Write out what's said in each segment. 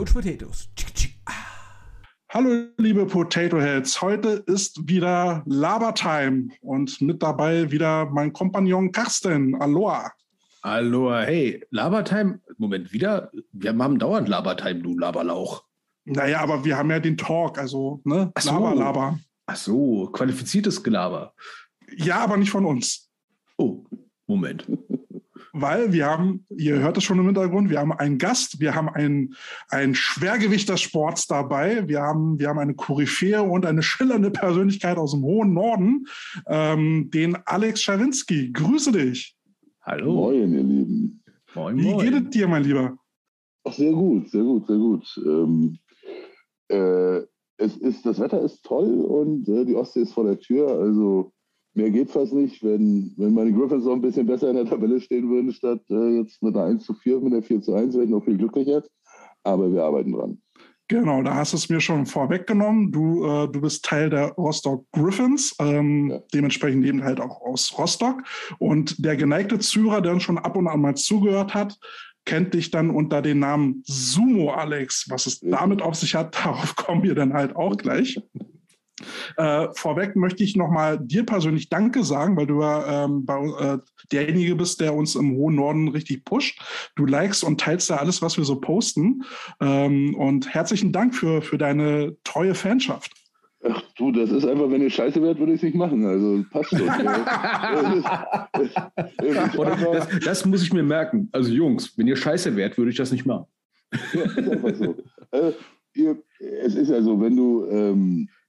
Coach Potatoes. Hallo, liebe Potato Heads. Heute ist wieder Labertime und mit dabei wieder mein Kompagnon Carsten. Aloha. Aloha. Hey, Labertime. Moment, wieder? Wir haben dauernd Labertime, du Laberlauch. Naja, aber wir haben ja den Talk, also, ne? Ach so. Laber, Laber. Ach so, qualifiziertes Gelaber. Ja, aber nicht von uns. Oh, Moment. Weil wir haben, ihr hört es schon im Hintergrund, wir haben einen Gast, wir haben ein, ein Schwergewicht des Sports dabei, wir haben, wir haben eine Koryphäe und eine schillernde Persönlichkeit aus dem hohen Norden, ähm, den Alex Schawinski. Grüße dich. Hallo. Moin, ihr Lieben. Moin, Wie moin. geht es dir, mein Lieber? Ach, sehr gut, sehr gut, sehr gut. Ähm, äh, es ist, das Wetter ist toll und äh, die Ostsee ist vor der Tür. Also mehr geht fast nicht. Wenn, wenn meine Griffins noch ein bisschen besser in der Tabelle stehen würden, statt äh, jetzt mit einer 1 zu 4, mit der 4 zu 1, wäre ich noch viel glücklicher. Aber wir arbeiten dran. Genau, da hast du es mir schon vorweggenommen. Du, äh, du bist Teil der Rostock Griffins, ähm, Ja. dementsprechend eben halt auch aus Rostock. Und der geneigte Zuhörer, der uns schon ab und an mal zugehört hat, kennt dich dann unter dem Namen Sumo Alex. Was es damit auf sich hat, darauf kommen wir dann halt auch gleich. Äh, vorweg möchte ich nochmal dir persönlich Danke sagen, weil du ja ähm, bei, äh, derjenige bist, der uns im hohen Norden richtig pusht. Du likest und teilst ja alles, was wir so posten. Ähm, und herzlichen Dank für, für deine treue Fanschaft. Ach du, das ist einfach, wenn ihr scheiße wärt, würde ich es nicht machen. Also passt schon. Einfach- das, das muss ich mir merken. Also Jungs, wenn ihr scheiße wärt, würde ich das nicht machen. Ja, ist einfach so. Äh, ihr, es ist ja so, wenn du, ähm, äh,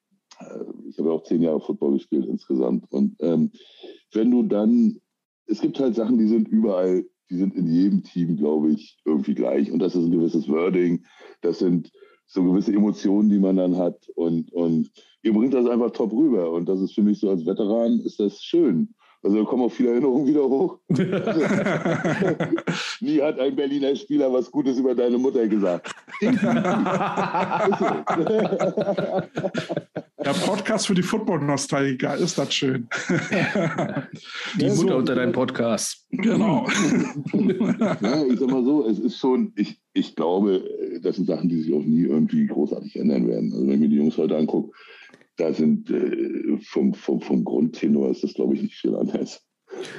ich habe ja auch zehn Jahre Football gespielt insgesamt, und ähm, wenn du dann, es gibt halt Sachen, die sind überall, die sind in jedem Team, glaube ich, irgendwie gleich. Und das ist ein gewisses Wording, das sind so gewisse Emotionen, die man dann hat. Und, und ihr bringt das einfach top rüber. Und das ist für mich so als Veteran, ist das schön. Also da kommen auch viele Erinnerungen wieder hoch. Nie hat ein Berliner Spieler was Gutes über deine Mutter gesagt. Der Podcast für die Football-Nostalgiker, ist das schön. Die Ja, Mutter so. unter deinem Podcast. genau. ja, ich sag mal so, es ist schon, ich, ich glaube, das sind Sachen, die sich auch nie irgendwie großartig ändern werden. Also wenn ich mir die Jungs heute angucke, da sind äh, vom, vom, vom Grundtenor ist das, glaube ich, nicht viel anders.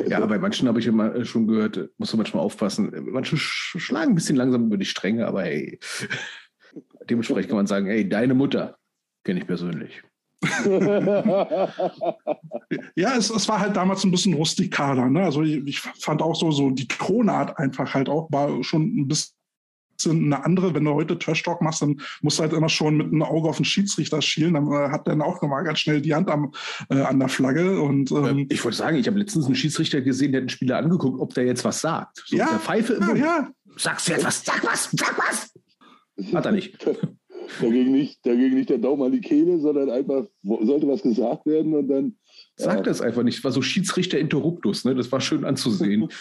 Ja, bei manchen habe ich immer äh, schon gehört, musst du manchmal aufpassen. Manche sch schlagen ein bisschen langsam über die Stränge, aber hey, dementsprechend kann man sagen, hey, deine Mutter kenne ich persönlich. Ja, es, es war halt damals ein bisschen rustikaler. Ne? Also ich, ich fand auch so, so die Tonart einfach halt auch war schon ein bisschen eine andere. Wenn du heute Trash Talk machst, dann musst du halt immer schon mit einem Auge auf den Schiedsrichter schielen. Dann äh, hat dann auch nochmal ganz schnell die Hand am, äh, an der Flagge. Und ähm, Ähm, ich wollte sagen, ich habe letztens einen Schiedsrichter gesehen, der hat einen Spieler angeguckt, ob der jetzt was sagt. So Ja, der Pfeife im ja, Mund. ja, Sagst du jetzt was? Sag was! Sag was! Hat er nicht. dagegen, nicht dagegen nicht der Daumen an die Kehle, sondern einfach sollte was gesagt werden und dann. Sagt das einfach nicht. War so Schiedsrichter Interruptus, ne? Das war schön anzusehen.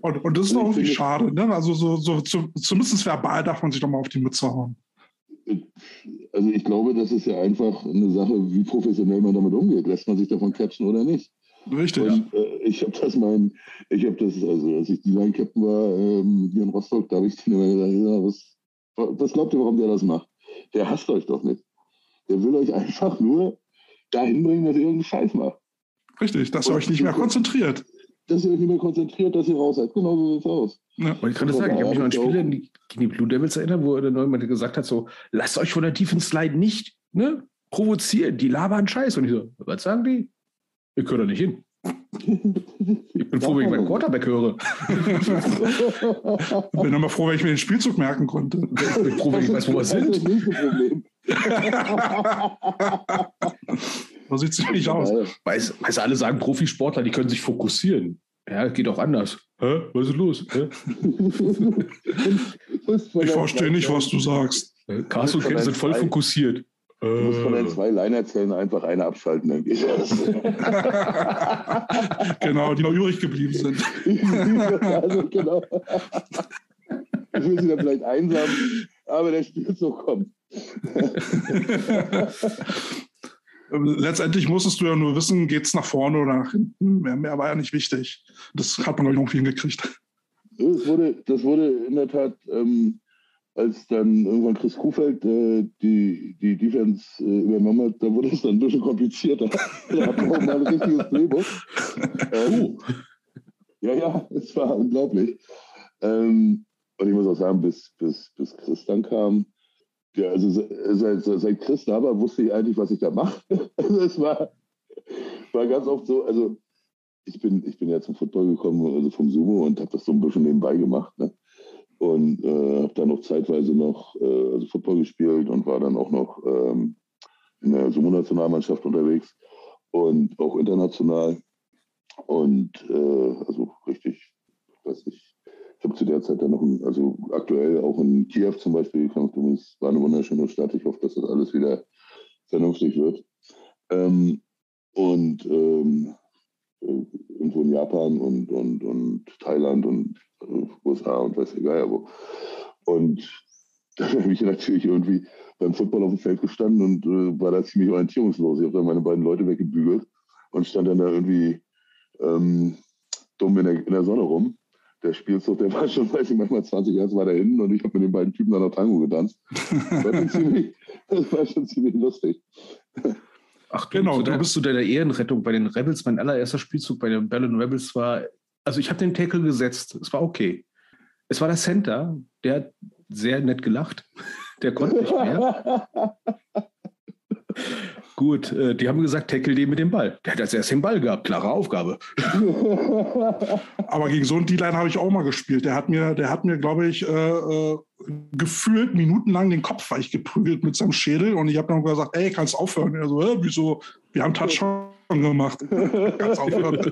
Und, und das ist doch Ich irgendwie schade. Ne? Also so, so zu, zumindest verbal darf man sich doch mal auf die Mütze hauen. Also ich glaube, das ist ja einfach eine Sache, wie professionell man damit umgeht. Lässt man sich davon catchen oder nicht? Richtig. Und äh, ich habe das mein, ich habe das, also als ich die Line Captain war ähm, hier in Rostock, da habe ich den immer gesagt, ja, was, was glaubt ihr, warum der das macht? Der hasst euch doch nicht. Der will euch einfach nur dahin bringen, dass ihr irgendeinen Scheiß macht. Richtig, dass ihr euch nicht mehr konzentriert. Dass ihr euch nicht mehr konzentriert, dass ihr raus seid. Genau so sieht's aus. Ja. Wollte ich gerade sagen, ich habe mich noch an Spieler gegen die Blue Devils erinnert, wo der Neumann gesagt hat: so, lasst euch von der tiefen Slide nicht ne, provozieren, die labern Scheiß. Und ich so, was sagen die? Ich gehöre da nicht hin. Ich bin froh, wenn ich meinen Quarterback höre. Bin immer froh, wenn ich mir den Spielzug merken konnte. Ich bin froh, wenn ich weiß, wo wir sind. So sieht es nämlich aus. Ja, Weiß, weiß alle sagen, Profisportler, die können sich fokussieren. Ja, geht auch anders. Hä? Was ist los? Ich verstehe nicht, was du sagst. Carsten und Ken sind voll fokussiert. Du musst von den Äh, zwei Line-Erzählen einfach eine abschalten, dann geht das. genau, die noch übrig geblieben sind. also, genau. Ich will sie dann vielleicht einsam, aber der Spielzug kommt. Letztendlich musstest du ja nur wissen, geht es nach vorne oder nach hinten. Mehr, mehr war ja nicht wichtig. Das hat man, glaube ich, irgendwie hingekriegt. Das wurde, das wurde in der Tat ähm, als dann irgendwann Chris Kuhfeld äh, die, die Defense äh, übernommen hat, da wurde es dann ein bisschen komplizierter. da hat man mal ein richtiges Drehbuch. Ähm, ja, ja, es war unglaublich. Ähm, und ich muss auch sagen, bis, bis, bis Chris dann kam, ja, also seit, seit Chris da war, wusste ich eigentlich, was ich da mache. Also es war, war ganz oft so, also ich bin, ich bin ja zum Football gekommen, also vom Sumo und habe das so ein bisschen nebenbei gemacht. Ne? Und äh, habe dann noch zeitweise noch äh, also Football gespielt und war dann auch noch ähm, in der Sumo-Nationalmannschaft unterwegs und auch international. Und äh, also richtig, weiß ich, ich habe zu der Zeit dann noch, ein, also aktuell auch in Kiew zum Beispiel gekämpft. Es war eine wunderschöne Stadt. Ich hoffe, dass das alles wieder vernünftig wird. Ähm, und ähm, äh, irgendwo in Japan und, und, und Thailand und äh, USA und weiß egal wo. Und da habe ich natürlich irgendwie beim Football auf dem Feld gestanden und äh, war da ziemlich orientierungslos. Ich habe dann meine beiden Leute weggebügelt und stand dann da irgendwie ähm, dumm in der, in der Sonne rum der Spielzug, der war schon, weiß ich, manchmal 20 Jahre weiter hinten und ich habe mit den beiden Typen dann noch Tango getanzt. Das war schon ziemlich, das war schon ziemlich lustig. Ach, du, genau, du bist zu deiner Ehrenrettung bei den Rebels. Mein allererster Spielzug bei den Berlin Rebels war, also ich habe den Tackle gesetzt. Es war okay. Es war der Center, der hat sehr nett gelacht. Der konnte nicht mehr. Gut, äh, die haben gesagt, tackle den mit dem Ball. Der hat als erst den Ball gehabt, klare Aufgabe. Aber gegen so einen D-Line habe ich auch mal gespielt. Der hat mir, der hat mir, glaube ich, äh, äh, gefühlt minutenlang den Kopf weich geprügelt mit seinem Schädel und ich habe dann gesagt, ey, kannst aufhören? Er so, äh, wieso? Wir haben Touchdown gemacht. kannst aufhören.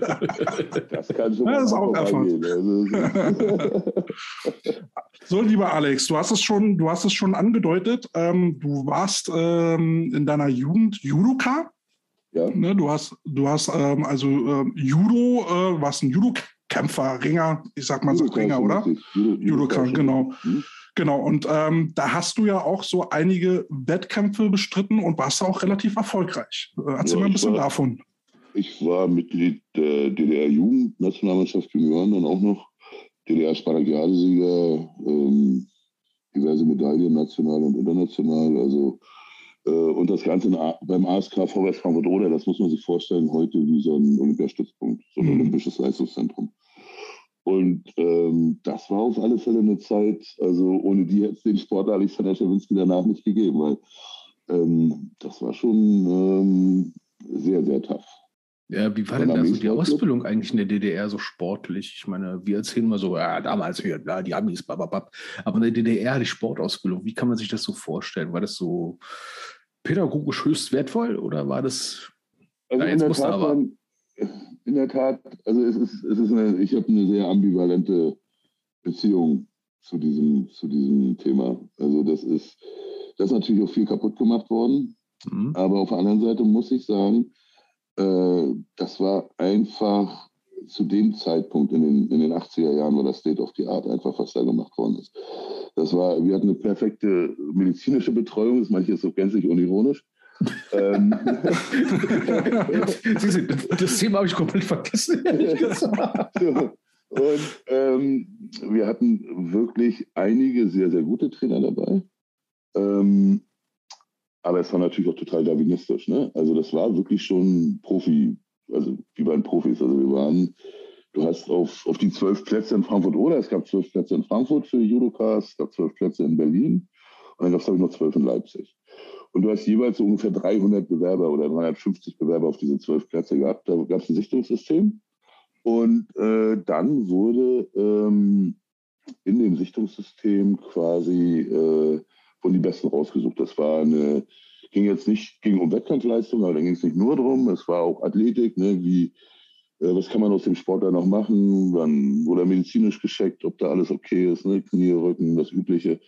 Das kann schon ja, das ist auch Erfolg. so, lieber Alex, du hast es schon, du hast es schon angedeutet. Ähm, du warst ähm, in deiner Jugend Judoka. Ja. Ne, du hast, du hast ähm, also ähm, Judo, äh, warst ein Judo-Kämpfer, Ringer, ich sag mal so Ringer, oder? Judo, Judoka, genau. Mhm. Genau, und ähm, da hast du ja auch so einige Wettkämpfe bestritten und warst auch relativ erfolgreich. Äh, erzähl ja, mal ein bisschen war, davon. Ich war Mitglied der DDR-Jugendnationalmannschaft Junioren, dann auch noch DDR-Spartakiadesieger, ähm, diverse Medaillen national und international. Also äh, und das Ganze beim ASK Vorwärts Frankfurt Oder, das muss man sich vorstellen, heute wie so ein Olympiastützpunkt, so ein mhm. olympisches Leistungszentrum. Und ähm, das war auf alle Fälle eine Zeit, also ohne die hätte es den Sport Alexander Schawinski danach nicht gegeben, weil ähm, das war schon ähm, sehr, sehr tough. Ja, wie war denn da so die Ausbildung eigentlich in der DDR so sportlich? Ich meine, wir erzählen mal so, ja, damals hier, ja, die Amis, bababab. Aber in der DDR, die Sportausbildung, wie kann man sich das so vorstellen? War das so pädagogisch höchst wertvoll oder war das. Also na, in, der Tat, aber, in der Tat, also es ist, es ist eine, ich habe eine sehr ambivalente Beziehung zu diesem, zu diesem Thema. Also das ist, das ist natürlich auch viel kaputt gemacht worden. Mhm. Aber auf der anderen Seite muss ich sagen, das war einfach zu dem Zeitpunkt in den, in den 80er Jahren war das State of the Art einfach, was da gemacht worden ist. Das war, wir hatten eine perfekte medizinische Betreuung, das meine ich jetzt so gänzlich unironisch. ähm. das Thema habe ich komplett vergessen. so. Und ähm, wir hatten wirklich einige sehr, sehr gute Trainer dabei. Ähm, aber es war natürlich auch total darwinistisch. Ne? Also das war wirklich schon Profi, also wie bei den Profis. Also wir waren, du hast auf, auf die zwölf Plätze in Frankfurt oder es gab zwölf Plätze in Frankfurt für Judokas, es gab zwölf Plätze in Berlin und dann gab es, glaube ich, noch zwölf in Leipzig. Und du hast jeweils so ungefähr 300 Bewerber oder 350 Bewerber auf diese zwölf Plätze gehabt. Da gab es ein Sichtungssystem. Und äh, dann wurde ähm, in dem Sichtungssystem quasi äh, wurden die Besten rausgesucht. Das war eine, ging jetzt nicht ging um Wettkampfleistung, aber da ging es nicht nur darum. Es war auch Athletik, ne, wie äh, was kann man aus dem Sport da noch machen? Dann wurde medizinisch gescheckt, ob da alles okay ist, ne? Knie, Rücken, das Übliche.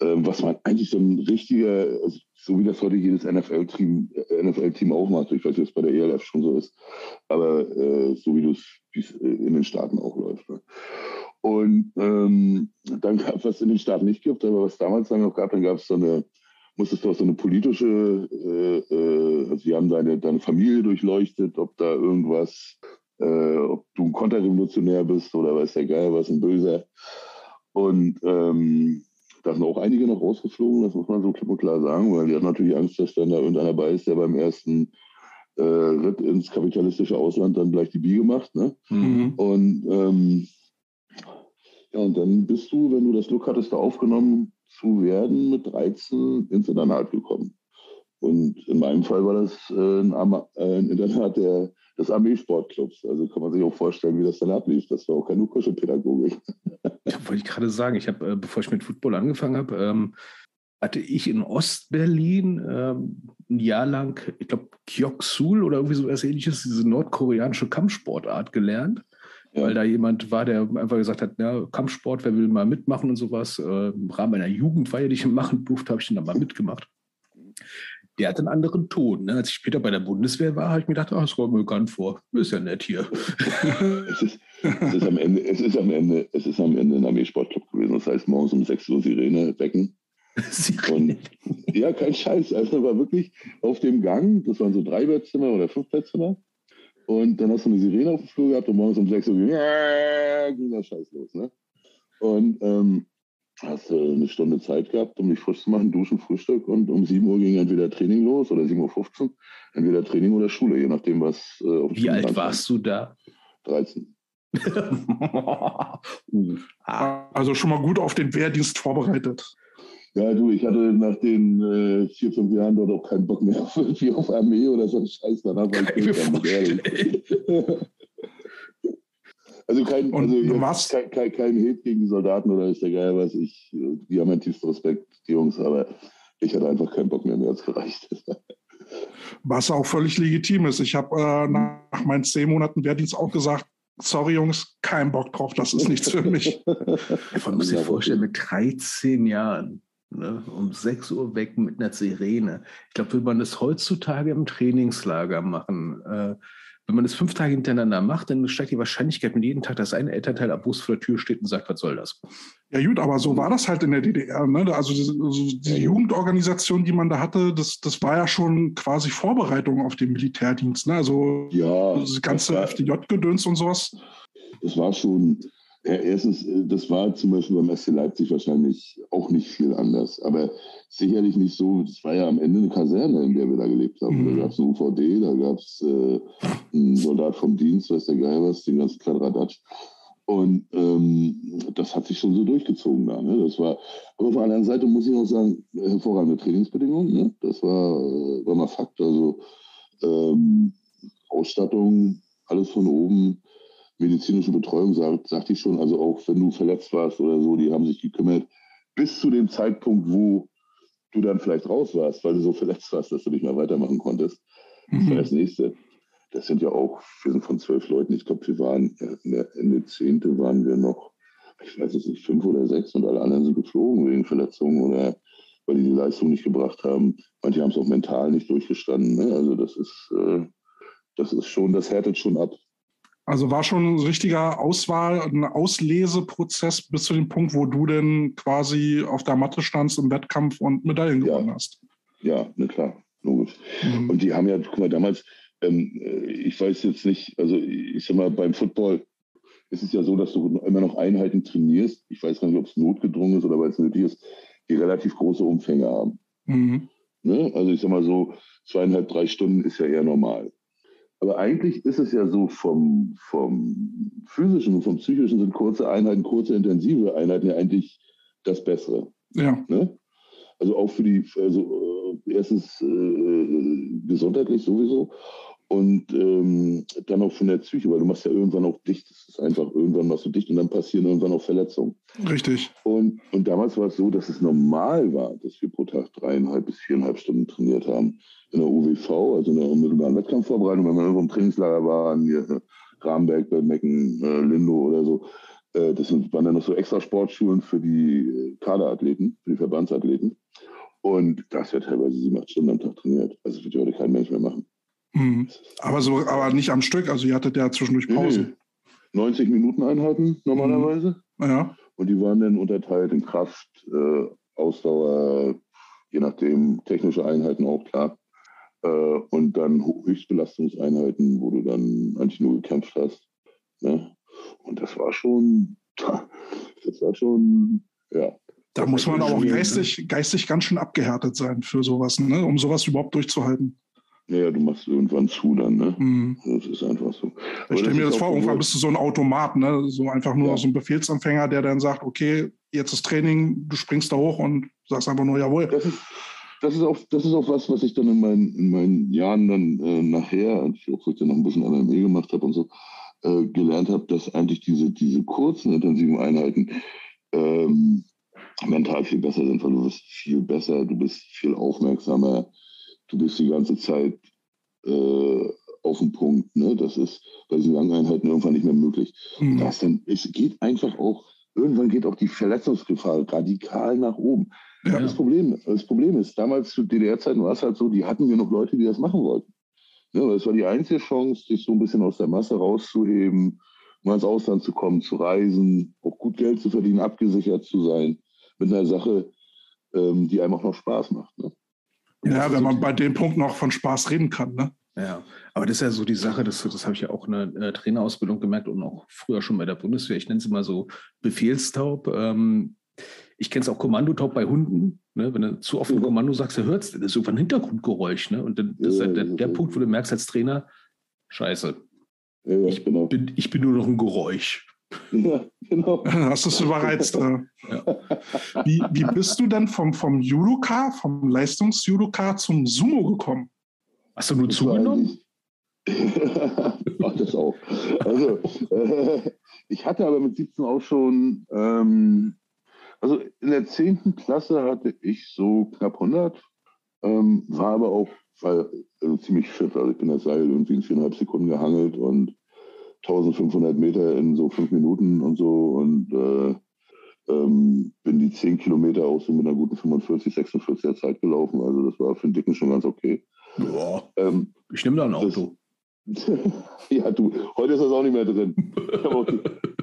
Ähm, was man eigentlich so ein richtiger, also so wie das heute jedes NFL-Team äh, NFL auch macht. Ich weiß nicht, ob es bei der ELF schon so ist, aber äh, so wie es äh, in den Staaten auch läuft. Ne? Und ähm, dann gab es, was in den Staaten nicht gibt, aber was damals dann noch gab, dann gab es so eine, musstest du auch so eine politische, äh, äh, also sie haben deine, deine Familie durchleuchtet, ob da irgendwas, äh, ob du ein Konterrevolutionär bist oder weiß der Geil, was ein Böser. Und ähm, da sind auch einige noch rausgeflogen, das muss man so klipp und klar sagen, weil die hatten natürlich Angst, dass dann da irgendeiner bei ist, der beim ersten äh, Ritt ins kapitalistische Ausland dann gleich die Biege macht. Ne? Mhm. Und ähm, ja, und dann bist du, wenn du das Glück hattest, da aufgenommen zu werden, mit 13 ins Internat gekommen. Und in meinem Fall war das äh, ein, äh, ein Internat der, des Armeesportclubs. Also kann man sich auch vorstellen, wie das dann ablief. Das war auch keine Kuschelpädagogik. Ja, wollte ich gerade sagen. Ich habe, äh, bevor ich mit Football angefangen habe, ähm, hatte ich in Ostberlin ähm, ein Jahr lang, ich glaube, Kyoksul oder irgendwie so etwas ähnliches, diese nordkoreanische Kampfsportart gelernt. Ja. Weil da jemand war, der einfach gesagt hat, ja, Kampfsport, wer will mal mitmachen und sowas. Äh, Im Rahmen einer Jugendfeier, die ich machen durfte, habe ich dann mal mitgemacht. Der hat einen anderen Ton. Ne? Als ich später bei der Bundeswehr war, habe ich mir gedacht, ach, das kommt mir bekannt vor. Ist ja nett hier. es, ist, es, ist am Ende, es, ist am Ende, es ist am Ende ein Armeesportclub gewesen. Das heißt, morgens um 6 Uhr Sirene wecken. Und, ja, kein Scheiß. Also war wirklich auf dem Gang, das waren so drei Bettzimmer oder fünf Bettzimmer. Und dann hast du eine Sirene auf dem Flur gehabt und morgens um 6 Uhr ging der Scheiß los. Ne? Und ähm, hast du eine Stunde Zeit gehabt, um dich frisch zu machen, duschen, Frühstück und um 7 Uhr ging entweder Training los oder 7.15 Uhr, entweder Training oder Schule, je nachdem, was äh, auf Wie alt warst du da? 13. also schon mal gut auf den Wehrdienst vorbereitet. Ja, du, ich hatte nach den äh, vier, fünf Jahren dort auch keinen Bock mehr auf, auf Armee oder so ein Scheiß. Danach war ich ehrlich. also kein, also was? Kein, kein, kein Hate gegen die Soldaten oder ist der geil was. Ich, die haben meinen tiefsten Respekt, die Jungs, aber ich hatte einfach keinen Bock mehr, mehr als gereicht. Was auch völlig legitim ist. Ich habe äh, nach meinen zehn Monaten Wehrdienst auch gesagt, sorry Jungs, kein Bock drauf, das ist nichts für mich. Man muss sich vorstellen, mit 13 Jahren Ne, um 6 Uhr weg mit einer Sirene. Ich glaube, würde man das heutzutage im Trainingslager machen, äh, wenn man das fünf Tage hintereinander macht, dann steigt die Wahrscheinlichkeit mit jedem Tag, dass ein Elternteil am Bus vor der Tür steht und sagt, was soll das? Ja gut, aber so war das halt in der DDR. Ne? Also diese, also diese Jugendorganisation, die man da hatte, das, das war ja schon quasi Vorbereitung auf den Militärdienst. Ne? Also ja, das ganze FDJ-Gedöns und sowas. Das war schon ja, erstens, äh, das war zum Beispiel beim SC Leipzig wahrscheinlich auch nicht viel anders, aber sicherlich nicht so. Das war ja am Ende eine Kaserne, in der wir da gelebt haben. Mhm. Da gab es eine UVD, da gab es äh, einen Soldat vom Dienst, weiß der Geil was, den ganzen Kladderadatsch. Und ähm, das hat sich schon so durchgezogen da. Ne? Das war, aber auf der anderen Seite muss ich auch sagen, hervorragende Trainingsbedingungen. Ne? Das war, äh, war mal Fakt. Also ähm, Ausstattung, alles von oben medizinische Betreuung, sagt, sagte ich schon, also auch wenn du verletzt warst oder so, die haben sich gekümmert, bis zu dem Zeitpunkt, wo du dann vielleicht raus warst, weil du so verletzt warst, dass du nicht mehr weitermachen konntest. Das war mhm. das nächste. Das sind ja auch, wir sind von zwölf Leuten, ich glaube, wir waren Ende Zehnte waren wir noch, ich weiß es nicht, fünf oder sechs und alle anderen sind geflogen wegen Verletzungen oder weil die die Leistung nicht gebracht haben. Manche haben es auch mental nicht durchgestanden. Ne? Also das ist, äh, das ist schon, das härtet schon ab. Also war schon ein richtiger Auswahl, ein Ausleseprozess bis zu dem Punkt, wo du denn quasi auf der Matte standst im Wettkampf und Medaillen ja. gewonnen hast. Ja, na klar, logisch. Mhm. Und die haben ja, guck mal, damals, ähm, ich weiß jetzt nicht, also ich sag mal, beim Football ist es ja so, dass du immer noch Einheiten trainierst. Ich weiß gar nicht, ob es notgedrungen ist oder weil es nötig ist, die relativ große Umfänge haben. Mhm. Ne? Also ich sag mal so, zweieinhalb, drei Stunden ist ja eher normal. Aber eigentlich ist es ja so vom, vom physischen und vom psychischen sind kurze Einheiten, kurze intensive Einheiten ja eigentlich das Bessere. Ja. Ne? Also auch für die, also äh, erstens äh, gesundheitlich sowieso und ähm, dann auch von der Psyche, weil du machst ja irgendwann auch dicht. Das ist einfach, irgendwann machst du dicht und dann passieren irgendwann auch Verletzungen. Richtig. Und, und damals war es so, dass es normal war, dass wir pro Tag dreieinhalb bis viereinhalb Stunden trainiert haben in der UWV, also in der unmittelbaren Wettkampfvorbereitung, wenn wir irgendwo im Trainingslager waren, hier äh, Rahmenberg, Mecken, äh, Lindo oder so. Äh, das sind, waren dann noch so extra Sportschulen für die äh, Kaderathleten, für die Verbandsathleten. Und das wird teilweise sieben, acht Stunden am Tag trainiert. Also das wird ja heute kein Mensch mehr machen. Mhm. Aber so, aber nicht am Stück. Also ihr hattet ja zwischendurch Pausen. 90 Minuten Einheiten normalerweise. Mhm. Ja. Und die waren dann unterteilt in Kraft, äh, Ausdauer, je nachdem technische Einheiten auch klar. Äh, und dann Höchstbelastungseinheiten, wo du dann eigentlich nur gekämpft hast. Ne? Und das war schon, das war schon, ja. Da muss man auch geistig, geistig ganz schön abgehärtet sein für sowas, ne? um sowas überhaupt durchzuhalten. Naja, du machst irgendwann zu dann, ne? Mhm. Das ist einfach so. Ich stelle mir das vor, irgendwann bist du so ein Automat, ne? So einfach nur ja. so ein Befehlsempfänger, der dann sagt, okay, jetzt ist Training, du springst da hoch und sagst einfach nur jawohl. Das ist, das ist auch, das ist auch was, was ich dann in meinen, in meinen Jahren dann äh, nachher, als ich auch dann noch ein bisschen MME gemacht habe und so, äh, gelernt habe, dass eigentlich diese, diese kurzen, intensiven Einheiten ähm, mental viel besser sind, weil du bist viel besser, du bist viel aufmerksamer, du bist die ganze Zeit äh, auf dem Punkt. Ne? Das ist bei diesen langen Einheiten irgendwann nicht mehr möglich. Mhm. Das dann, es geht einfach auch, irgendwann geht auch die Verletzungsgefahr radikal nach oben. Ja. Das, Problem, das Problem ist, damals zu DDR-Zeiten war es halt so, die hatten wir noch Leute, die das machen wollten. Ne, das war die einzige Chance, sich so ein bisschen aus der Masse rauszuheben, mal ins Ausland zu kommen, zu reisen, auch gut Geld zu verdienen, abgesichert zu sein mit einer Sache, ähm, die einem auch noch Spaß macht. Ne? Ja, wenn man bei dem Punkt noch von Spaß reden kann. Ne? Ja, aber das ist ja so die Sache, das, das habe ich ja auch in der äh, Trainerausbildung gemerkt und auch früher schon bei der Bundeswehr. Ich nenne es immer so Befehlstaub. Ähm, ich kenne es auch Kommandotaub bei Hunden. Ne? Wenn du zu oft ein Kommando sagst, du hörst, das ist irgendwann ein Hintergrundgeräusch. Ne? Und das ist halt der, der Punkt, wo du merkst als Trainer, scheiße, ja, ich, genau. bin, ich bin nur noch ein Geräusch. Ja, genau. Hast du es überreizt. Äh. Ja. Wie, wie bist du denn vom, vom Judoka, vom Leistungsjudoka zum Sumo gekommen? Hast du nur das zugenommen? Ach, das auch. Also, äh, ich hatte aber mit 17 auch schon, ähm, also in der 10. Klasse hatte ich so knapp 100, ähm, war aber auch war, also ziemlich fit. Also ich bin das Seil irgendwie in viereinhalb Sekunden gehangelt und 1500 Meter in so fünf Minuten und so und äh, ähm, bin die 10 Kilometer auch so mit einer guten 45, 46er Zeit gelaufen. Also das war für den Dicken schon ganz okay. Ja, ähm, ich nehme da ein Auto. Das, ja, du, heute ist das auch nicht mehr drin. Ich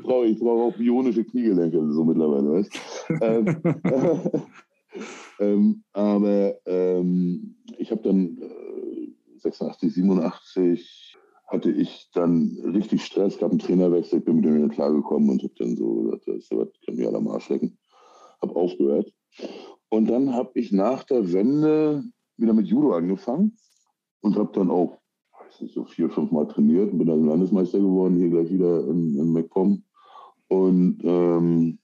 brauche ich brauch auch bionische Kniegelenke so mittlerweile, weißt ähm, ähm, Aber ähm, ich habe dann äh, 86, 87 hatte ich dann richtig Stress, gab einen Trainerwechsel, bin mit dem klargekommen und habe dann so gesagt, das kann mich alle am Arsch lecken. Habe aufgehört. Und dann habe ich nach der Wende wieder mit Judo angefangen und habe dann auch, weiß nicht, so vier, fünf Mal trainiert und bin dann Landesmeister geworden, hier gleich wieder in, in MacPom. Und ähm,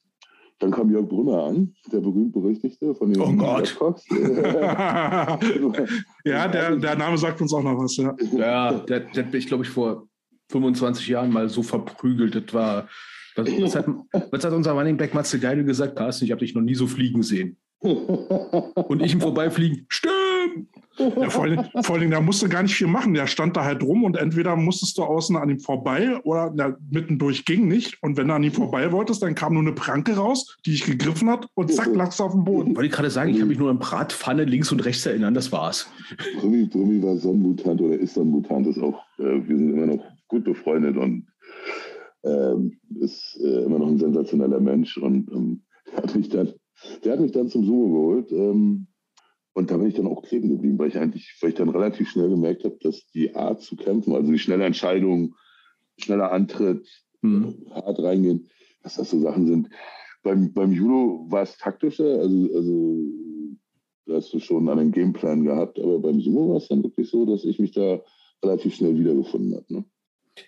dann kam Jörg Brunner an, der berühmt-berüchtigte von den Oh Gott. ja, der, der Name sagt uns auch noch was. Ja, ja der, der hat mich, glaube ich, vor 25 Jahren mal so verprügelt. Das war. Was, was, hat, was hat unser Running Back Matze Geile gesagt? Carsten, ich habe dich noch nie so fliegen sehen. Und ich im Vorbeifliegen, stimmt! Ja, vor, allen, vor allen Dingen, da musste gar nicht viel machen. Der stand da halt rum und entweder musstest du außen an ihm vorbei oder na, mittendurch ging nicht. Und wenn du an ihm vorbei wolltest, dann kam nur eine Pranke raus, die ich gegriffen hat und zack, lagst du auf dem Boden. Wollte ich gerade sagen, ich kann mich nur an Bratpfanne links und rechts erinnern, das war's. Brummi, Brummi war so ein Mutant oder ist so ein Mutant, ist auch, äh, wir sind immer noch gut befreundet und ähm, ist äh, immer noch ein sensationeller Mensch und ähm, hat mich dann der hat mich dann zum Sumo geholt. Ähm, und da bin ich dann auch kleben geblieben, weil ich eigentlich, weil ich dann relativ schnell gemerkt habe, dass die Art zu kämpfen, also die schnelle Entscheidung, schneller Antritt, mhm. hart reingehen, dass das so Sachen sind. Beim, beim Judo war es taktischer, also, also da hast du schon einen Gameplan gehabt, aber beim Sumo war es dann wirklich so, dass ich mich da relativ schnell wiedergefunden habe. Ne?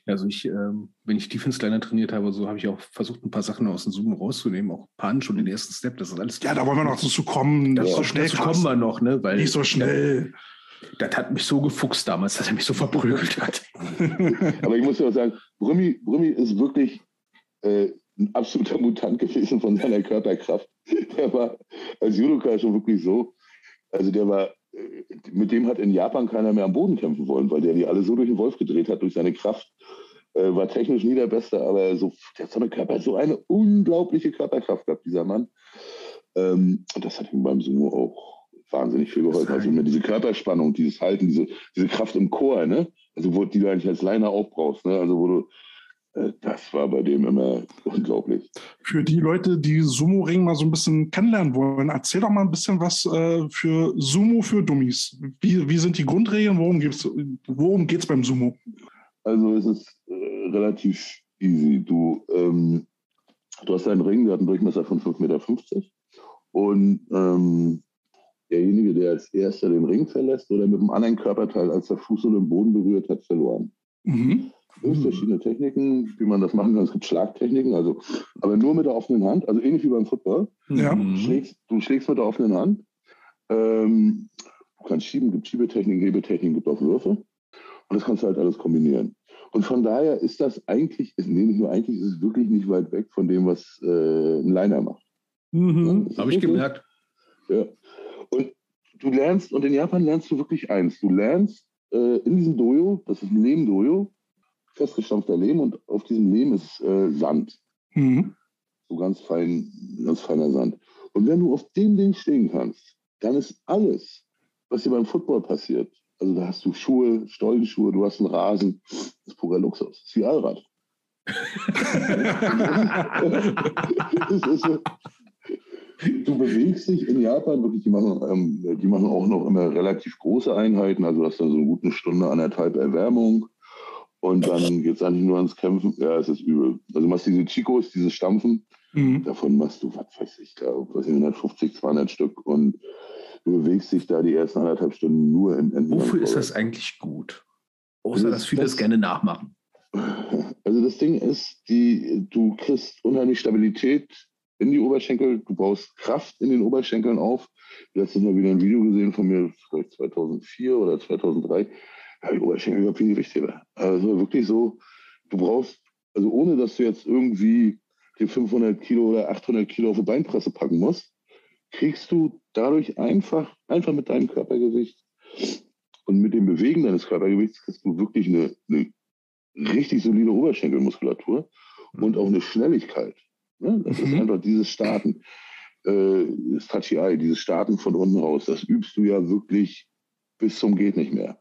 Also ich, ähm, wenn ich Defense Liner trainiert habe, so habe ich auch versucht, ein paar Sachen aus dem Zoom rauszunehmen, auch Punch und den ersten Step, das ist alles. Ja, da wollen wir noch dazu kommen. Ja, so schnell kommen wir noch, ne? Weil, Nicht so schnell. Das hat mich so gefuchst damals, dass er mich so verprügelt hat. Aber ich muss ja auch sagen, Brümmi, Brümmi ist wirklich äh, ein absoluter Mutant gewesen von seiner Körperkraft. Der war als Judoka schon wirklich so. Also der war mit dem hat in Japan keiner mehr am Boden kämpfen wollen, weil der die alle so durch den Wolf gedreht hat, durch seine Kraft. Äh, war technisch nie der Beste, aber so, der hat so eine, Körper, so eine unglaubliche Körperkraft gehabt, dieser Mann. Ähm, und das hat ihm beim Sumo auch wahnsinnig viel geholfen. Also immer diese Körperspannung, dieses Halten, diese, diese Kraft im Chor, ne? Also wo, die du eigentlich als Liner aufbrauchst, ne? Also wo du äh, das war bei dem immer unglaublich. Für die Leute, die Sumo-Ring mal so ein bisschen kennenlernen wollen, erzähl doch mal ein bisschen was äh, für Sumo für Dummies. Wie, wie sind die Grundregeln? Worum geht es worum beim Sumo? Also es ist äh, relativ easy. Du, ähm, du hast einen Ring, der hat einen Durchmesser von 5,50 Meter Und ähm, derjenige, der als erster den Ring verlässt oder mit einem anderen Körperteil, als der Fuß oder den Boden berührt, hat verloren. Mhm. Es gibt verschiedene Techniken, wie man das machen kann. Es gibt Schlagtechniken, also, aber nur mit der offenen Hand, also ähnlich wie beim Football. Ja. Du, schlägst, du schlägst mit der offenen Hand. Ähm, du kannst schieben, gibt Schiebetechniken, Hebetechniken, gibt auch Würfe. Und das kannst du halt alles kombinieren. Und von daher ist das eigentlich, nee, nicht nur eigentlich, ist es wirklich nicht weit weg von dem, was äh, ein Liner macht. Mhm. Ja, Habe ich gemerkt. Ja. Und du lernst, und in Japan lernst du wirklich eins. Du lernst äh, in diesem Dojo, das ist ein Lehm-Dojo, festgestampfter Lehm und auf diesem Lehm ist äh, Sand. Mhm. So ganz fein, ganz feiner Sand. Und wenn du auf dem Ding stehen kannst, dann ist alles, was dir beim Football passiert, also da hast du Schuhe, Stollenschuhe, du hast einen Rasen. Das ist purer Luxus. Das ist wie Allrad. du bewegst dich in Japan wirklich, die machen, ähm, die machen auch noch immer relativ große Einheiten, also hast dann so eine gute Stunde, anderthalb Erwärmung und dann geht es eigentlich nur ans Kämpfen. Ja, es ist übel. Also du machst diese Chicos, diese Stampfen, mhm. davon machst du, was weiß ich, da, was 150, 200 Stück und du bewegst dich da die ersten anderthalb Stunden nur im Enden. Wofür ist das eigentlich gut? Außer, dass viele das gerne nachmachen. Also das Ding ist, die, du kriegst unheimlich Stabilität in die Oberschenkel, du baust Kraft in den Oberschenkeln auf. Letztes Mal wieder ein Video gesehen von mir, 2004 oder 2003. Ja, die Oberschenkel über viel Gewichtheber. Also wirklich so, du brauchst, also ohne dass du jetzt irgendwie die 500 Kilo oder 800 Kilo auf die Beinpresse packen musst, kriegst du dadurch einfach, einfach mit deinem Körpergewicht und mit dem Bewegen deines Körpergewichts kriegst du wirklich eine, eine richtig solide Oberschenkelmuskulatur und auch eine Schnelligkeit. Ne? Das mhm. ist einfach dieses Starten, äh, das Touchy Eye, dieses Starten von unten raus, das übst du ja wirklich bis zum geht nicht mehr.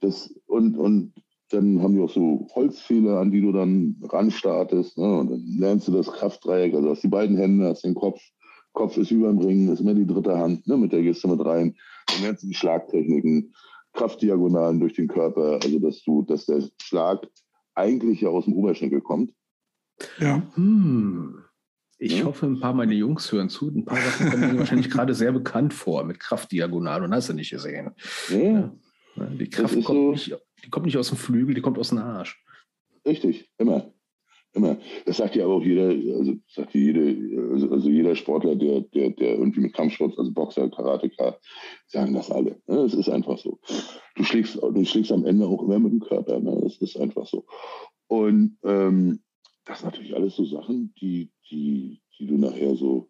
Das, und, und dann haben die auch so Holzfehler, an die du dann ranstartest. Ne? Und dann lernst du das Kraftdreieck, also hast die beiden Hände, hast den Kopf, Kopf ist über dem Ring, ist immer die dritte Hand, ne, mit der gehst du mit rein. Dann lernst du die Schlagtechniken, Kraftdiagonalen durch den Körper, also dass du, dass der Schlag eigentlich ja aus dem Oberschenkel kommt. Ja. Hm. Ich ja. hoffe, ein paar meiner Jungs hören zu. Ein paar Sachen kommen mir wahrscheinlich gerade sehr bekannt vor mit Kraftdiagonal und hast du nicht gesehen. Ja. Die Kraft kommt, so, nicht, die kommt nicht aus dem Flügel, die kommt aus dem Arsch. Richtig, immer. Immer. Das sagt ja aber auch jeder, also sagt jede, also, also jeder Sportler, der, der, der irgendwie mit Kampfsport, also Boxer, Karateka, sagen das alle. Ne? Es ist einfach so. Du schlägst, du schlägst am Ende auch immer mit dem Körper. Ne? Das ist einfach so. Und ähm, das sind natürlich alles so Sachen, die, die, die du nachher so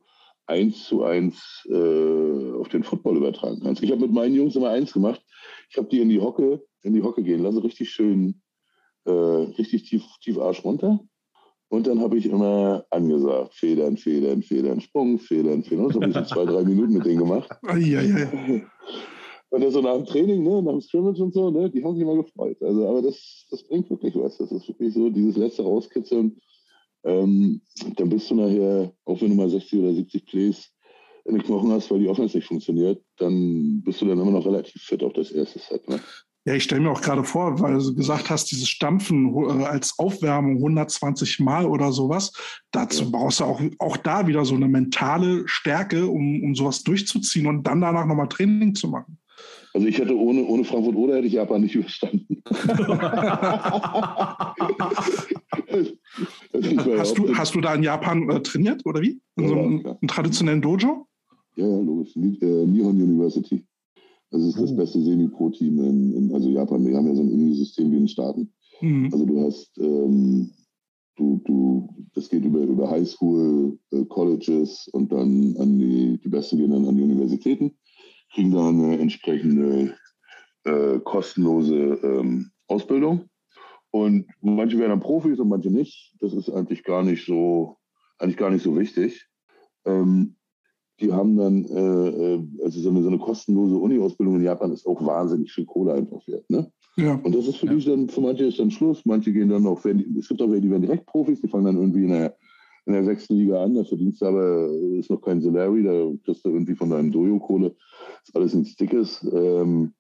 eins zu eins äh, auf den Football übertragen kannst. Ich habe mit meinen Jungs immer eins gemacht. Ich habe die in die Hocke, in die Hocke gehen lassen, richtig schön, äh, richtig tief, tief Arsch runter. Und dann habe ich immer angesagt, Federn, Federn, Federn, Sprung, Federn, Federn. Und so habe ich so zwei, drei Minuten mit denen gemacht. Und dann so nach dem Training, ne, nach dem Scrimmage und so, ne, die haben sich immer gefreut. Also, aber das, das bringt wirklich was. Das ist wirklich so, dieses letzte Rauskitzeln. Ähm, dann bist du nachher, auch wenn du mal 60 oder 70 Plays in den Knochen hast, weil die Offense nicht funktioniert, dann bist du dann immer noch relativ fit auf das erste Set. Ne? Ja, ich stelle mir auch gerade vor, weil du gesagt hast, dieses Stampfen äh, als Aufwärmung 120 Mal oder sowas, dazu ja. brauchst du auch, auch da wieder so eine mentale Stärke, um, um sowas durchzuziehen und dann danach nochmal Training zu machen. Also ich hätte ohne, ohne Frankfurt oder hätte ich Japan nicht überstanden. hast, du, hast du da in Japan äh, trainiert oder wie? In so einem, ja. traditionellen Dojo? Ja, ja, logisch. Äh, Nihon University. Das ist das oh. beste Semi-Pro-Team in, in, also Japan. Wir haben ja so ein ähnliches System wie in den Staaten. Mhm. Also du hast, ähm, du, du, das geht über, über Highschool, äh, Colleges und dann an die, die Besten gehen dann an die Universitäten, kriegen da eine entsprechende äh, kostenlose ähm, Ausbildung. Und manche werden dann Profis und manche nicht. Das ist eigentlich gar nicht so, eigentlich gar nicht so wichtig. Ähm, die haben dann, äh, äh, also so eine, so eine kostenlose Uni-Ausbildung in Japan ist auch wahnsinnig viel Kohle einfach wert. Ne? Ja. Und das ist für ja. die dann, für manche ist dann Schluss, manche gehen dann auch, wenn, es gibt auch welche, die werden direkt Profis, die fangen dann irgendwie in der, in der sechsten Liga an, da verdienst du aber, ist noch kein Salary, da kriegst du irgendwie von deinem Dojo Kohle, ist alles nichts Dickes. Ähm,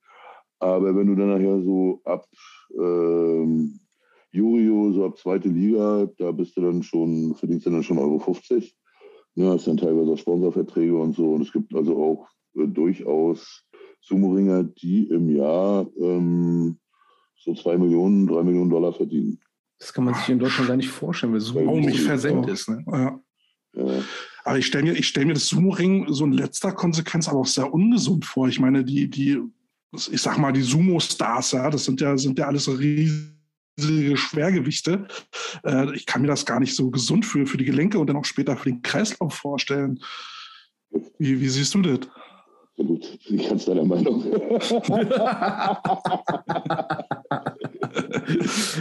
aber wenn du dann nachher so ab ähm, Jurio, so ab zweite Liga, da bist du dann schon, verdienst du dann schon Euro 50 Ja, es sind teilweise auch Sponsorverträge und so. Und es gibt also auch äh, durchaus Sumo-Ringer, die im Jahr ähm, so zwei Millionen, drei Millionen Dollar verdienen. Das kann man sich in Deutschland gar nicht vorstellen, weil Sumo Warum nicht versenkt ist. Ne? Ja. Ja. Aber ich stelle mir, ich stell mir das Sumo-Ring so in letzter Konsequenz aber auch sehr ungesund vor. Ich meine, die, die, ich sag mal, die Sumo-Stars, ja, das sind ja, sind ja alles so riesige Schwergewichte. Äh, ich kann mir das gar nicht so gesund für, für die Gelenke und dann auch später für den Kreislauf vorstellen. Wie, wie siehst du das? Ja, gut, bin ich ganz deiner Meinung.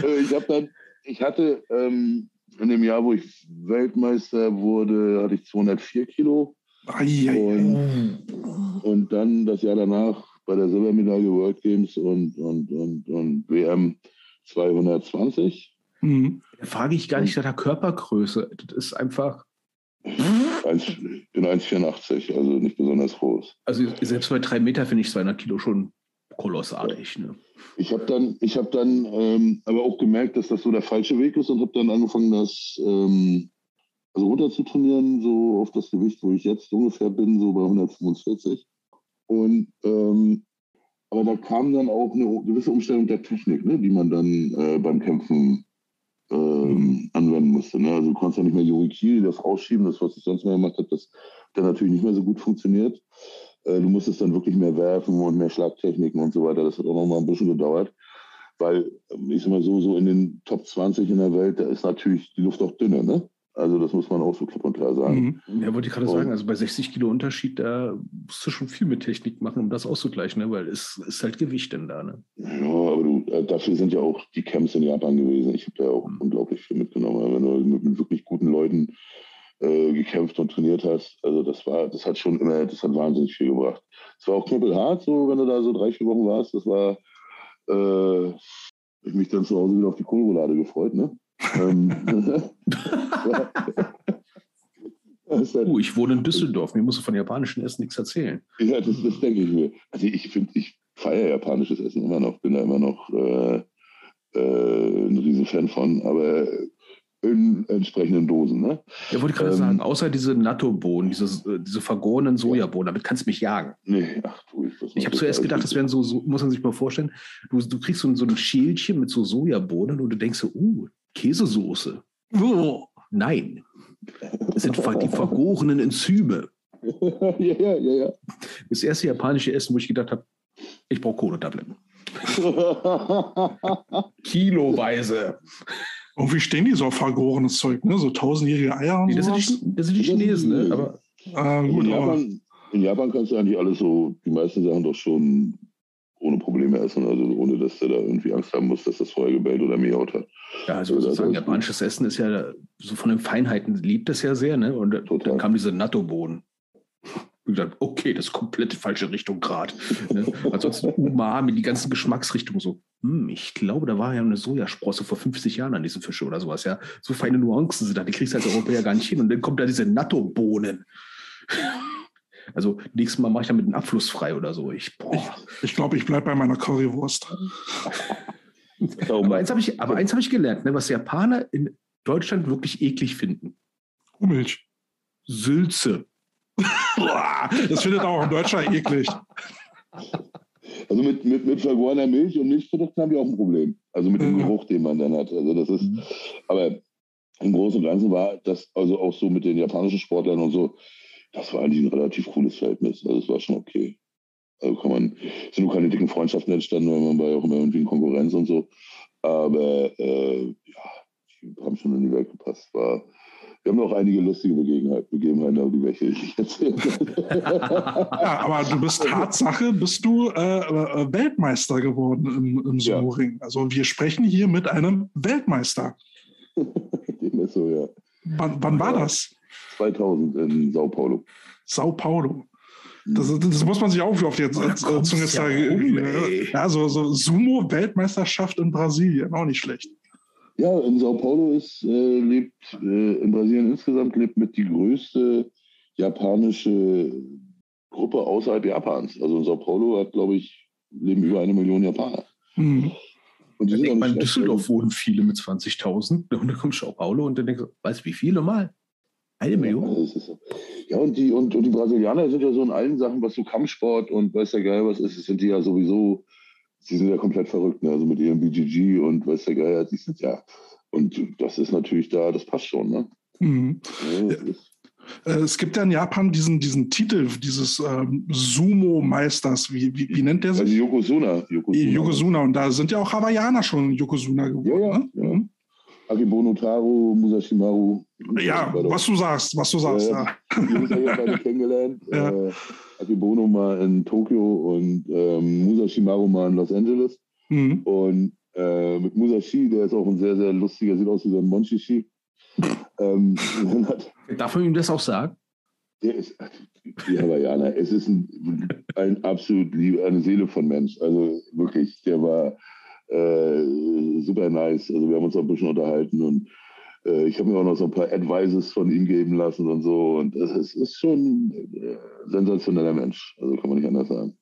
Äh, ich habe dann, ich hatte ähm, in dem Jahr, wo ich Weltmeister wurde, hatte ich 204 Kilo. Ai, ai, ai. Und, und dann das Jahr danach bei der Silbermedaille World Games und, und, und, und WM 220. Mhm. Da frage ich gar nicht nach der Körpergröße. Das ist einfach, ich bin 1,84, also nicht besonders groß. also selbst bei drei Meter finde ich 200 Kilo schon kolossartig. Ne? Ich habe dann, ich hab dann ähm, aber auch gemerkt, dass das so der falsche Weg ist und habe dann angefangen, das ähm, also runter zu trainieren, so auf das Gewicht, wo ich jetzt ungefähr bin, so bei 145. Und ähm, aber da kam dann auch eine gewisse Umstellung der Technik, ne, die man dann äh, beim Kämpfen ähm, anwenden musste. Ne? Also du konntest ja nicht mehr Yorikiri, das Ausschieben, das, was ich sonst mal gemacht habe, das dann natürlich nicht mehr so gut funktioniert. Äh, du musstest dann wirklich mehr werfen und mehr Schlagtechniken und so weiter. Das hat auch noch mal ein bisschen gedauert. Weil, ähm, ich sag mal so, so in den Top 20 in der Welt, da ist natürlich die Luft auch dünner, ne? Also das muss man auch so klipp und klar sagen. Mhm. Ja, wollte ich gerade Oh. sagen, also bei 60 Kilo Unterschied, da musst du schon viel mit Technik machen, um das auszugleichen, ne? weil es ist halt Gewicht denn da. Ne? Ja, aber du, äh, dafür sind ja auch die Camps in Japan gewesen. Ich habe da auch Mhm. unglaublich viel mitgenommen. Wenn du mit, mit wirklich guten Leuten äh, gekämpft und trainiert hast, also das war, das hat schon immer, das hat wahnsinnig viel gebracht. Es war auch knüppelhart, so wenn du da so drei, vier Wochen warst. Das war, äh, ich mich dann zu Hause wieder auf die Kohlroulade gefreut, ne? ähm, Uh, ich wohne in Düsseldorf, mir musst du von japanischem Essen nichts erzählen. Ja, das, das denke ich mir. Also ich finde, ich feiere japanisches Essen immer noch, bin da immer noch äh, äh, ein Riesenfan von, aber in entsprechenden Dosen. Ne? Ja, wollte ich gerade Ähm, sagen, außer diese Natto-Bohnen, diese, diese vergorenen Sojabohnen, damit kannst du mich jagen. Nee, ach du, ich, Ich habe zuerst gedacht, das wären so, so, muss man sich mal vorstellen, du, du kriegst so ein, so ein Schälchen mit so Sojabohnen und du denkst so, uh, Käsesoße. Oh. Nein, das sind die vergorenen Enzyme. ja, ja, ja, ja. Das erste japanische Essen, wo ich gedacht habe, ich brauche Kohletabletten. Kiloweise. Irgendwie stehen die so auf vergorenes Zeug, ne? So tausendjährige Eier und Nee, das, sind die, das sind die Chinesen, ne? Aber in, gut, aber Japan, in Japan kannst du eigentlich alles so, die meisten Sachen doch schon ohne Probleme essen, also ohne dass du da irgendwie Angst haben musst, dass das vorher gebellt oder miaut hat. ja, also Ja, das sozusagen ist japanisches Essen ist ja so von den Feinheiten liebt es ja sehr, ne? Und Total. dann kam diese Natto-Bohnen. Gesagt, okay, das ist komplett falsche Richtung gerade. Ne? Ansonsten Umami, die ganzen Geschmacksrichtungen so. Hm, ich glaube, da war ja eine Sojasprosse vor 50 Jahren an diesen Fische oder sowas, ja. So feine Nuancen sind da, die kriegst du als Europäer gar nicht hin. Und dann kommt da diese Natto-Bohnen. Also nächstes Mal mache ich damit einen Abfluss frei oder so. Ich, boah. ich glaube, ich bleibe bei meiner Currywurst. Aber eins habe ich, aber eins habe ich gelernt, ne, was Japaner in Deutschland wirklich eklig finden. Kuhmilch. Sülze. Das findet auch ein Deutscher eklig. Also mit, mit, mit vergorener Milch und Milchprodukten haben wir auch ein Problem. Also mit dem. Geruch, den man dann hat. Also das ist, Mhm. aber im Großen und Ganzen war das also auch so mit den japanischen Sportlern und so, das war eigentlich ein relativ cooles Verhältnis. Also es war schon okay. Also kann man, es sind nur keine dicken Freundschaften entstanden, weil man war ja auch immer irgendwie in Konkurrenz und so. Aber äh, ja, die haben schon in die Welt gepasst. War, wir haben noch einige lustige Begebenheiten, Begebenheiten aber die möchte ich nicht erzählen. Ja, aber du bist Tatsache, bist du äh, äh, Weltmeister geworden im, im Ja. Sumo-Ring. Also wir sprechen hier mit einem Weltmeister. Dem ist so, ja. Wann, wann war das? 2000 in Sao Paulo. Sao Paulo. Das, das muss man sich auch auf die Zunge kommt's ja zeigen. um, ey. ja, so, so Sumo-Weltmeisterschaft in Brasilien, auch nicht schlecht. Ja, in Sao Paulo ist, äh, lebt äh, in Brasilien insgesamt lebt mit die größte japanische Gruppe außerhalb Japans. Also in Sao Paulo hat, glaube ich, leben über eine Million Japaner. Hm. Und die man, in. Düsseldorf wohnen viele mit 20.000. Und dann kommt Sao Paulo und dann denkst du, weißt du, wie viele mal? Eine Million? Ja, so. ja und, die, und, und die Brasilianer sind ja so in allen Sachen, was so Kampfsport und weiß der Geil was ist, sind die ja sowieso, sie sind ja komplett verrückt, ne? also mit ihrem BGG und weiß der Geil, die sind ja, und das ist natürlich da, das passt schon. Ne? Mhm. Ja, äh, es gibt ja in Japan diesen, diesen Titel dieses ähm, Sumo-Meisters. Wie, wie, wie, nennt der sich? Also Yokozuna. Yokozuna. Yokozuna. Und da sind ja auch Hawaiianer schon Yokozuna geworden. Ja, ja, ne? Ja. Akebono Taro, Musashimaru. Ja, was du sagst, was du sagst. Ja, ja. Die haben ja beide kennengelernt. Ja. Äh, Akebono mal in Tokio und ähm, Musashimaru mal in Los Angeles. Mhm. Und äh, mit Musashi, der ist auch ein sehr, sehr lustiger, sieht aus wie so ein Monchishi. ähm, hat, Darf man ihm das auch sagen? Der ist, die Hawaiianer, es ist ein, ein absolut lieb, eine Seele von Mensch. Also wirklich, der war äh, super nice. Also wir haben uns auch ein bisschen unterhalten und äh, ich habe mir auch noch so ein paar Advices von ihm geben lassen und so. Und es ist, ist schon ein äh, sensationeller Mensch. Also kann man nicht anders sagen.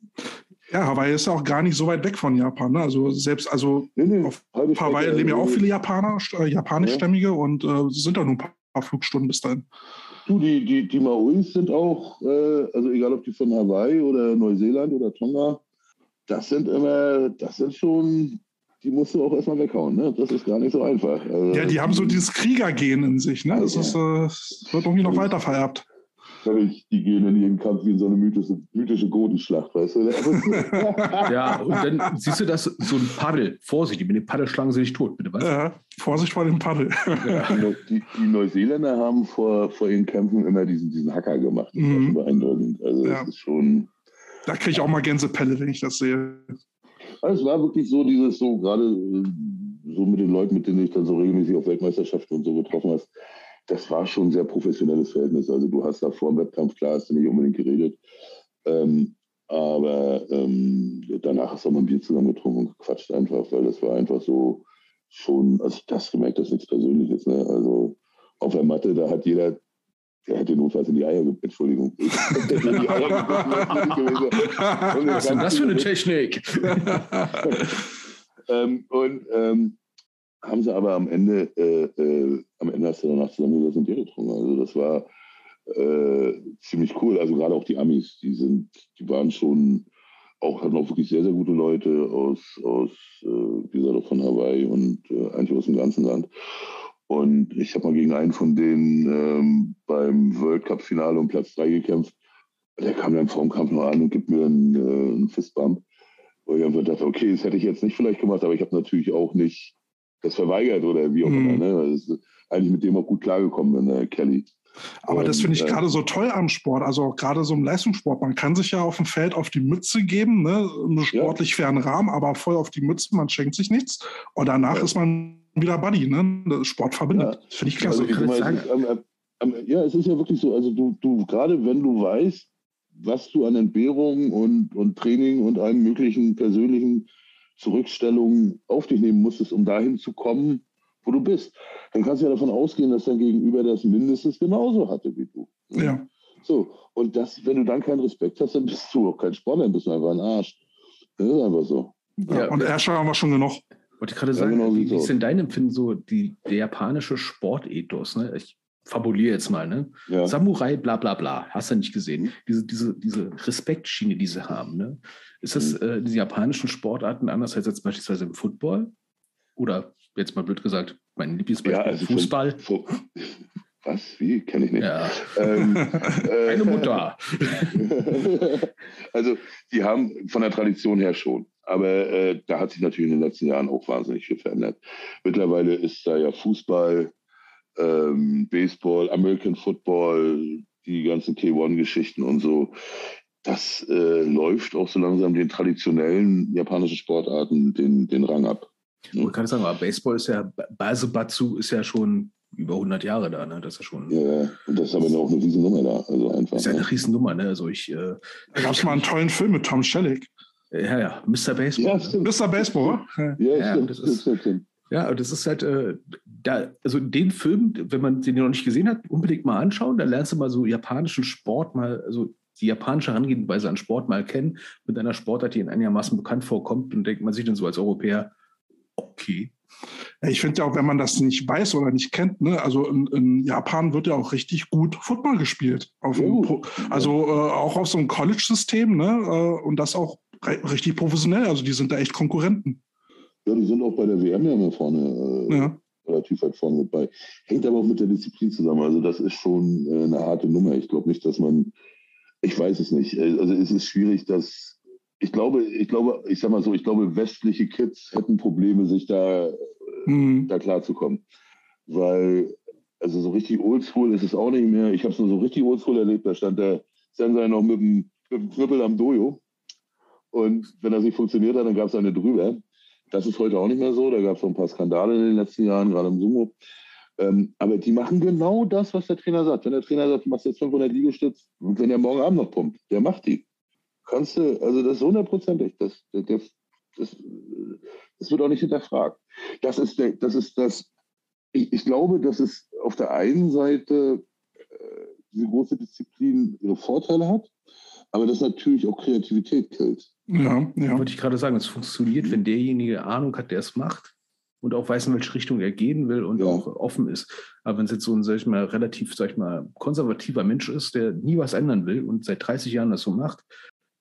Ja, Hawaii ist ja auch gar nicht so weit weg von Japan. Ne? Also selbst, also nee, nee, auf Hawaii leben ja auch viele Japaner, äh, japanischstämmige ja. und äh, sind da nur ein paar Flugstunden bis dahin. Du, die, die, die Maoris sind auch, also egal ob die von Hawaii oder Neuseeland oder Tonga, das sind immer, das sind schon, die musst du auch erstmal weghauen. Ne? Das ist gar nicht so einfach. Also, ja, die haben so dieses Kriegergehen in sich. Ne? Das, ja. ist, äh, wird irgendwie noch weiter vererbt ich, die gehen in ihren Kampf wie in so eine mythische, mythische Gotenschlacht, weißt du? ja, und dann siehst du das, so ein Paddel. Vorsicht, mit dem Paddel schlagen sie dich tot, bitte was? Ja, Vorsicht vor dem Paddel. Ja. Die, die, Neuseeländer haben vor, vor ihren Kämpfen immer diesen, diesen Hacker gemacht. Das mhm. war beeindruckend. Also, ja. das ist schon. Da kriege ich auch mal Gänsepelle, wenn ich das sehe. Also es war wirklich so, dieses so, gerade äh, so mit den Leuten, mit denen ich dann so regelmäßig auf Weltmeisterschaften und so getroffen habe das war schon ein sehr professionelles Verhältnis. Also du hast da vor dem Wettkampf, klar, hast du nicht unbedingt geredet. Ähm, aber ähm, danach hast du auch mal ein Bier zusammen getrunken und gequatscht einfach, weil das war einfach so schon, also das gemerkt, das ist nichts Persönliches. Ne? Also auf der Matte, da hat jeder, der hätte notfalls in die Eier gibt, Entschuldigung. was ist denn das für eine Technik? ähm, und ähm, haben sie aber am Ende, äh, äh, am Ende hast du danach zusammengesessen und Bier getrunken. Also das war äh, ziemlich cool. Also gerade auch die Amis, die sind, die waren schon auch hatten auch wirklich sehr, sehr gute Leute aus, aus äh, wie gesagt, von Hawaii und äh, eigentlich aus dem ganzen Land. Und ich habe mal gegen einen von denen ähm, beim World Cup-Finale um Platz 3 gekämpft. Der kam dann vor dem Kampf noch an und gibt mir einen, äh, einen Fistbump. Wo ich einfach dachte, okay, das hätte ich jetzt nicht vielleicht gemacht, aber ich habe natürlich auch nicht das verweigert oder wie auch immer. Mhm. Ne? Das ist eigentlich mit dem auch gut klargekommen, ne, Kelly. Aber das finde ich äh, gerade so toll am Sport, also auch gerade so im Leistungssport. Man kann sich ja auf dem Feld auf die Mütze geben, ne? einen sportlich ja. fairen Rahmen, aber voll auf die Mütze, man schenkt sich nichts. Und danach ja. ist man wieder Buddy, ne? Sport verbindet. Ja. Finde ich klasse. Also, ich mal, ja, es ist ja wirklich so, also du, du, gerade wenn du weißt, was du an Entbehrungen und, und Training und allen möglichen persönlichen Zurückstellungen auf dich nehmen musstest, um dahin zu kommen, wo du bist. Dann kannst du ja davon ausgehen, dass dein Gegenüber das mindestens genauso hatte wie du. Ja. So, und das, wenn du dann keinen Respekt hast, dann bist du auch kein Sportler, dann bist du einfach ein Arsch. Das ist einfach so. Ja, und Ärsche haben wir schon genug. Wollte ich gerade sagen, ja, genau wie, wie ist denn dein Empfinden so die, der japanische Sportethos? Ne? Ich fabuliere jetzt mal, ne? Ja. Samurai, bla bla bla, hast du nicht gesehen. Diese, diese, diese Respektschiene, die sie haben, ne? Ist das mhm. äh, diese japanischen Sportarten anders als beispielsweise im Football? Oder jetzt mal blöd gesagt, mein Lieblingsbeispiel, ja, also Fußball? Find, was? Wie? Kenne ich nicht. Ja. Ähm, äh, Eine Mutter. also, die haben von der Tradition her schon. Aber äh, da hat sich natürlich in den letzten Jahren auch wahnsinnig viel verändert. Mittlerweile ist da ja Fußball, ähm, Baseball, American Football, die ganzen K1-Geschichten und so. Das äh, läuft auch so langsam den traditionellen japanischen Sportarten den, den Rang ab. Ich wollte gerade sagen, aber Baseball ist ja, Basebatsu ist ja schon über 100 Jahre da, ne? Das ist ja schon. Ja, und das ist aber auch eine Riesennummer da. Also einfach. Das ist ja eine ne? Riesennummer, ne? Also ich. Äh, da gab es mal einen tollen Film mit Tom Selleck. Ja, ja, Mr. Baseball. Ja, stimmt. Mr. Baseball, ja, ja, stimmt, das ist, stimmt, stimmt. Ja, das ist halt, äh, da, also den Film, wenn man den noch nicht gesehen hat, unbedingt mal anschauen. Da lernst du mal so japanischen Sport mal, also die japanische Herangehensweise an Sport mal kennen, mit einer Sportart, die in einigermaßen bekannt vorkommt und denkt man sich dann so als Europäer, okay, Ich finde ja auch, wenn man das nicht weiß oder nicht kennt, ne, also in, in Japan wird ja auch richtig gut Football gespielt. Dem, also äh, auch auf so einem College-System, ne? Äh, und das auch richtig professionell. Also die sind da echt Konkurrenten. Ja, die sind auch bei der WM ja immer vorne. Äh, ja. Relativ weit vorne mit bei. Hängt aber auch mit der Disziplin zusammen. Also, das ist schon äh, eine harte Nummer. Ich glaube nicht, dass man, ich weiß es nicht. Äh, also, es ist schwierig, dass ich glaube, ich glaube, ich sag mal so, ich glaube, westliche Kids hätten Probleme, sich da, mhm. da klarzukommen. Weil, also so richtig oldschool ist es auch nicht mehr. Ich habe es nur so richtig oldschool erlebt, da stand der Sensei noch mit dem, mit dem Knüppel am Dojo. Und wenn das nicht funktioniert hat, dann gab es eine drüber. Das ist heute auch nicht mehr so. Da gab es auch ein paar Skandale in den letzten Jahren, gerade im Sumo. Ähm, aber die machen genau das, was der Trainer sagt. Wenn der Trainer sagt, du machst jetzt 500 Liegestütz, und wenn der morgen Abend noch pumpt, der macht die. Kannst du, also das ist hundertprozentig. Das, das, das, das wird auch nicht hinterfragt. Das ist, der, das, ist das, ich, ich glaube, dass es auf der einen Seite äh, diese große Disziplin ihre Vorteile hat, aber das natürlich auch Kreativität killt. Ja, ja. Wollte ich gerade sagen, es funktioniert, wenn derjenige Ahnung hat, der es macht und auch weiß, in welche Richtung er gehen will und ja. auch offen ist. Aber wenn es jetzt so ein, sag ich mal, relativ, sag ich mal, konservativer Mensch ist, der nie was ändern will und seit 30 Jahren das so macht,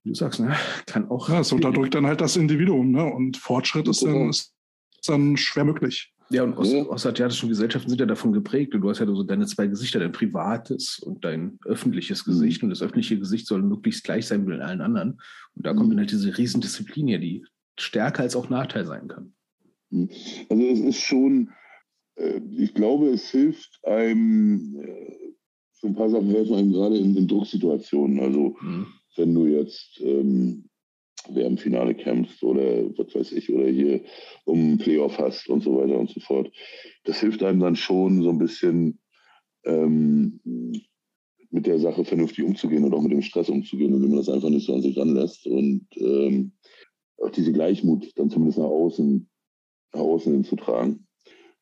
wie du sagst, ne, kann auch. Ja, es unterdrückt dann halt das Individuum, ne? Und Fortschritt ist dann, ist dann schwer möglich. Ja, und aus, ja. ostasiatischen Gesellschaften sind ja davon geprägt. Und du hast ja so deine zwei Gesichter, dein privates und dein öffentliches mhm. Gesicht. Und das öffentliche Gesicht soll möglichst gleich sein mit allen anderen. Und da kommt mhm. dann halt diese Riesendisziplin her, die stärker als auch Nachteil sein kann. Mhm. Also es ist schon, äh, ich glaube, es hilft einem, äh, so ein paar Sachen helfen einem gerade in, in Drucksituationen. Also mhm. wenn du jetzt ähm, WM-Finale kämpfst oder was weiß ich, oder hier um Playoff hast und so weiter und so fort. Das hilft einem dann schon so ein bisschen ähm, mit der Sache vernünftig umzugehen und auch mit dem Stress umzugehen, indem man das einfach nicht so an sich ranlässt und ähm, auch diese Gleichmut dann zumindest nach außen, nach außen hinzutragen.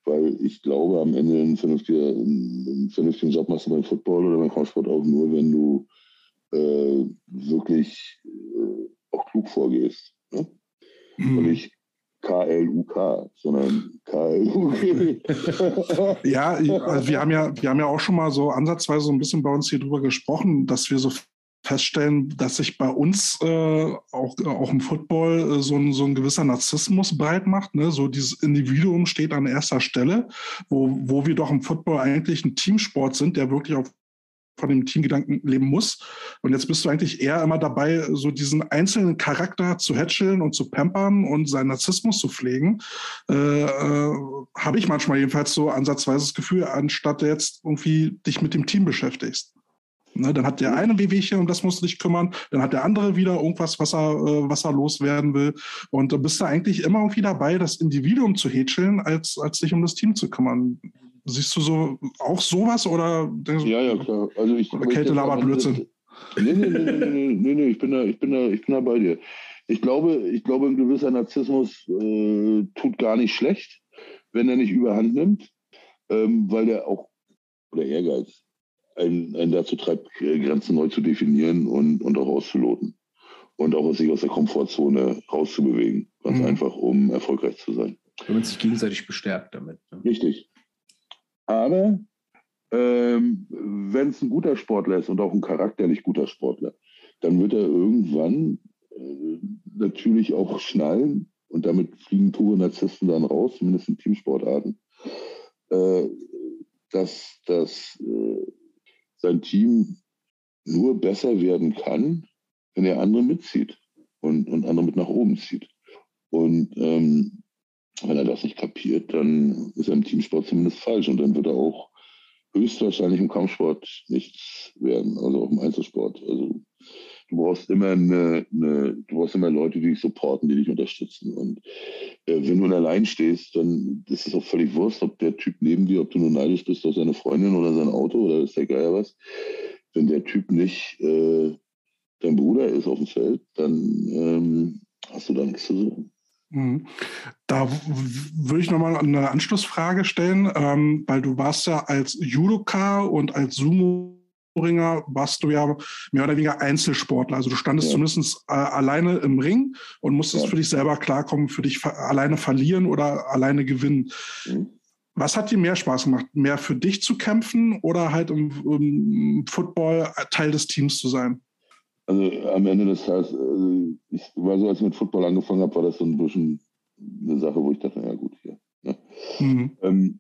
Weil ich glaube, am Ende einen vernünftigen, einen vernünftigen Job machst du beim Football oder beim Kampfsport auch nur, wenn du äh, wirklich äh, auch klug vorgehst. Ne? Mhm. Und nicht KLUK, sondern KLUK. ja, also wir haben ja, wir haben ja auch schon mal so ansatzweise so ein bisschen bei uns hier drüber gesprochen, dass wir so feststellen, dass sich bei uns äh, auch, auch im Football äh, so, ein, so ein gewisser Narzissmus breit macht. Ne? So dieses Individuum steht an erster Stelle, wo, wo wir doch im Football eigentlich ein Teamsport sind, der wirklich auf von dem Teamgedanken leben muss. Und jetzt bist du eigentlich eher immer dabei, so diesen einzelnen Charakter zu hätscheln und zu pampern und seinen Narzissmus zu pflegen. Äh, äh, Habe ich manchmal jedenfalls so ansatzweise das Gefühl, anstatt jetzt irgendwie dich mit dem Team beschäftigst. Ne, dann hat der eine Wehwehchen, um das musst du dich kümmern. Dann hat der andere wieder irgendwas, was er, äh, was er loswerden will. Und du bist da eigentlich immer irgendwie dabei, das Individuum zu hätscheln, als, als dich um das Team zu kümmern. Siehst du so auch sowas oder denkst, Ja, ja, klar. Also ich, oder Kälte labert Blödsinn. Nee, nee, nee, nee, nee, nee, nee, ich bin da, ich bin da, ich bin da bei dir. Ich glaube, ich glaube, ein gewisser Narzissmus äh, tut gar nicht schlecht, wenn er nicht überhand nimmt, ähm, weil der auch, oder Ehrgeiz, einen, einen dazu treibt, Grenzen neu zu definieren und, und auch auszuloten. Und auch sich aus der Komfortzone rauszubewegen, ganz mhm. einfach, um erfolgreich zu sein. Wenn man sich gegenseitig bestärkt damit. Ne? Richtig. Aber ähm, wenn es ein guter Sportler ist und auch ein charakterlich guter Sportler, dann wird er irgendwann äh, natürlich auch schnallen und damit fliegen pure Narzissten dann raus, zumindest in Teamsportarten, äh, dass, dass äh, sein Team nur besser werden kann, wenn er andere mitzieht und, und andere mit nach oben zieht. Und ähm, wenn er das nicht kapiert, dann ist er im Teamsport zumindest falsch und dann wird er auch höchstwahrscheinlich im Kampfsport nichts werden, also auch im Einzelsport. Also du brauchst immer eine, eine, du brauchst immer Leute, die dich supporten, die dich unterstützen. Und äh, wenn du allein stehst, dann ist es auch völlig wurscht, ob der Typ neben dir, ob du nur neidisch bist auf seine Freundin oder sein Auto oder ist der Geier was. Wenn der Typ nicht äh, dein Bruder ist auf dem Feld, dann ähm, hast du da nichts zu suchen. Mhm. Da würde ich nochmal eine Anschlussfrage stellen, ähm, weil du warst ja als Judoka und als Sumo Ringer warst du ja mehr oder weniger Einzelsportler. Also du standest ja. zumindest äh, alleine im Ring und musstest ja. für dich selber klarkommen, für dich alleine verlieren oder alleine gewinnen. Mhm. Was hat dir mehr Spaß gemacht? Mehr für dich zu kämpfen oder halt im, im Football Teil des Teams zu sein? Also am Ende des Tages, also ich war so, als ich mit Football angefangen habe, war das so ein bisschen eine Sache, wo ich dachte, ja gut, hier. Ne? Mhm. Ähm,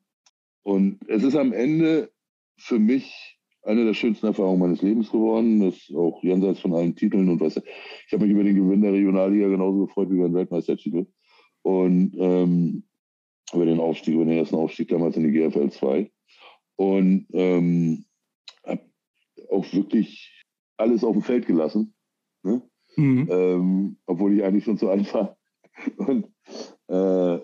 und es ist am Ende für mich eine der schönsten Erfahrungen meines Lebens geworden. Das ist auch jenseits von allen Titeln und was. Ich habe mich über den Gewinn der Regionalliga genauso gefreut wie über den Weltmeistertitel. Und ähm, über den Aufstieg, über den ersten Aufstieg damals in die GFL 2. Und ähm, habe auch wirklich alles auf dem Feld gelassen. Ne? Mhm. Ähm, obwohl ich eigentlich schon zu alt war. Und, äh,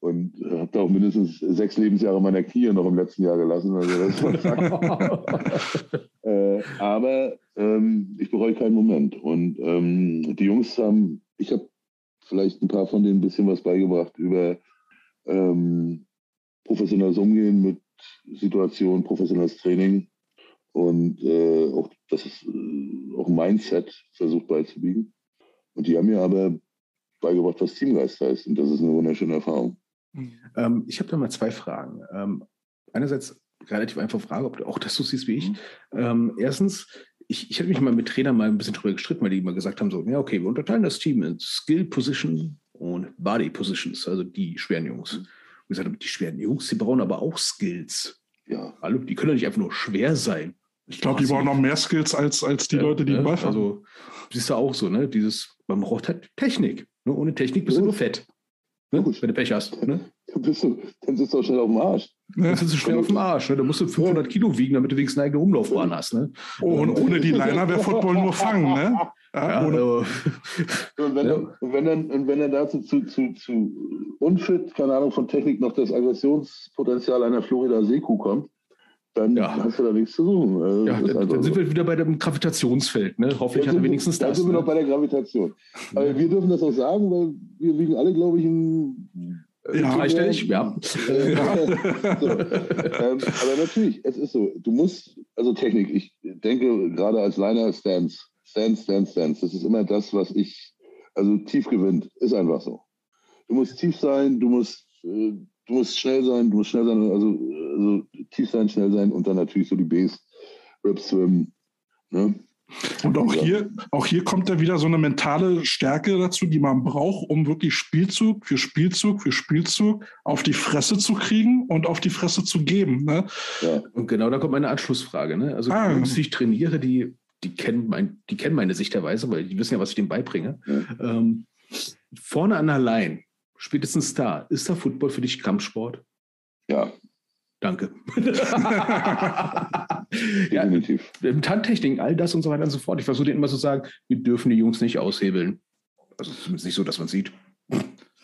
und habe da auch mindestens sechs Lebensjahre meiner Knie noch im letzten Jahr gelassen. Also äh, aber ähm, ich bereue keinen Moment. Und ähm, die Jungs haben, ich habe vielleicht ein paar von denen ein bisschen was beigebracht über ähm, professionelles Umgehen mit Situationen, professionelles Training und äh, auch das ist äh, auch Mindset versucht beizubiegen. Und die haben mir aber beigebracht, was Teamgeist heißt. Und das ist eine wunderschöne Erfahrung. Mhm. Ähm, ich habe da mal zwei Fragen. Ähm, einerseits relativ einfach Frage, ob du auch das so siehst wie ich. Mhm. Ähm, erstens, ich, ich hätte mich mal mit Trainern mal ein bisschen drüber gestritten, weil die immer gesagt haben: so, ja, okay, wir unterteilen das Team in Skill Position und Body Positions, also die schweren Jungs. Mhm. Und gesagt die schweren Jungs, die brauchen aber auch Skills. Ja. Hallo, die können doch nicht einfach nur schwer sein. Ich glaube, die brauchen noch mehr Skills als, als die ja, Leute, die ja, den Ball Also, siehst du auch so, ne? Dieses, man braucht halt Technik. Ne? Ohne Technik bist du nur fett. Ne? Wenn du Pech hast. Ne? Dann, bist du, dann sitzt du auch schnell auf dem Arsch. Dann sitzt du schnell auf dem Arsch. Ne? Da musst du 500 Kilo wiegen, damit du wenigstens eine eigene Umlaufbahn hast. Ne? Oh, und ohne die Liner wäre Football nur fangen. Ne? Ja, und, wenn, ja. und, wenn dann, und wenn dann dazu zu, zu, zu unfit, keine Ahnung, von Technik noch das Aggressionspotenzial einer Florida Seekuh kommt, dann ja. hast du da nichts zu suchen. Also ja, dann, dann sind wir wieder bei dem Gravitationsfeld. Ne? Hoffentlich hat er wenigstens das. Dann sind wir ne? noch bei der Gravitation. Aber wir dürfen das auch sagen, weil wir wiegen alle, glaube ich, ein ja, dreistellig, ja. so. ähm, aber natürlich, es ist so, du musst, also Technik, ich denke gerade als Liner Stance, Stance, Stance, Stance, das ist immer das, was ich, also tief gewinnt, ist einfach so. Du musst tief sein, du musst äh, du musst schnell sein, du musst schnell sein, also, also tief sein, schnell sein und dann natürlich so die Base, Rip Swim. Ne? Und auch hier, auch hier kommt da wieder so eine mentale Stärke dazu, die man braucht, um wirklich Spielzug für Spielzug für Spielzug auf die Fresse zu kriegen und auf die Fresse zu geben. Ne? Ja. Und genau da kommt meine Anschlussfrage. Ne? Also ah. die ich trainiere, die, die, kennen mein, die kennen meine Sichtweise, weil die wissen ja, was ich denen beibringe. Ja. Ähm, vorne an der Line spätestens da, ist da Football für dich Kampfsport? Ja. Danke. Definitiv. Ja, Tantechnik, all das und so weiter und so fort. Ich versuche denen immer zu sagen, wir dürfen die Jungs nicht aushebeln. Also zumindest nicht so, dass man sieht.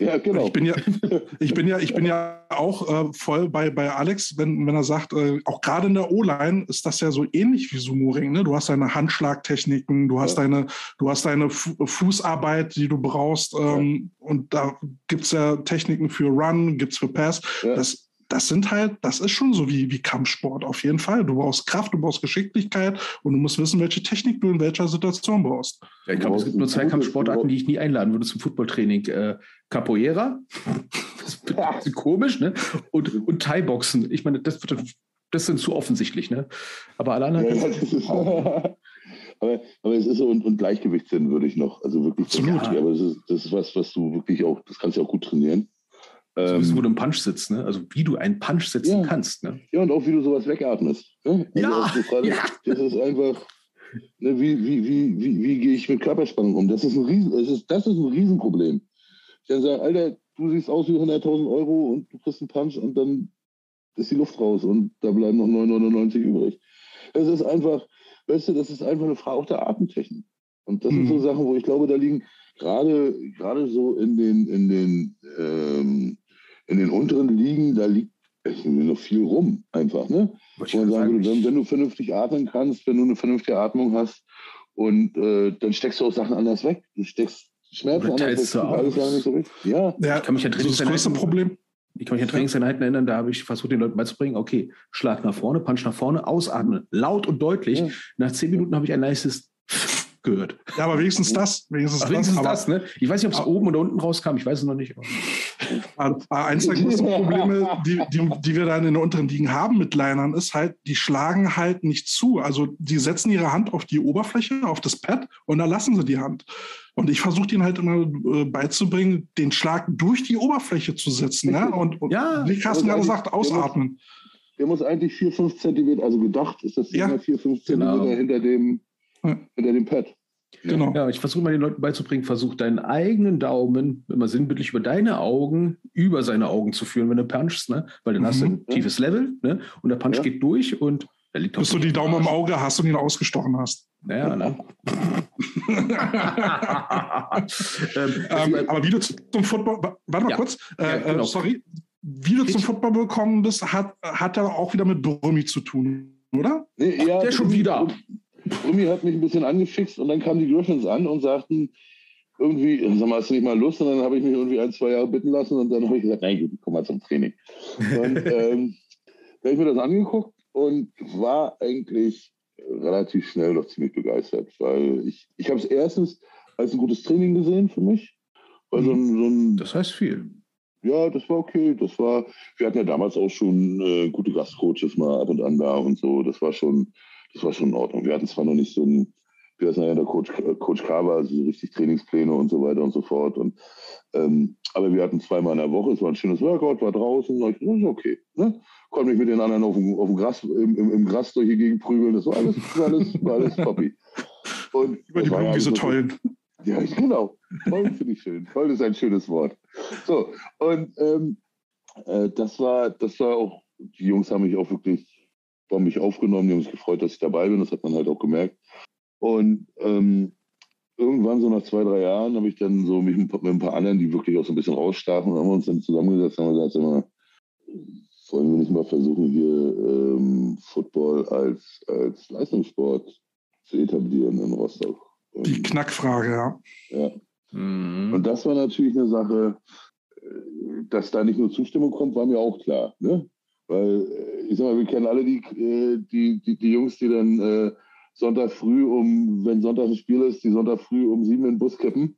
Ja, genau. Ich bin ja, ich bin ja, ich bin ja auch äh, voll bei, bei Alex, wenn, wenn er sagt, äh, auch gerade in der O-Line ist das ja so ähnlich wie Sumo-Ring. Ne? Du hast deine Handschlagtechniken, du hast ja. deine, du hast deine Fußarbeit, die du brauchst. Ähm, ja. Und da gibt es ja Techniken für Run, gibt es für Pass. Das das sind halt, das ist schon so wie, wie Kampfsport auf jeden Fall. Du brauchst Kraft, du brauchst Geschicklichkeit und du musst wissen, welche Technik du in welcher Situation brauchst. Ja, ich glaube, es gibt nur zwei Kampfsportarten, die ich nie einladen würde zum Footballtraining. Äh, Capoeira, das ist ein bisschen komisch, ne? Und, und Thai-Boxen. Ich meine, das, das sind zu offensichtlich, ne? Aber alle anderen. Ja, das ist, aber, aber es ist so, und, und Gleichgewichtssinn würde ich noch. Also wirklich. Absolut. Ja. Aber das ist, das ist was, was du wirklich auch, das kannst du auch gut trainieren. Also, ähm, wo du im Punch sitzt, ne? Also wie du einen Punch sitzen ja. kannst. Ne? Ja, und auch wie du sowas wegatmest. Ne? Also ja, Frage, ja. Das ist einfach, ne, wie, wie, wie, wie, wie gehe ich mit Körperspannung um? Das ist ein Riesen, das ist, das ist ein Riesenproblem. Ich dann sage, Alter, du siehst aus wie 100.000 Euro und du kriegst einen Punch und dann ist die Luft raus und da bleiben noch 9,99 übrig. Das ist einfach, weißt du, das ist einfach eine Frage auch der Atemtechnik. Und das mhm. sind so Sachen, wo ich glaube, da liegen gerade, gerade so in den, in den, ähm, in den unteren Ligen, da liegt noch viel rum, einfach, ne? Wo man sagen würde, wenn, wenn, du vernünftig atmen kannst, wenn du eine vernünftige Atmung hast und äh, dann steckst du auch Sachen anders weg. Du steckst Schmerzen anders weg. Alles nicht so richtig. Ja. ja, kann mich ja das größte Problem Ich kann mich an Trainingseinheiten erinnern, da habe ich versucht, den Leuten beizubringen, okay, Schlag nach vorne, Punch nach vorne, ausatmen, laut und deutlich. Ja. Nach zehn Minuten habe ich ein nices gehört. Ja, aber wenigstens das. Wenigstens, Ach, wenigstens das, das, ne? Ich weiß nicht, ob es oben oder unten rauskam, ich weiß es noch nicht. Eins der größten Probleme, die, die, die wir dann in der unteren Ligen haben mit Linern, ist halt, die schlagen halt nicht zu. Also die setzen ihre Hand auf die Oberfläche, auf das Pad und da lassen sie die Hand. Und ich versuche ihnen halt immer äh, beizubringen, den Schlag durch die Oberfläche zu setzen. Ne? Und, und ja, wie Carsten gerade sagt, ausatmen. Der muss, der muss eigentlich 4, 5 Zentimeter, also gedacht ist das ja. 4, 5 Zentimeter genau. hinter dem hinter dem Pad. Genau. Ja, ich versuche mal den Leuten beizubringen, versuch deinen eigenen Daumen, wenn man sinnbildlich über deine Augen, über seine Augen zu führen, wenn du punchst, ne? Weil dann mhm. hast du ein mhm. tiefes Level, ne? Und der Punch ja. geht durch und er liegt Bis du die Daumen im Auge hast und ihn ausgestochen hast. Naja, ne? ähm, ähm, aber wie du zum Football, warte mal ja. kurz, äh, ja, genau. äh, sorry, wie du zum Football gekommen bist, hat, hat er auch wieder mit Brummi zu tun, oder? Ja, der schon wieder. Rumi hat mich ein bisschen angefixt und dann kamen die Griffins an und sagten irgendwie, sag mal, hast du nicht mal Lust? Und dann habe ich mich irgendwie ein, zwei Jahre bitten lassen und dann habe ich gesagt, nein, gut, komm mal zum Training. Und ähm, da habe ich mir das angeguckt und war eigentlich relativ schnell doch ziemlich begeistert, weil ich, ich habe es erstens als ein gutes Training gesehen für mich. Weil so ein, so ein, das heißt viel. Ja, das war okay. Das war, wir hatten ja damals auch schon äh, gute Gastcoaches mal ab und an da und so. Das war schon, das war schon in Ordnung. Wir hatten zwar noch nicht so ein, wie nachher der Coach, Coach Carver, also so richtig Trainingspläne und so weiter und so fort. Und, ähm, aber wir hatten zweimal in der Woche, es war ein schönes Workout, war draußen, und ich, das ist okay. Ne? Konnte mich mit den anderen auf dem, auf dem Gras, im, im, im Gras durch die Gegend prügeln, das war alles, war alles, war alles poppy. Und Über die Blumen, diese tollen. Ja, genau. Toll finde ich schön. Toll ist ein schönes Wort. So, und ähm, äh, das war, das war auch, die Jungs haben mich auch wirklich haben mich aufgenommen, die haben sich gefreut, dass ich dabei bin, das hat man halt auch gemerkt. Und ähm, irgendwann, so nach zwei, drei Jahren, habe ich dann so mich mit, ein paar anderen, die wirklich auch so ein bisschen rausstachen, haben wir uns dann zusammengesetzt und haben gesagt, immer, wollen wir nicht mal versuchen, hier ähm, Football als, als Leistungssport zu etablieren in Rostock. Und, die Knackfrage, ja. Ja. Mhm. Und das war natürlich eine Sache, dass da nicht nur Zustimmung kommt, war mir auch klar. Ne? Weil, äh, ich sag mal, wir kennen alle die, äh, die, die, die Jungs, die dann äh, Sonntag früh um, wenn Sonntag ein Spiel ist, die Sonntag früh um sieben in den Bus kippen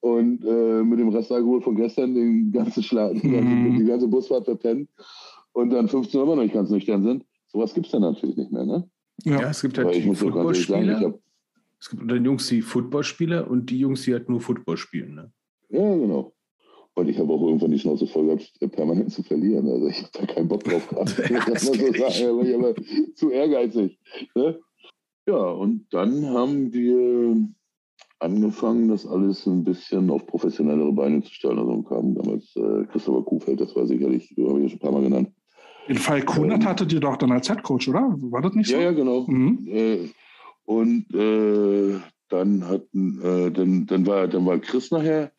und äh, mit dem Restalkohol von gestern den ganzen Schlag, die, ganze, mhm. die ganze Busfahrt verpennen und dann 15 Uhr immer noch nicht ganz nüchtern sind. Sowas gibt es dann natürlich nicht mehr, ne? Ja, ja es gibt halt Footballspieler. Es gibt unter den Jungs die Footballspieler und die Jungs, die halt nur Football spielen, ne? Ja, genau. Und ich habe auch irgendwann die Schnauze voll gehabt, äh, permanent zu verlieren. Also ich habe da keinen Bock drauf gehabt. das so sagen, ich aber zu ehrgeizig. Ne? Ja, und dann haben wir angefangen, das alles ein bisschen auf professionellere Beine zu stellen. Also kam damals äh, Christopher Kuhfeld, das war sicherlich, habe ich schon ein paar Mal genannt. Den Fall Kunert ähm, hattet ihr doch dann als Headcoach, oder? War das nicht so? Ja, ja, genau. Mhm. Äh, und äh, dann hatten, äh, dann, dann war dann war Chris nachher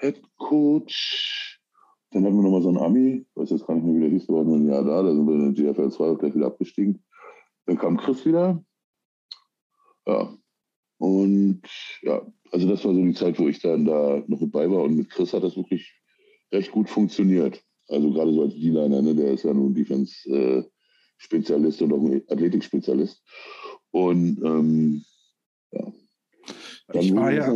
Head Coach. Dann hatten wir nochmal so einen Ami, weiß jetzt gar nicht mehr, wie der hieß, wir waren ein Jahr da, da sind wir in der GFL 2 gleich wieder abgestiegen. Dann kam Chris wieder. Ja. Und ja, also das war so die Zeit, wo ich dann da noch mit bei war. Und mit Chris hat das wirklich recht gut funktioniert. Also gerade so als D-Liner, ne, der ist ja nun Defense-Spezialist und auch ein Athletik-Spezialist. Und ähm, ja. Dann ich war ja,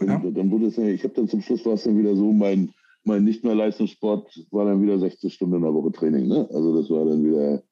ja. Dann wurde es, ich habe dann zum Schluss war es dann wieder so, mein, mein nicht mehr Leistungssport war dann wieder 60 Stunden in der Woche Training. Ne? Also das war dann wieder,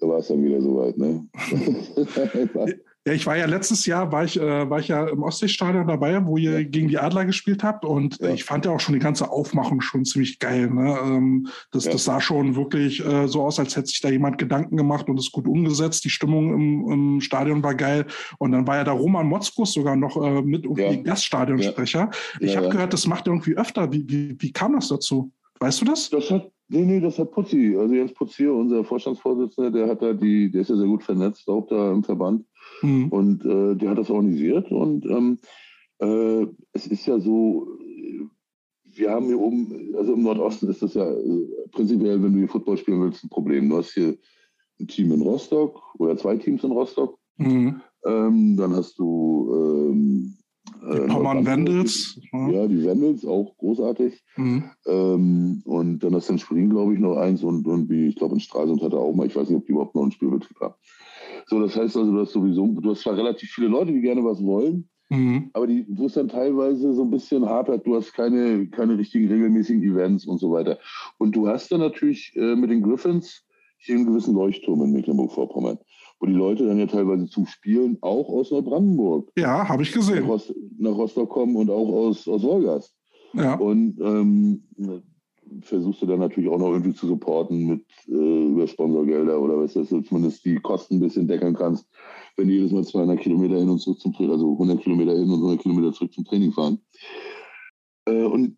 da war es dann wieder soweit. Ne? Ja, ich war ja letztes Jahr, war ich, äh, war ich ja im Ostseestadion dabei, wo ihr ja. gegen die Adler gespielt habt. Und ja. ich fand ja auch schon die ganze Aufmachung schon ziemlich geil. Ne? Ähm, das, ja. das sah schon wirklich äh, so aus, als hätte sich da jemand Gedanken gemacht und es gut umgesetzt. Die Stimmung im, im Stadion war geil. Und dann war ja der Roman Motzkus sogar noch äh, mit irgendwie Gaststadionsprecher. Ich habe gehört, das macht er irgendwie öfter. Wie, wie, wie kam das dazu? Weißt du das? Das hat, nee, nee, das hat Putzi. Also Jens Putzi, unser Vorstandsvorsitzender, der hat da die, der ist ja sehr gut vernetzt, auch da im Verband. Mhm. Und äh, der hat das organisiert. Und ähm, äh, es ist ja so, wir haben hier oben, also im Nordosten ist das ja äh, prinzipiell, wenn du hier Football spielen willst, ein Problem. Du hast hier ein Team in Rostock oder zwei Teams in Rostock. Mhm. Ähm, dann hast du ähm, Die äh, Pommern Wendels. Ja. ja. die Wendels, auch großartig. Mhm. Ähm, und dann hast du in Schwerin, glaube ich, noch eins und irgendwie, ich glaube, in Stralsund hat er auch mal, ich weiß nicht, ob die überhaupt noch einen Spielbetrieb haben. So, das heißt also, du hast sowieso, du hast zwar relativ viele Leute, die gerne was wollen, mhm. aber die, du hast dann teilweise so ein bisschen hapert, du hast keine, keine richtigen regelmäßigen Events und so weiter. Und du hast dann natürlich äh, mit den Griffins hier einen gewissen Leuchtturm in Mecklenburg-Vorpommern wo die Leute dann ja teilweise zum Spielen auch aus Neubrandenburg. Ja, habe ich gesehen. Nach, Rost nach, Rostock kommen und auch aus, aus Wolgast. Ja. Und ähm, versuchst du dann natürlich auch noch irgendwie zu supporten mit äh, über Sponsorgelder oder was dass du zumindest die Kosten ein bisschen deckeln kannst, wenn die jedes Mal 200 Kilometer hin und zurück zum Training, also 100 Kilometer hin und 100 Kilometer zurück zum Training fahren. Äh, und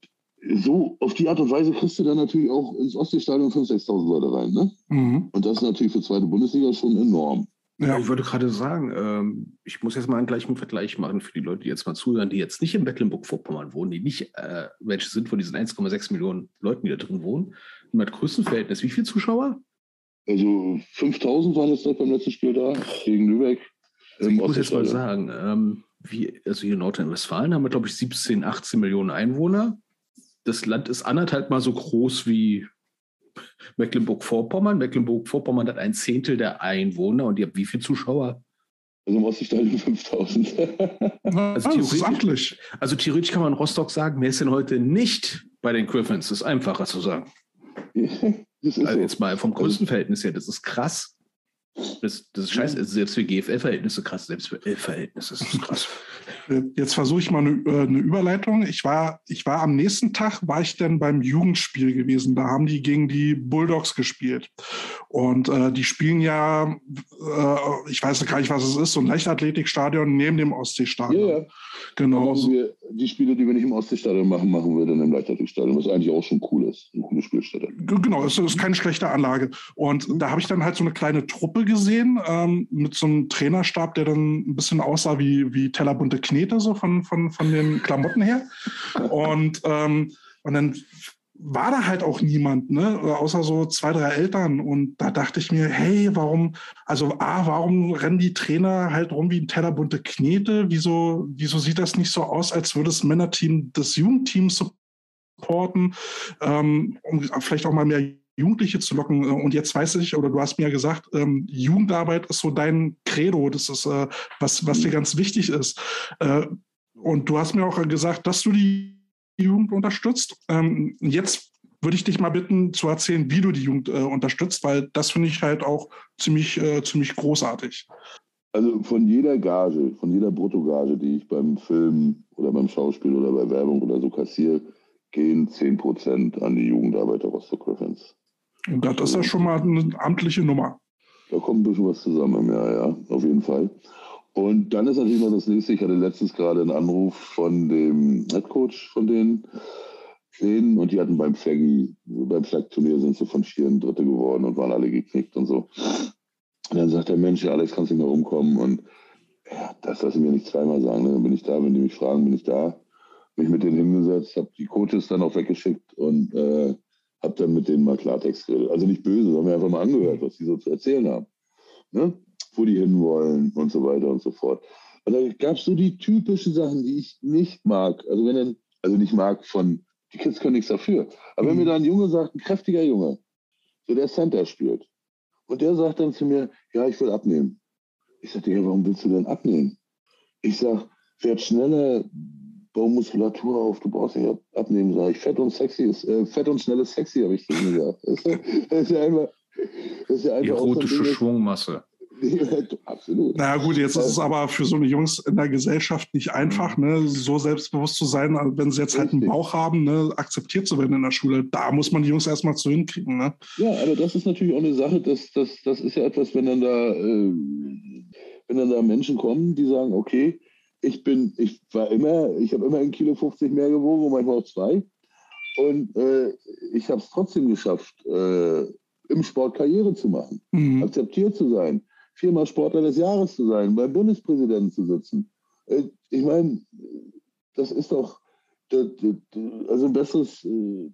so auf die Art und Weise kriegst du dann natürlich auch ins Ostseestadion 5.000, 6.000 Leute rein. Ne? Mhm. Und das ist natürlich für zweite Bundesliga schon enorm. Ja, ich wollte gerade sagen, ähm, ich muss jetzt mal einen gleichen Vergleich machen für die Leute, die jetzt mal zuhören, die jetzt nicht in Mecklenburg-Vorpommern wohnen, die nicht äh, welche sind von diesen 1,6 Millionen Leuten, die da drin wohnen. Und mit Größenverhältnis, wie viele Zuschauer? Also 5000 waren jetzt beim letzten Spiel da, gegen Lübeck. Also ich muss jetzt mal sagen, ähm, wie, also hier in Nordrhein-Westfalen haben wir, glaube ich, 17, 18 Millionen Einwohner das Land ist anderthalb mal so groß wie Mecklenburg-Vorpommern. Mecklenburg-Vorpommern hat ein Zehntel der Einwohner und ihr habt wie viele Zuschauer? Also im Oststadion 5000. also, theoretisch, also theoretisch kann man in Rostock sagen, wer ist denn heute nicht bei den Griffins? Das ist einfacher zu sagen. also so. Jetzt mal vom Größenverhältnis her, das ist krass. Das, das ist scheiße. Also selbst für GFL-Verhältnisse krass, selbst für L-Verhältnisse ist das krass. Jetzt versuche ich mal eine, äh, eine, Überleitung. Ich war, ich war am nächsten Tag, war ich dann beim Jugendspiel gewesen. Da haben die gegen die Bulldogs gespielt. Und äh, die spielen ja, äh, ich weiß gar nicht, was es ist, so ein Leichtathletikstadion neben dem Ostseestadion. Ja, ja. Genau. Wir, die Spiele, die wir nicht im Ostseestadion machen, machen wir dann im Leichtathletikstadion, was eigentlich auch schon cool ist. Eine coole Spielstätte. Genau, es ist keine schlechte Anlage. Und da habe ich dann halt so eine kleine Truppe gesehen ähm, mit so einem Trainerstab, der dann ein bisschen aussah wie, wie tellerbunte Knete, so von, von, von den Klamotten her. Und, ähm, und dann war da halt auch niemand, ne? außer so zwei, drei Eltern. Und da dachte ich mir, hey, warum, also A, warum rennen die Trainer halt rum wie ein Teller bunte Knete? Wieso, wieso sieht das nicht so aus, als würde das Männerteam des Jugendteams supporten, ähm, um vielleicht auch mal mehr Jugendliche zu locken. Und jetzt weiß ich, oder du hast mir ja gesagt, ähm, Jugendarbeit ist so dein Credo, das ist, äh, was, was dir ganz wichtig ist. Äh, und du hast mir auch gesagt, dass du die Jugend unterstützt. Ähm, jetzt würde ich dich mal bitten zu erzählen, wie du die Jugend äh, unterstützt, weil das finde ich halt auch ziemlich, äh, ziemlich großartig. Also von jeder Gage, von jeder Bruttogage, die ich beim Film oder beim Schauspiel oder bei Werbung oder so kassiere, gehen 10% an die Jugendarbeit der Rostock Griffins. Und das ist ja schon mal eine amtliche Nummer. Da kommt ein bisschen was zusammen, ja, ja, auf jeden Fall. Und dann ist natürlich noch das nächste. Ich hatte letztens gerade einen Anruf von dem Headcoach von den Kleinen und die hatten beim Flaggy, beim Flag-Turnier sind sie von Vieren Dritte geworden und waren alle geknickt und so. Und dann sagt der Mensch, ja, Alex, kannst du nicht mehr rumkommen? Und ja, das lasse ich mir nicht zweimal sagen. Ne? Dann bin ich da, wenn die mich fragen, bin ich da. Bin ich mit denen hingesetzt, habe die Coaches dann auch weggeschickt und äh, habe dann mit denen mal Klartext geredet. Also nicht böse, sondern einfach mal angehört, was die so zu erzählen haben. Ne? wo die hinwollen und so weiter und so fort. Und da gab es so die typischen Sachen, die ich nicht mag. Also wenn dann, also nicht mag von, die Kids können nichts dafür. Aber mhm. wenn mir da ein Junge sagt, ein kräftiger Junge, so der Center spielt, und der sagt dann zu mir, ja, ich will abnehmen. Ich sage, ja, warum willst du denn abnehmen? Ich sage, werd schneller, bau Muskulatur auf, du brauchst nicht abnehmen, sage ich. Fett und sexy ist, äh, fett und schnell ist sexy, habe ich gesagt. Das ist, das ist ja einfach, das ist ja einfach Erotische so Schwungmasse. Absolut. Na naja, gut, jetzt ist es aber für so eine Jungs in der Gesellschaft nicht einfach, mhm. ne, so selbstbewusst zu sein, wenn sie jetzt halt einen Bauch haben, ne, akzeptiert zu werden in der Schule. Da muss man die Jungs erstmal zu hinkriegen. Ne? Ja, aber das ist natürlich auch eine Sache, das, das, das ist ja etwas, wenn dann da, äh, wenn dann da Menschen kommen, die sagen, okay, ich bin, ich war immer, ich habe immer ein Kilo 50 mehr gewogen und manchmal auch zwei. Und äh, ich habe es trotzdem geschafft, äh, im Sport Karriere zu machen, mhm. akzeptiert zu sein viermal Sportler des Jahres zu sein, beim Bundespräsidenten zu sitzen. Äh, ich meine, das ist doch also ein besseres, äh,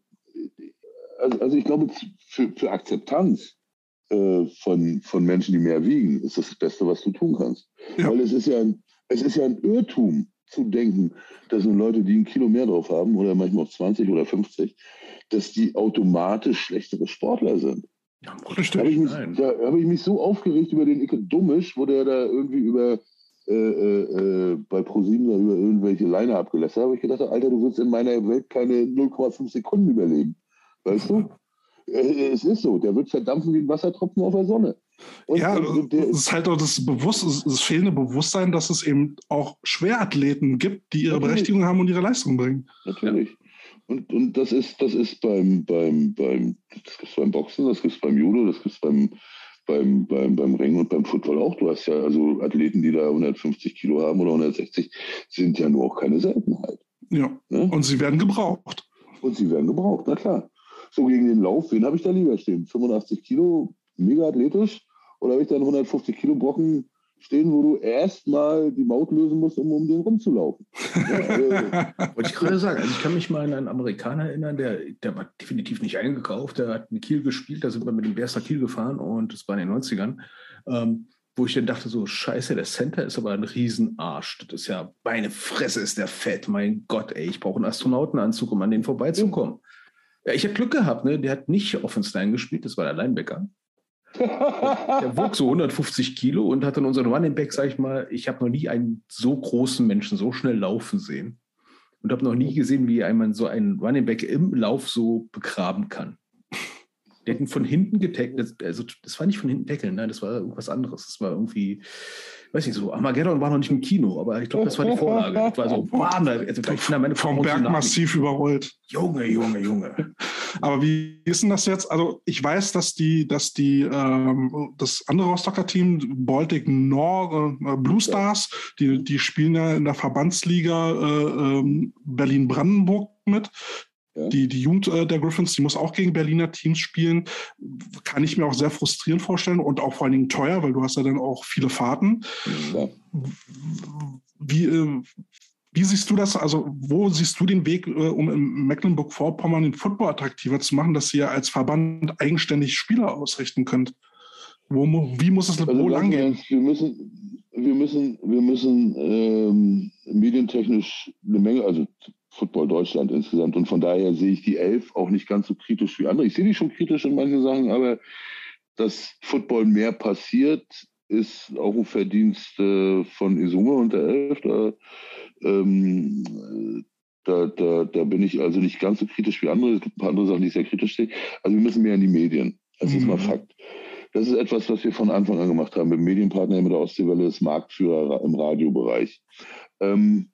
also, also ich glaube, für, für Akzeptanz äh, von, von Menschen, die mehr wiegen, ist das das Beste, was du tun kannst. Ja. Weil es ist ja ein, es ist ja ein Irrtum, zu denken, dass nur Leute, die ein Kilo mehr drauf haben oder manchmal auch 20 oder 50, dass die automatisch schlechtere Sportler sind. Ja, da habe ich, mich, hab ich mich so aufgeregt über den Icke Dummisch, wo der da irgendwie über äh, äh, äh bei ProSieben da über irgendwelche Leine abgelässt hat. habe ich gedacht, Alter, du wirst in meiner Welt keine 0,5 Sekunden überleben. Weißt du? Äh, es ist so, der wird verdampfen wie ein Wassertropfen auf der Sonne. Und, ja, und, es ist halt auch das, Bewusst das fehlende Bewusstsein, dass es eben auch Schwerathleten gibt, die ihre Natürlich. Berechtigung haben und ihre Leistung bringen. Natürlich. Ja. Und, und das ist, das ist beim, beim, beim, das gibt's beim Boxen, das gibt es beim Judo, das gibt es beim, beim, beim, beim Ringen und beim Football auch. Du hast ja also Athleten, die da 150 Kilo haben oder 160, sind ja nur auch keine Seltenheit. Ja. Ne? Und sie werden gebraucht. Und sie werden gebraucht, na klar. So gegen den Lauf, wen habe ich da lieber stehen? 85 Kilo, mega athletisch? Oder habe ich dann 150 Kilo Brocken stehen, wo du erstmal die Maut lösen musst, um um den rumzulaufen. ja, also. Wollte ich gerade sagen, also ich kann mich mal an einen Amerikaner erinnern, der, der war definitiv nicht eingekauft, der hat in Kiel gespielt, da sind wir mit dem Berster Kiel gefahren und das war in den 90ern. Ähm, wo ich dann dachte, so, scheiße, der Center ist aber ein Riesenarsch. Das ist ja, meine Fresse ist der fett, mein Gott, ey, ich brauche einen Astronautenanzug, um an den vorbeizukommen. Ja, ich habe Glück gehabt, ne? Der hat nicht Offenstein gespielt, das war der Linebacker. Der wog so 150 Kilo und hat dann unseren Running Back, sag ich mal, ich habe noch nie einen so großen Menschen so schnell laufen sehen. Und habe noch nie gesehen, wie man so einen Running Back im Lauf so begraben kann. Hat ihn von hinten getackelt. Also, das war nicht von hinten tackeln, nein, das war irgendwas anderes. Das war irgendwie, weiß nicht so, Armageddon war noch nicht im Kino, aber ich glaube, das war die Vorlage. Das war so, bam, also gleich vom Berg massiv überrollt. Junge, Junge, Junge. Aber wie ist denn das jetzt? Also ich weiß, dass die, dass die ähm, das andere Rostocker Team, Baltic Nord, äh, Blue Stars, die, die spielen ja in der Verbandsliga äh, ähm, Berlin-Brandenburg mit. Ja. Die, die Jugend äh, der Griffins, die muss auch gegen Berliner Teams spielen. Kann ich mir auch sehr frustrierend vorstellen und auch vor allen Dingen teuer, weil du hast ja dann auch viele Fahrten. Ja. Wie, äh, wie siehst du das? Also, wo siehst du den Weg, äh, um in Mecklenburg-Vorpommern den Football attraktiver zu machen, dass ihr als Verband eigenständig Spieler ausrichten könnt? Wo, wie muss es also wo lang gehen? Wir müssen, wir müssen, wir müssen ähm, medientechnisch eine Menge, also Football Deutschland insgesamt. Und von daher sehe ich die Elf auch nicht ganz so kritisch wie andere. Ich sehe die schon kritisch in manchen Sachen, aber dass Football mehr passiert, ist auch ein Verdienst äh, von Isume und der Elf. Da, ähm, da, da, da bin ich also nicht ganz so kritisch wie andere. Es gibt ein paar andere Sachen, die ich sehr kritisch sehe. Also wir müssen mehr in die Medien. Das mhm. ist mal mhm. Fakt. Das ist etwas, was wir von Anfang an gemacht haben. Mit Medienpartner mit der Ostseewelle ist Marktführer im Radiobereich. Ähm,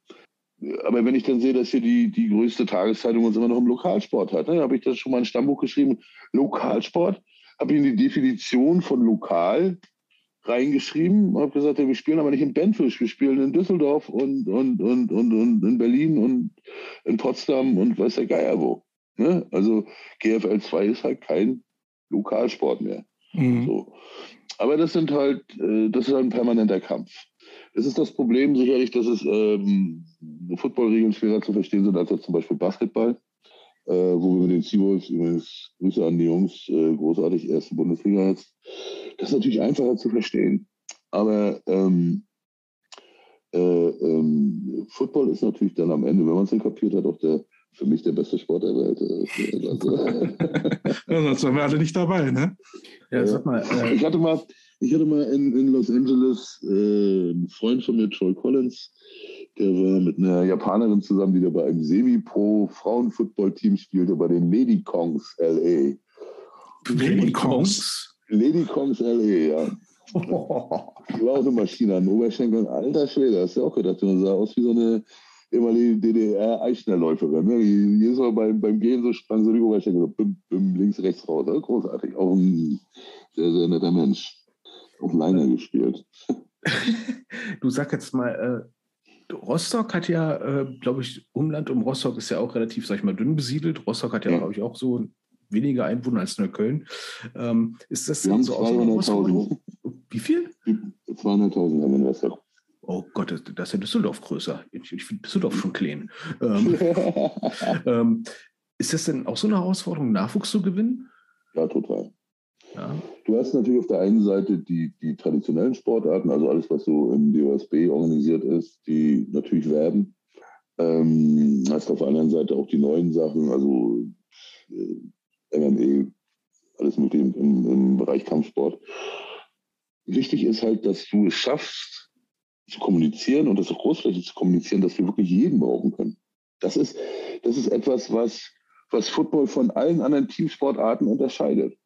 aber wenn ich dann sehe, dass hier die, die größte Tageszeitung uns immer noch im Lokalsport hat, ne, habe ich das schon mal in ein Stammbuch geschrieben. Lokalsport, habe ich in die Definition von lokal reingeschrieben und habe gesagt, ja, wir spielen aber nicht in Benfisch, wir spielen in Düsseldorf und, und, und, und, und in Berlin und in Potsdam und weiß der Geier wo. Ne? Also GFL 2 ist halt kein Lokalsport mehr. Mhm. So. Aber das sind halt, äh, das ist halt ein permanenter Kampf. Es ist das Problem sicherlich, dass es ähm, Footballregeln schwerer zu verstehen sind als jetzt zum Beispiel Basketball, äh, wo wir mit den Seawolves, übrigens Grüße an die Jungs, äh, großartig erste Bundesliga jetzt, das ist natürlich einfacher zu verstehen. Aber ähm, äh, ähm, Football ist natürlich dann am Ende, wenn man es dann kapiert hat, auch der für mich der beste Sport der Welt. Also, ja, sonst wären wir alle nicht dabei, ne? Ja, sag mal. Äh, ich hatte mal, ich hatte mal in, in Los Angeles äh, einen Freund von mir, Troy Collins, der war mit einer Japanerin zusammen, die da bei einem Semi-Pro Frauenfootball-Team spielte, bei den Lady Kongs LA. Lady Kongs? Lady Kongs LA, ja. Die war auch eine Maschine an Oberschenkeln. Alter Schwede, hast du auch gedacht, die sah aus wie so eine ehemalige DDR-Eichnerläuferin. Ne? Die jedes Mal beim, beim Gehen so sprang so die Oberschenkel so bim, bim, links, rechts raus. Großartig. Auch ein sehr, sehr netter Mensch auf Liner gespielt. du sag jetzt mal, äh, Rostock hat ja, äh, glaube ich, Umland um Rostock ist ja auch relativ, sag ich mal, dünn besiedelt. Rostock hat ja, ja. glaube ich, auch so weniger Einwohner als Neukölln. Ähm, ist das Wir so haben Wie viel? 200.000 haben wir in Rostock. Oh Gott, das ist ja Düsseldorf größer. Ich, ich finde Düsseldorf schon klein. Ähm, ähm, ist das denn auch so eine Herausforderung, Nachwuchs zu gewinnen? Ja, total. Ja. Du hast natürlich auf der einen Seite die, die traditionellen Sportarten, also alles, was so im DOSB organisiert ist, die natürlich werben. Ähm, hast auf der anderen Seite auch die neuen Sachen, also äh, MMA, alles mögliche im, im, im Bereich Kampfsport. Wichtig ist halt, dass du es schaffst, zu kommunizieren und das auch großflächig zu kommunizieren, dass wir wirklich jeden brauchen können. Das ist, das ist etwas, was, was Football von allen anderen Teamsportarten unterscheidet.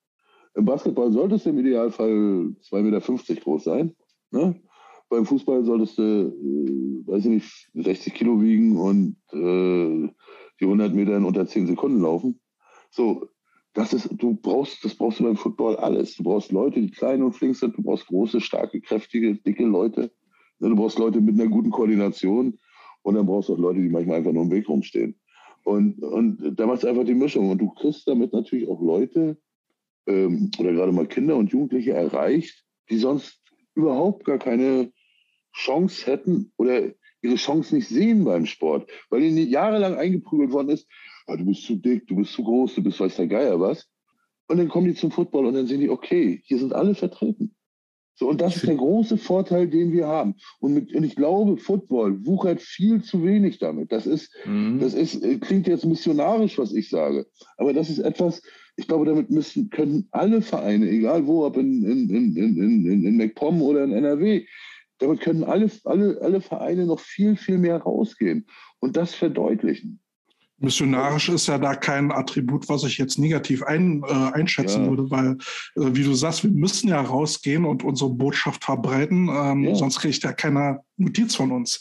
Im Basketball solltest du im Idealfall 2,50 Meter groß sein. Ne? Beim Fußball solltest du, äh, weiß ich nicht, 60 Kilo wiegen und äh, die 100 Meter in unter 10 Sekunden laufen. So, das ist, du brauchst, das brauchst du beim Football alles. Du brauchst Leute, die klein und flink sind. Du brauchst große, starke, kräftige, dicke Leute. Ne, du brauchst Leute mit einer guten Koordination. Und dann brauchst du auch Leute, die manchmal einfach nur im Weg rumstehen. Und, und da macht es einfach die Mischung. Und du kriegst damit natürlich auch Leute, ähm, oder gerade mal Kinder und Jugendliche erreicht, die sonst überhaupt gar keine Chance hätten oder ihre Chance nicht sehen beim Sport, weil ihnen jahrelang eingeprügelt worden ist, ah, du bist zu dick, du bist zu groß, du bist weiß der Geier was. Und dann kommen die zum Football und dann sehen die, okay, hier sind alle vertreten. So, und das ist der große Vorteil, den wir haben. Und, mit, und ich glaube, Football wuchert viel zu wenig damit. Das ist, mhm. das ist, äh, klingt jetzt missionarisch, was ich sage. Aber das ist etwas, ich glaube, damit müssen, können alle Vereine, egal wo, ob in, in, in, in, in, in MacPom oder in NRW, damit können alle, alle, alle Vereine noch viel, viel mehr rausgehen und das verdeutlichen. Missionarisch ist ja da kein Attribut, was ich jetzt negativ ein, äh, einschätzen ja. würde, weil, äh, wie du sagst, wir müssen ja rausgehen und unsere Botschaft verbreiten, ähm, ja. sonst kriegt ja keiner Notiz von uns.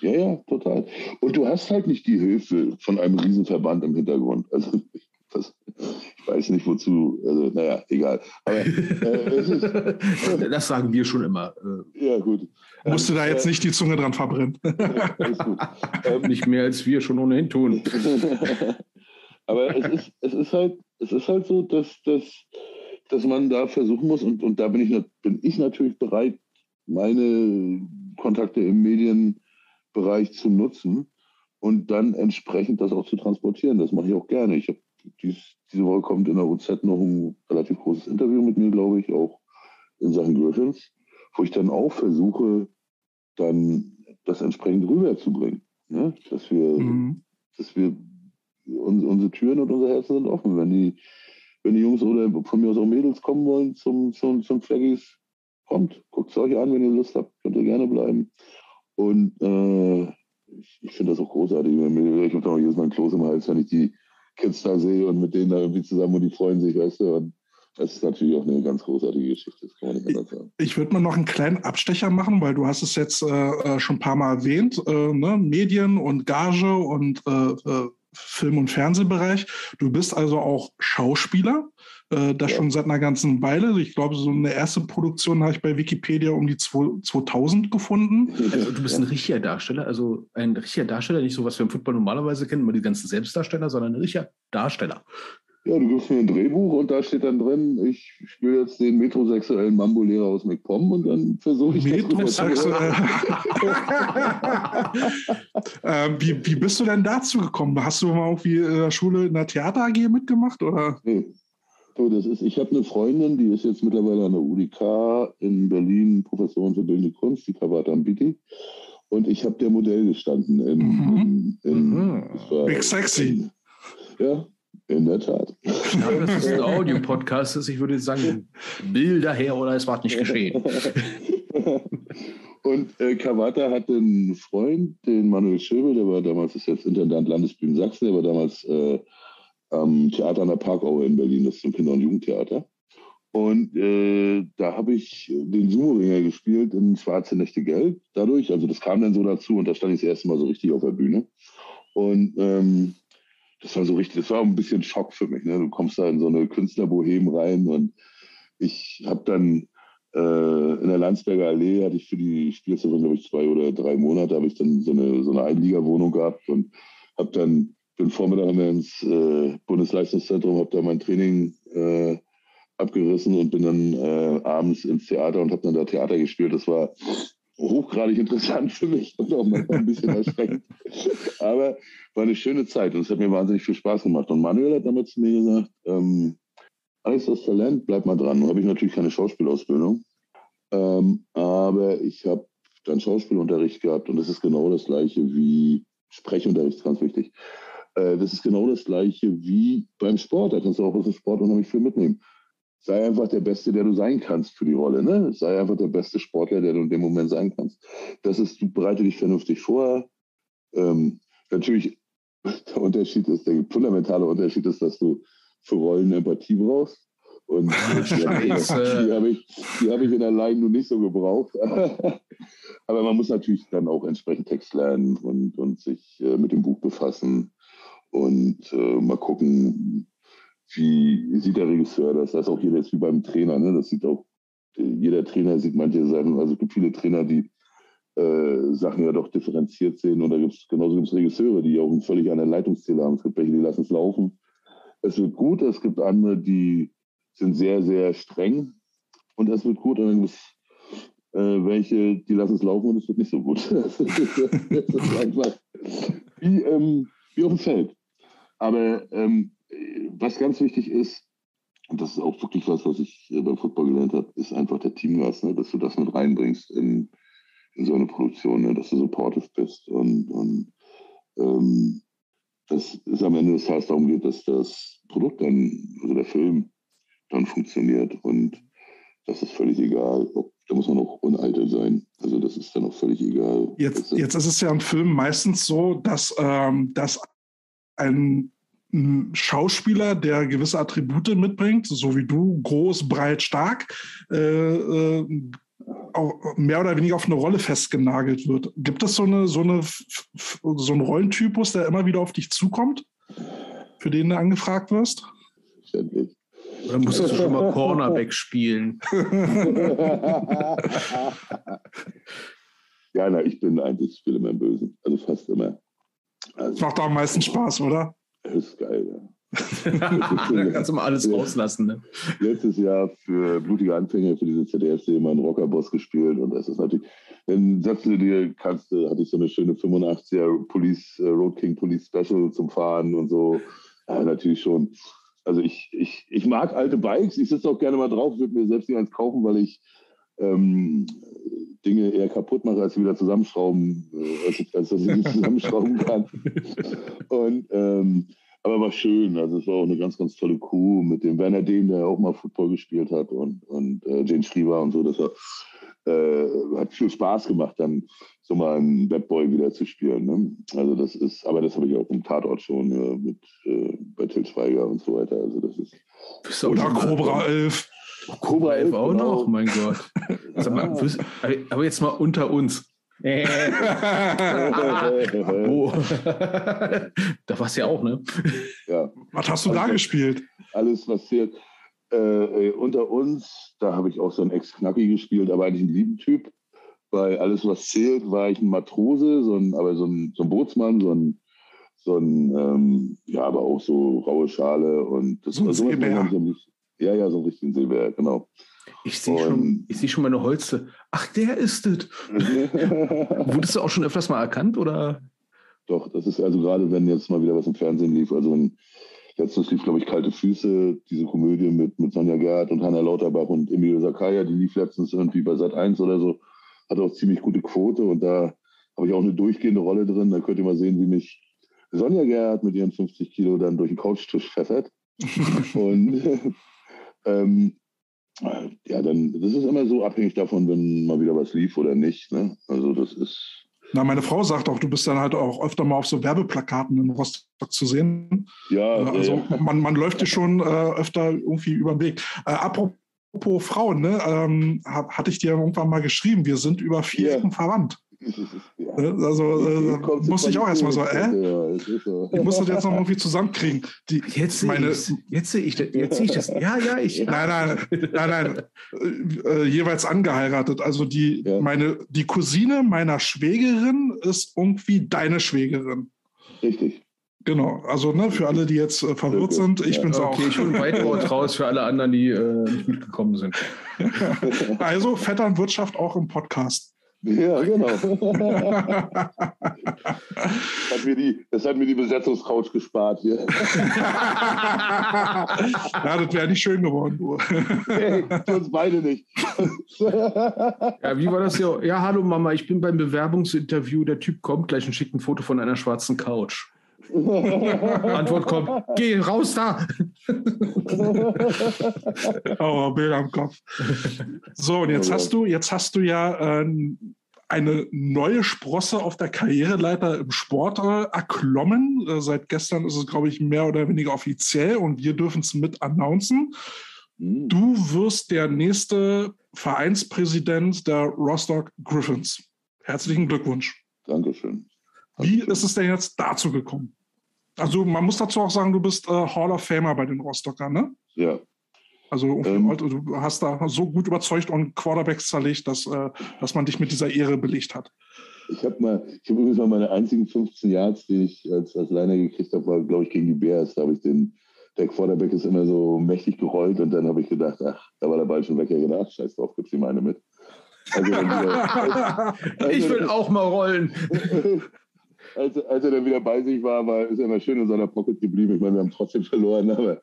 Ja, ja, total. Und du hast halt nicht die Hilfe von einem Riesenverband im Hintergrund. Also das, ich weiß nicht wozu, also naja, egal. Aber, äh, das sagen wir schon immer. Äh. Ja, gut. Musst du da jetzt äh, nicht die Zunge dran verbrennen. Alles gut. Ähm, nicht mehr als wir schon ohnehin tun. Aber es ist, es ist halt, es ist halt so, dass, dass, dass man da versuchen muss, und, und da bin ich, bin ich natürlich bereit, meine Kontakte im Medienbereich zu nutzen und dann entsprechend das auch zu transportieren. Das mache ich auch gerne. Ich habe dies, diese Woche kommt in der UZ noch ein relativ großes Interview mit mir, glaube ich, auch in Sachen Griffins, wo ich dann auch versuche, dann das entsprechend rüberzubringen. Ne? Dass wir, mhm. dass wir uns, unsere Türen und unsere Herzen sind offen. Wenn die, wenn die Jungs oder von mir aus auch Mädels kommen wollen zum, zum, zum Flaggies, kommt, guckt es euch an, wenn ihr Lust habt, könnt ihr gerne bleiben. Und äh, ich, ich finde das auch großartig. Ich habe da auch jedes Mal ein Kloß im Hals, wenn ich die Kids da sehe und mit denen da irgendwie zusammen und die freuen sich, weißt du. Und das ist natürlich auch eine ganz großartige Geschichte, das kann man nicht anders sagen. Ich würde mal noch einen kleinen Abstecher machen, weil du hast es jetzt äh, äh, schon ein paar Mal erwähnt, äh, ne? Medien und Gage und äh, äh Film- und Fernsehbereich. Du bist also auch Schauspieler. Äh, das ja. schon seit einer ganzen Weile. Ich glaube, so eine erste Produktion habe ich bei Wikipedia um die 2000 gefunden. Also du bist ein richtiger Darsteller, also ein richtiger Darsteller, nicht so, was wir im Football normalerweise kennen, immer die ganzen Selbstdarsteller, sondern ein richtiger Darsteller. Ja, du gibst mir ein Drehbuch und da steht dann drin, ich spiele jetzt den metrosexuellen Mambo-Lehrer aus McPom und dann versuche ich Metrosexuell. äh, wie, wie bist du denn dazu gekommen? Hast du mal irgendwie in der Schule in der Theater AG mitgemacht? Oder? Nee, so, das ist, ich habe eine Freundin, die ist jetzt mittlerweile an der UDK in Berlin Professorin für Bildende Kunst, die Kawata Ambiti. Und ich habe der Modell gestanden in, mhm. in, in mhm. Big Sexy. In, ja, in der Tat. Ja, das ist ein Audio-Podcast ist. Ich würde sagen, Bilder her oder es war nicht geschehen. Und äh, Kawata hatte einen Freund, den Manuel Schöbel, der war damals, ist jetzt Intendant Landesbühnen Sachsen, der war damals äh, am Theater an der Parkaue in Berlin, das ist ein Kinder- und Jugendtheater. Und äh, da habe ich den Sumo-Ringer gespielt in Schwarze Nächte Gelb. Dadurch, also das kam dann so dazu und da stand ich das erste Mal so richtig auf der Bühne. Und ähm, das war so richtig, das war ein bisschen Schock für mich. Ne? Du kommst da in so eine Künstlerbohem rein und ich habe dann äh, in der Landsberger Allee hatte ich für die Spielzeit, glaube ich, zwei oder drei Monate, habe ich dann so eine, so eine Einliegerwohnung gehabt und habe dann bin Vormittag ins äh, Bundesleistungszentrum, habe da mein Training äh, abgerissen und bin dann äh, abends ins Theater und habe dann da Theater gespielt. Das war hochgradig interessant für mich und auch manchmal ein bisschen erschreckend. Aber war eine schöne Zeit und es hat mir wahnsinnig viel Spaß gemacht. Und Manuel hat damals zu mir gesagt, ähm, Alles das Talent, bleib mal dran. Habe ich natürlich keine Schauspielausbildung, ähm, aber ich habe dann Schauspielunterricht gehabt und das ist genau das gleiche wie Sprechunterricht, ganz wichtig. Äh, das ist genau das gleiche wie beim Sport. Da kannst du auch aus dem Sport unheimlich viel mitnehmen. Sei einfach der Beste, der du sein kannst für die Rolle. Ne? Sei einfach der beste Sportler, der du in dem Moment sein kannst. Das ist, du bereite dich vernünftig vor. Ähm, natürlich, der Unterschied ist, der fundamentale Unterschied ist, dass du für Rollen Empathie brauchst. Und die habe ich, hab ich, hab ich in der Line nur nicht so gebraucht. Aber man muss natürlich dann auch entsprechend Text lernen und, und sich äh, mit dem Buch befassen und äh, mal gucken, wie sieht der Regisseur das? Das ist auch jeder jetzt wie beim Trainer. Ne? Das sieht auch, jeder Trainer sieht manche Sachen. Also es gibt viele Trainer, die äh, Sachen ja doch differenziert sehen. Und da gibt es genauso gibt's Regisseure, die auch einen völlig anderen Leitungszähler haben. Es gibt welche, die lassen es laufen. Es wird gut. Es gibt andere, die sind sehr, sehr streng. Und es wird gut. Und dann gibt es äh, welche, die lassen es laufen und es wird nicht so gut. ist, das ist einfach wie, ähm, wie auf dem Feld. Aber ähm, was ganz wichtig ist, und das ist auch wirklich was, was ich beim Football gelernt habe, ist einfach der Teamgeist, ne? dass du das mit reinbringst in, in so eine Produktion, ne? dass du supportive bist und, und ähm, dass es am Ende des Tages darum geht, dass das Produkt dann, also der Film, dann funktioniert und das ist völlig egal, ob da muss man auch uneitel sein. Also das ist dann auch völlig egal. Jetzt, jetzt ist es ja im Film meistens so, dass, ähm, dass ein Schauspieler, der gewisse Attribute mitbringt, so wie du, groß, breit, stark, äh, äh, auch mehr oder weniger auf eine Rolle festgenagelt wird. Gibt es so, eine, so, eine, so einen Rollentypus, der immer wieder auf dich zukommt, für den du angefragt wirst? Ständig. Oder musstest du schon mal Cornerback spielen? ja, na, ich bin eigentlich, ich spiele immer im Bösen. Also fast immer. Also, das macht auch am meisten Spaß, oder? Das ist geil, ja. da kannst du mal alles rauslassen. Ne? Letztes Jahr für blutige Anfänger für diese ZDF-Serie mal einen Rockerboss gespielt und das ist natürlich, wenn sagst du dir, kannst du, hatte ich so eine schöne 85er Police, äh, Road King Police Special zum Fahren und so. Ja, natürlich schon. Also ich, ich, ich mag alte Bikes, ich sitze auch gerne mal drauf, würde mir selbst nicht eins kaufen, weil ich ähm, Dinge eher kaputt mache, als sie wieder zusammenschrauben, äh, als, dass ich sie zusammenschrauben kann. Und, ähm, aber war schön. Also es war auch eine ganz, ganz tolle Crew mit dem Werner Dehm, der auch mal Football gespielt hat und, und äh, Jane Schriever und so. Das war, äh, hat viel Spaß gemacht, dann so mal einen Bad Boy wieder zu spielen. Ne? Also das ist, aber das habe ich auch im Tatort schon ja, mit äh, bei Til Schweiger und so weiter. Also das ist. Oder Cobra 11. Cobra 11 auch genau. noch, mein Gott. Mal, aber jetzt mal unter uns. oh. da warst du ja auch, ne? Ja. Was hast du also, da gespielt? Alles, was zählt. Äh, unter uns, da habe ich auch so einen Ex-Knacki gespielt, aber eigentlich ein lieben Typ. Bei Alles, was zählt, war ich ein Matrose, so ein, aber so ein, so ein Bootsmann, so ein, so ein ähm, ja, aber auch so raue Schale und das so war so nicht, ja, ja, so ein richtigen Silber, genau. Ich sehe schon, seh schon meine Holze. Ach, der ist es. Wurdest du auch schon öfters mal erkannt, oder? Doch, das ist also gerade, wenn jetzt mal wieder was im Fernsehen lief. Also wenn, letztens lief, glaube ich, Kalte Füße, diese Komödie mit, mit Sonja Gerd und Hanna Lauterbach und Emilio Sakaya, die lief letztens irgendwie bei Sat 1 oder so. Hat auch ziemlich gute Quote und da habe ich auch eine durchgehende Rolle drin. Da könnt ihr mal sehen, wie mich Sonja Gerd mit ihren 50 Kilo dann durch den Couchtisch pfeffert. und ähm, ja, dann, das ist immer so abhängig davon, wenn mal wieder was lief oder nicht. Ne? Also das ist. Na, meine Frau sagt auch, du bist dann halt auch öfter mal auf so Werbeplakaten in Rostock zu sehen. Ja. Äh, also ja. Man, man läuft dir schon äh, öfter irgendwie über den Weg. Äh, apropos Frauen, ne, ähm, hab, hatte ich dir irgendwann mal geschrieben, wir sind über vier Ecken verwandt. Ja. Also äh, musste ich auch erstmal so, äh? Ja, so. Ich muss das jetzt noch irgendwie zusammenkriegen. Die, jetzt meine, jetzt sehe ich, jetzt sehe ich das. Ja, ja, ich. Nein, nein, nein, nein. Äh, jeweils angeheiratet. Also die, ja. meine, die Cousine meiner Schwägerin ist irgendwie deine Schwägerin. Richtig. Genau, also ne, für alle, die jetzt äh, verwirrt sind, ich ja, bin's okay, auch. Okay, ein Whiteboard raus für alle anderen, die äh, nicht mitgekommen sind. also Vetternwirtschaft auch im Podcast. Ja, genau. das, hat mir die, das hat mir die Besetzungscouch gespart hier. ja, das wäre nicht schön geworden, du. hey, für uns beide nicht. ja, wie war das ja? Ja, hallo Mama, ich bin beim Bewerbungsinterview. Der Typ kommt gleich und schickt ein Foto von einer schwarzen Couch. Antwort kommt, geh raus da. oh, Bild am Kopf. So, und jetzt hast du, jetzt hast du ja äh, eine neue Sprosse auf der Karriereleiter im Sport äh, erklommen. Äh, seit gestern ist es, glaube ich, mehr oder weniger offiziell und wir dürfen es mit announcen. Mhm. Du wirst der nächste Vereinspräsident der Rostock Griffins. Herzlichen Glückwunsch. Dankeschön. Wie ist es denn jetzt dazu gekommen? Also man muss dazu auch sagen, du bist äh, Hall of Famer bei den Rostockern, ne? Ja. Also ähm, du hast da so gut überzeugt und Quarterbacks zerlegt, dass, äh, dass man dich mit dieser Ehre belegt hat. Ich habe mal, ich habe übrigens mal meine einzigen 15 Yards, die ich als, als Liner gekriegt habe, war, glaube ich, gegen die Bears. Da habe ich den, der Quarterback ist immer so mächtig gerollt und dann habe ich gedacht, ach, da war der Ball schon weg. Ja, gedacht, scheiß drauf, gibt's ihm eine mit. Also, also, ich will auch mal rollen. als, als er dann wieder bei sich war, war ist er immer schön in seiner Pocket geblieben. Ich meine, wir haben trotzdem verloren, aber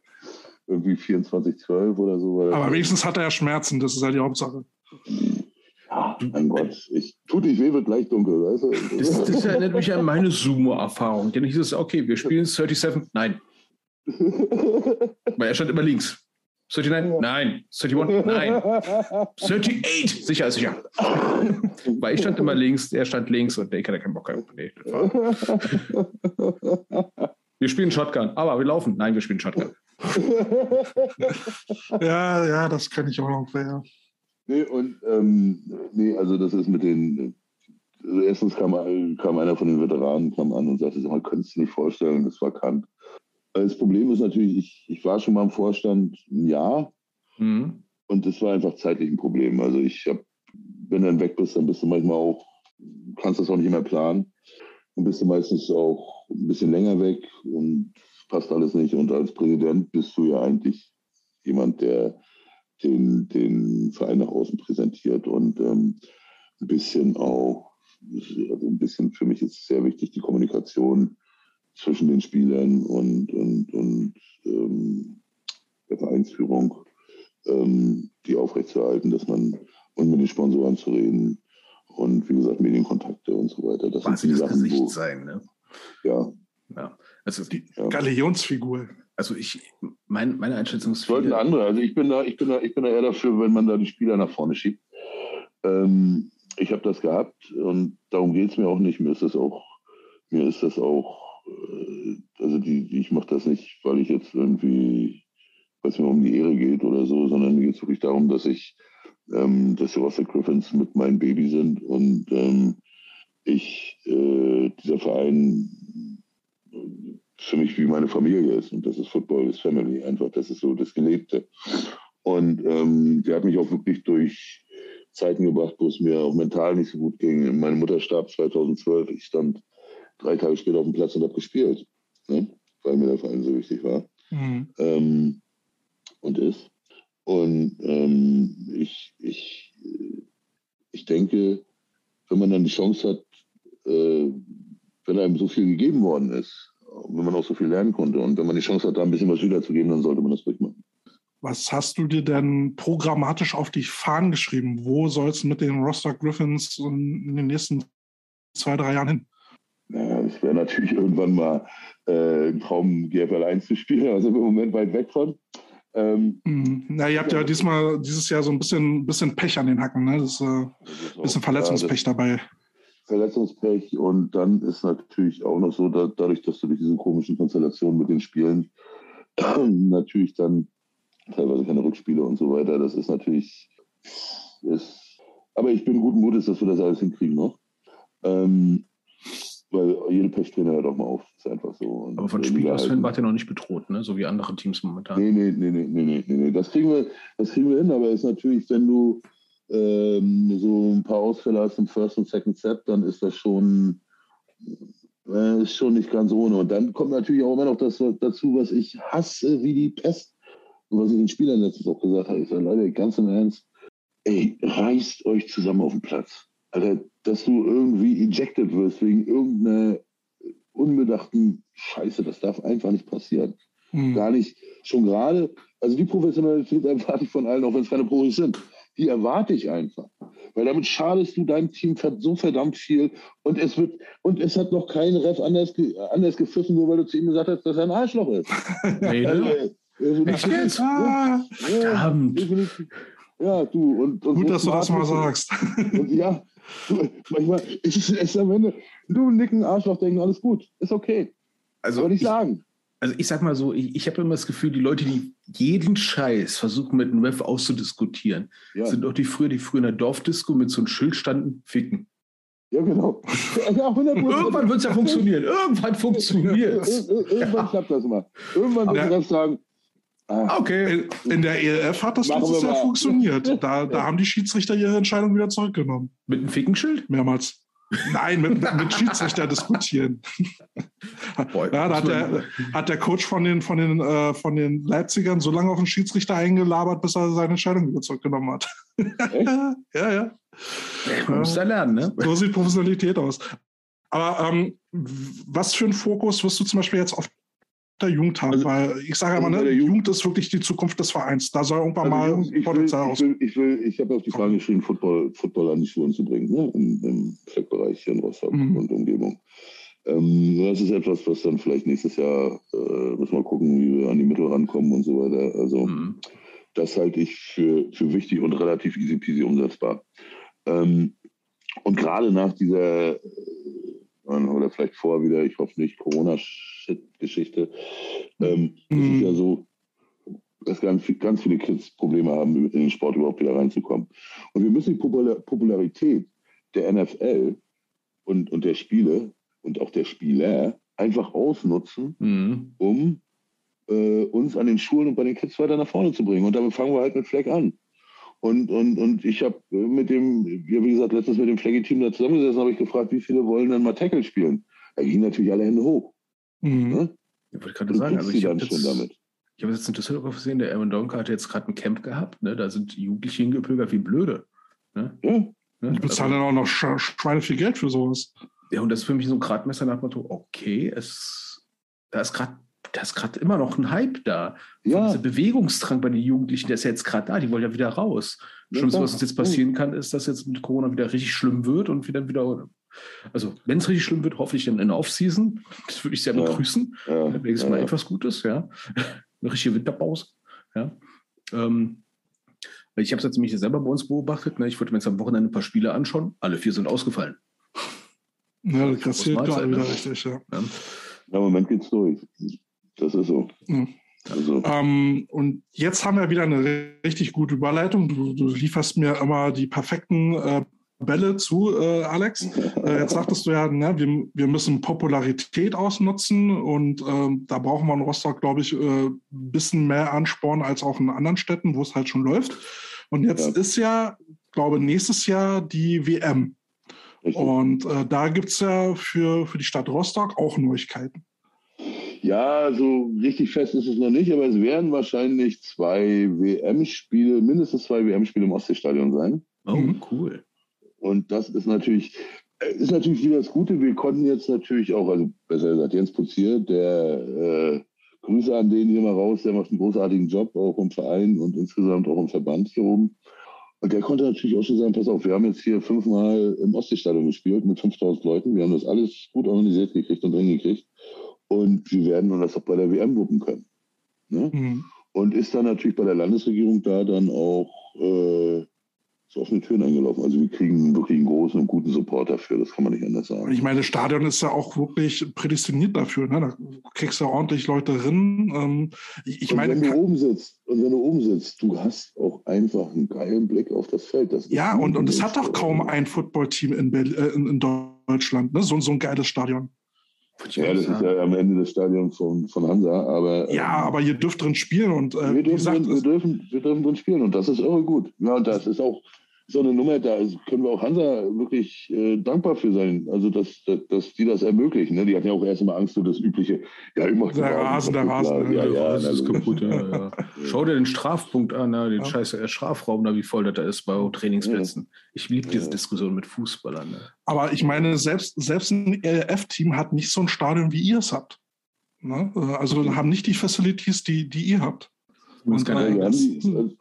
irgendwie 24, 12 oder so. Aber wenigstens hat er ja Schmerzen, das ist halt die Hauptsache. Ja, mein Gott, ich, tut nicht weh, wird gleich dunkel, weißt du? Das, das erinnert mich an meine Sumo-Erfahrung. Denn ich so, okay, wir spielen 37, nein. Weil er stand immer links. 39? Ja. Nein. 31? Nein. 38? Sicher, sicher. Weil ich stand immer links, er stand links und ich hatte keinen Bock. Nee, wir spielen Shotgun, aber wir laufen. Nein, wir spielen Shotgun. ja, ja, das kann ich auch noch. Ja. Nee, und ähm, nee, also das ist mit den. Also erstens kam, kam einer von den Veteranen kam an und sagte, sag mal, könntest du dir nicht vorstellen, das war Kant. Das Problem ist natürlich, ich, ich war schon mal im Vorstand ein Jahr mhm. und das war einfach zeitlich ein Problem. Also ich habe, wenn du dann weg bist, dann bist du manchmal auch, kannst das auch nicht immer planen und bist du meistens auch ein bisschen länger weg und passt alles nicht. Und als Präsident bist du ja eigentlich jemand, der den, den Verein nach außen präsentiert und ähm, ein bisschen auch, also ein bisschen für mich ist sehr wichtig, die Kommunikation zwischen den Spielern und, und, und ähm, der Vereinsführung, ähm, die aufrechtzuerhalten, dass man und mit den Sponsoren zu reden und wie gesagt Medienkontakte und so weiter. Das sind die Sachen, Gesicht wo, sein, ne? Ja. ja. Also die ja. Galionsfigur. Also ich, mein, meine Einschätzung ist. Sollten andere. Also ich bin da, ich bin da, ich bin da eher dafür, wenn man da die Spieler nach vorne schiebt. Ähm, ich habe das gehabt und darum geht es mir auch nicht. Mir ist das auch, mir ist das auch äh, also die, ich mache das nicht, weil ich jetzt irgendwie, was mir um die Ehre geht oder so, sondern mir geht es wirklich darum, dass ich, ähm, dass die Rostock Griffins mit meinem Baby sind und ähm, ich, äh, dieser Verein für mich wie meine Familie ist und das ist Football, ist Family, einfach, das ist so das Gelebte. Und ähm, der hat mich auch wirklich durch Zeiten gebracht, wo es mir auch mental nicht so gut ging. Meine Mutter starb 2012, ich stand drei Tage später auf dem Platz und habe gespielt, ne? weil mir der Verein so wichtig war mhm. ähm, und ist. Und ähm, ich, ich, ich denke, wenn man dann die Chance hat, äh, wenn einem so viel gegeben worden ist, wenn man auch so viel lernen konnte und wenn man die Chance hat, da ein bisschen was wiederzugeben, dann sollte man das durchmachen. Was hast du dir denn programmatisch auf die Fahnen geschrieben? Wo soll es mit den Rostock Griffins in den nächsten zwei, drei Jahren hin? Naja, es wäre natürlich irgendwann mal äh, ein Traum, GFL 1 zu spielen. Also im Moment weit weg von. Ähm, mhm. Na, ihr habt ja diesmal dieses Jahr so ein bisschen, bisschen Pech an den Hacken, ne? Das ist äh, ein bisschen Verletzungspech ja, dabei. Verletzungspech und dann ist natürlich auch noch so, da, dadurch, dass du durch diese komischen Konstellationen mit den Spielen natürlich dann teilweise keine Rückspiele und so weiter, das ist natürlich, ist, aber ich bin guten Mutes, dass wir das alles hinkriegen noch. Ähm, weil jede Pechtrainer hört auch mal auf. Ist einfach so. Aber von Spielausfällen wart ihr noch nicht bedroht, ne? so wie andere Teams momentan. Nee, nee, nee, nee, nee, nee, nee. Das kriegen wir, das kriegen wir hin, aber es ist natürlich, wenn du ähm, so ein paar Ausfälle hast im First und Second Set, dann ist das schon, äh, ist schon nicht ganz ohne. Und dann kommt natürlich auch immer noch das dazu, was ich hasse wie die Pest. Und was ich den Spielern letztens auch gesagt habe, ich sage, Leute, ganz im Ernst, ey, reißt euch zusammen auf den Platz Alter, dass du irgendwie ejected wirst wegen irgendeiner unbedachten Scheiße. Das darf einfach nicht passieren. Mhm. Gar nicht. Schon gerade, also die Professionalität erwarte ich von allen, auch wenn es keine Profis sind. Die erwarte ich einfach. Weil damit schadest du deinem Team so verdammt viel und es wird, und es hat noch kein Ref anders, anders gepfiffen, nur weil du zu ihm gesagt hast, dass er ein Arschloch ist. nee, also, also, Echt jetzt? Ah, ja, ja, du. Und, und Gut, dass du das mal sagst. Und ja, du, manchmal ist es am Ende, du nicken Arschloch, denken, alles gut, ist okay. Also, Soll ich sagen. Also ich sag mal so, ich, ich habe immer das Gefühl, die Leute, die jeden Scheiß versuchen mit einem Ref auszudiskutieren, ja. sind auch die früher, die früher in der Dorfdisco mit so einem Schild standen, ficken. Ja, genau. Ja, Irgendwann wird es ja funktionieren. Irgendwann funktioniert es. Irgendwann ja. klappt das mal. Irgendwann wird der Ref sagen, Ah, okay. In der ELF hat das letztes Jahr funktioniert. Da, da haben die Schiedsrichter ihre Entscheidung wieder zurückgenommen. Mit einem Fickenschild? Mehrmals. Nein, mit, mit Schiedsrichter diskutieren. Boy, ja, da hat der, hat der Coach von den, von, den, äh, von den Leipzigern so lange auf den Schiedsrichter eingelabert, bis er seine Entscheidung wieder zurückgenommen hat. ja, ja. Man muss da lernen, ne? So sieht Professionalität aus. Aber ähm, was für einen Fokus wirst du zum Beispiel jetzt auf der Jugend haben, also, weil ich sage immer, ne, Jugend, Jugend, ist wirklich die Zukunft des Vereins. Da soll irgendwann also mal ich, Potenzial raus. Ich, ich, will, ich habe auf die Frage geschrieben, Football, Football an die Schulen zu bringen, ne? Im, im Fleckbereich hier in Rostock mhm. und Umgebung. Ähm, das ist etwas, was dann vielleicht nächstes Jahr, äh, müssen wir gucken, wie wir an die Mittel rankommen und so weiter. Also mhm. das halte ich für, für wichtig und relativ easy peasy umsetzbar. Ähm, und gerade nach dieser oder vielleicht vorher wieder, ich hoffe nicht, Corona-Geschichte. Ähm, mhm. Es ist ja so, dass ganz, ganz viele Kids Probleme haben, in den Sport überhaupt wieder reinzukommen. Und wir müssen die Popularität der NFL und, und der Spiele und auch der Spieler einfach ausnutzen, mhm. um äh, uns an den Schulen und bei den Kids weiter nach vorne zu bringen. Und damit fangen wir halt mit Fleck an. Und, und, und ich habe mit dem, ja, wie gesagt, letztens mit dem Flaggy-Team da zusammengesessen, habe ich gefragt, wie viele wollen denn mal Tackle spielen? Da gingen natürlich alle Hände hoch. Mhm. Ne? Ich wollte gerade sagen, also ich habe jetzt, ich hab jetzt in Düsseldorf gesehen, der Aaron Donker hat jetzt gerade ein Camp gehabt, ne? da sind Jugendliche hingepögert wie blöde. Ne? Ja. Ne? Ich bezahle also, dann auch noch Schweine viel Geld für sowas. Ja, und das ist für mich so ein Gradmesser nach Motto, okay, es, da ist gerade da ist gerade immer noch ein Hype da. Ja. Dieser Bewegungsdrang bei den Jugendlichen, der ist ja jetzt gerade da, die wollen ja wieder raus. Ja, Schlimmste, was uns jetzt passieren kann, ist, dass jetzt mit Corona wieder richtig schlimm wird und wieder wieder. Also, wenn es richtig schlimm wird, hoffe ich dann in der Off-Season. Das würde ich sehr ja. begrüßen. Ja. Dann wäre es mal etwas Gutes, ja. Eine richtige Winterpause. Ja. Ähm, ich habe es jetzt nämlich selber bei uns beobachtet. Ne? Ich wollte mir jetzt am Wochenende ein paar Spiele anschauen. Alle vier sind ausgefallen. Ja, das kassiert gerade wieder ne? richtig, ja. ja. Im Moment geht's durch. Das ist so. Mhm. Also. Ähm, und jetzt haben wir wieder eine richtig gute Überleitung. Du, du lieferst mir immer die perfekten äh, Bälle zu, äh, Alex. Äh, jetzt sagtest du ja, ne, wir, wir müssen Popularität ausnutzen und ähm, da brauchen wir in Rostock, glaube ich, ein äh, bisschen mehr Ansporn als auch in anderen Städten, wo es halt schon läuft. Und jetzt ja. ist ja, glaube nächstes Jahr die WM. Richtig. Und äh, da gibt es ja für, für die Stadt Rostock auch Neuigkeiten. Ja, so richtig fest ist es noch nicht, aber es werden wahrscheinlich zwei WM-Spiele, mindestens zwei WM-Spiele im Ostseestadion sein. Oh, mhm. cool. Und das ist natürlich, äh, ist natürlich wieder das Gute. Wir konnten jetzt natürlich auch, also besser gesagt, Jens Putzier, der äh, Grüße an den hier mal raus, der macht einen großartigen Job, auch im Verein und insgesamt auch im Verband hier oben. Und der konnte natürlich auch schon sagen, pass auf, wir haben jetzt hier fünfmal im Ostseestadion gespielt mit 5000 Leuten. Wir haben das alles gut organisiert gekriegt und hingekriegt. Und wir werden das auch bei der WM wuppen können. Ne? Mhm. Und ist dann natürlich bei der Landesregierung da dann auch äh, so offene Türen eingelaufen. Also wir kriegen wirklich einen großen und guten Support dafür, das kann man nicht anders sagen. Ich meine, das Stadion ist ja auch wirklich prädestiniert dafür. Ne? Da kriegst du ordentlich Leute drin. Ähm, ich, ich meine, wenn du oben sitzt und wenn du oben sitzt, du hast auch einfach einen geilen Blick auf das Feld. Das ja, und, und es hat doch kaum ein Footballteam in, äh, in, in Deutschland, ne? so, so ein geiles Stadion. Ja, das ist ja am Ende des Stadions von, von Hansa, aber. Ja, ähm, aber ihr dürft drin spielen und. Äh, wir, dürfen gesagt, drin, wir, dürfen, wir dürfen drin spielen und das ist irre gut. Ja, und das ist auch, so eine Nummer, da können wir auch Hansa wirklich äh, dankbar für sein, also dass, dass, dass, die das ermöglichen. Ne? Die hatten ja auch erst mal Angst, so das übliche, ja, ich mach Der Rasen, der Rasen. Ja, ja, das ist kaputt. Ja, ja. Schau dir den Strafpunkt an, ja, den Ja. scheiß äh, Strafraum, da, wie voll das da ist bei Trainingsplätzen. Ich liebe diese Ja. Diskussion mit Fußballern. Ne? Aber ich meine, selbst, selbst ein ELF-Team hat nicht so ein Stadion, wie ihr es habt. Ne? Also haben nicht die Facilities, die, die ihr habt. Und, keine äh, wir haben die, Hm.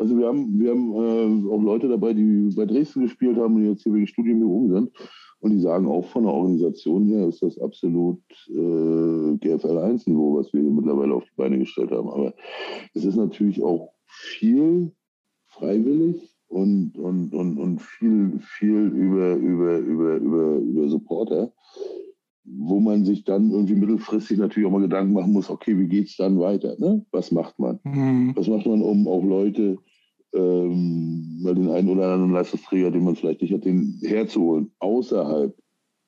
Also wir haben, wir haben äh, auch Leute dabei, die bei Dresden gespielt haben und jetzt hier wegen Studium hier oben sind. Und die sagen auch von der Organisation her ist das absolut äh, GFL 1-Niveau, was wir hier mittlerweile auf die Beine gestellt haben. Aber es ist natürlich auch viel freiwillig und, und, und, und viel, viel über, über, über, über, über Supporter, wo man sich dann irgendwie mittelfristig natürlich auch mal Gedanken machen muss, okay, wie geht es dann weiter? Ne? Was macht man? Hm. Was macht man, um auch Leute, ähm, mal den einen oder anderen Leistungsträger, den man vielleicht nicht hat, den herzuholen, außerhalb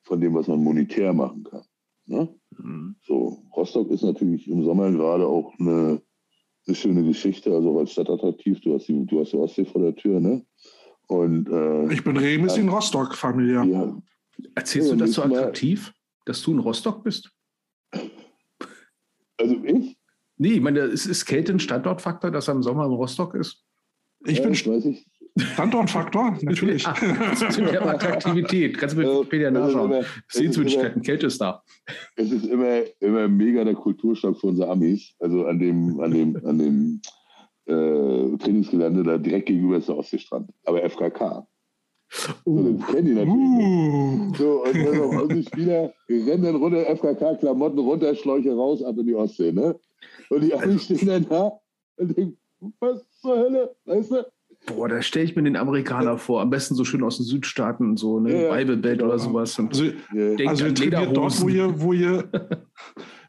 von dem, was man monetär machen kann. Ne? Mhm. So, Rostock ist natürlich im Sommer gerade auch eine, eine schöne Geschichte, also auch als Stadt attraktiv. Du hast die, du hast die Ostsee vor der Tür, ne? Und äh, Ich bin regelmäßig in Rostock, Familie. ja, Erzählst Ja, du das so nächstes Mal- attraktiv, dass du in Rostock bist? also ich, Nee, ich meine, es ist Kälte ein Standortfaktor, dass er im Sommer in Rostock ist. Ich ja, bin ich. Standortfaktor, natürlich. Ah, Zum Thema Attraktivität. Kannst du mit Äh, Wikipedia nachschauen. Sehenswürdigkeiten, Kälte ist da. Es ist immer, immer mega der Kulturschock für unsere Amis. Also an dem, an dem, an dem äh, Trainingsgelände da direkt gegenüber ist der Ostseestrand. Aber FKK. So, das kennen die natürlich. nicht. Uh. So, und dann auch unsere Spieler rennen dann runter, FKK-Klamotten runter, Schläuche raus, ab in die Ostsee. Ne? Und die Amis stehen dann da und denken, was zur Hölle, weißt du? Boah, da stelle ich mir den Amerikaner vor. Am besten so schön aus den Südstaaten und so, ne? Ja, ja. Bible-Belt oder sowas. Und Also, Ja. Denk also ihr trainiert dort, wo ihr, wo ihr,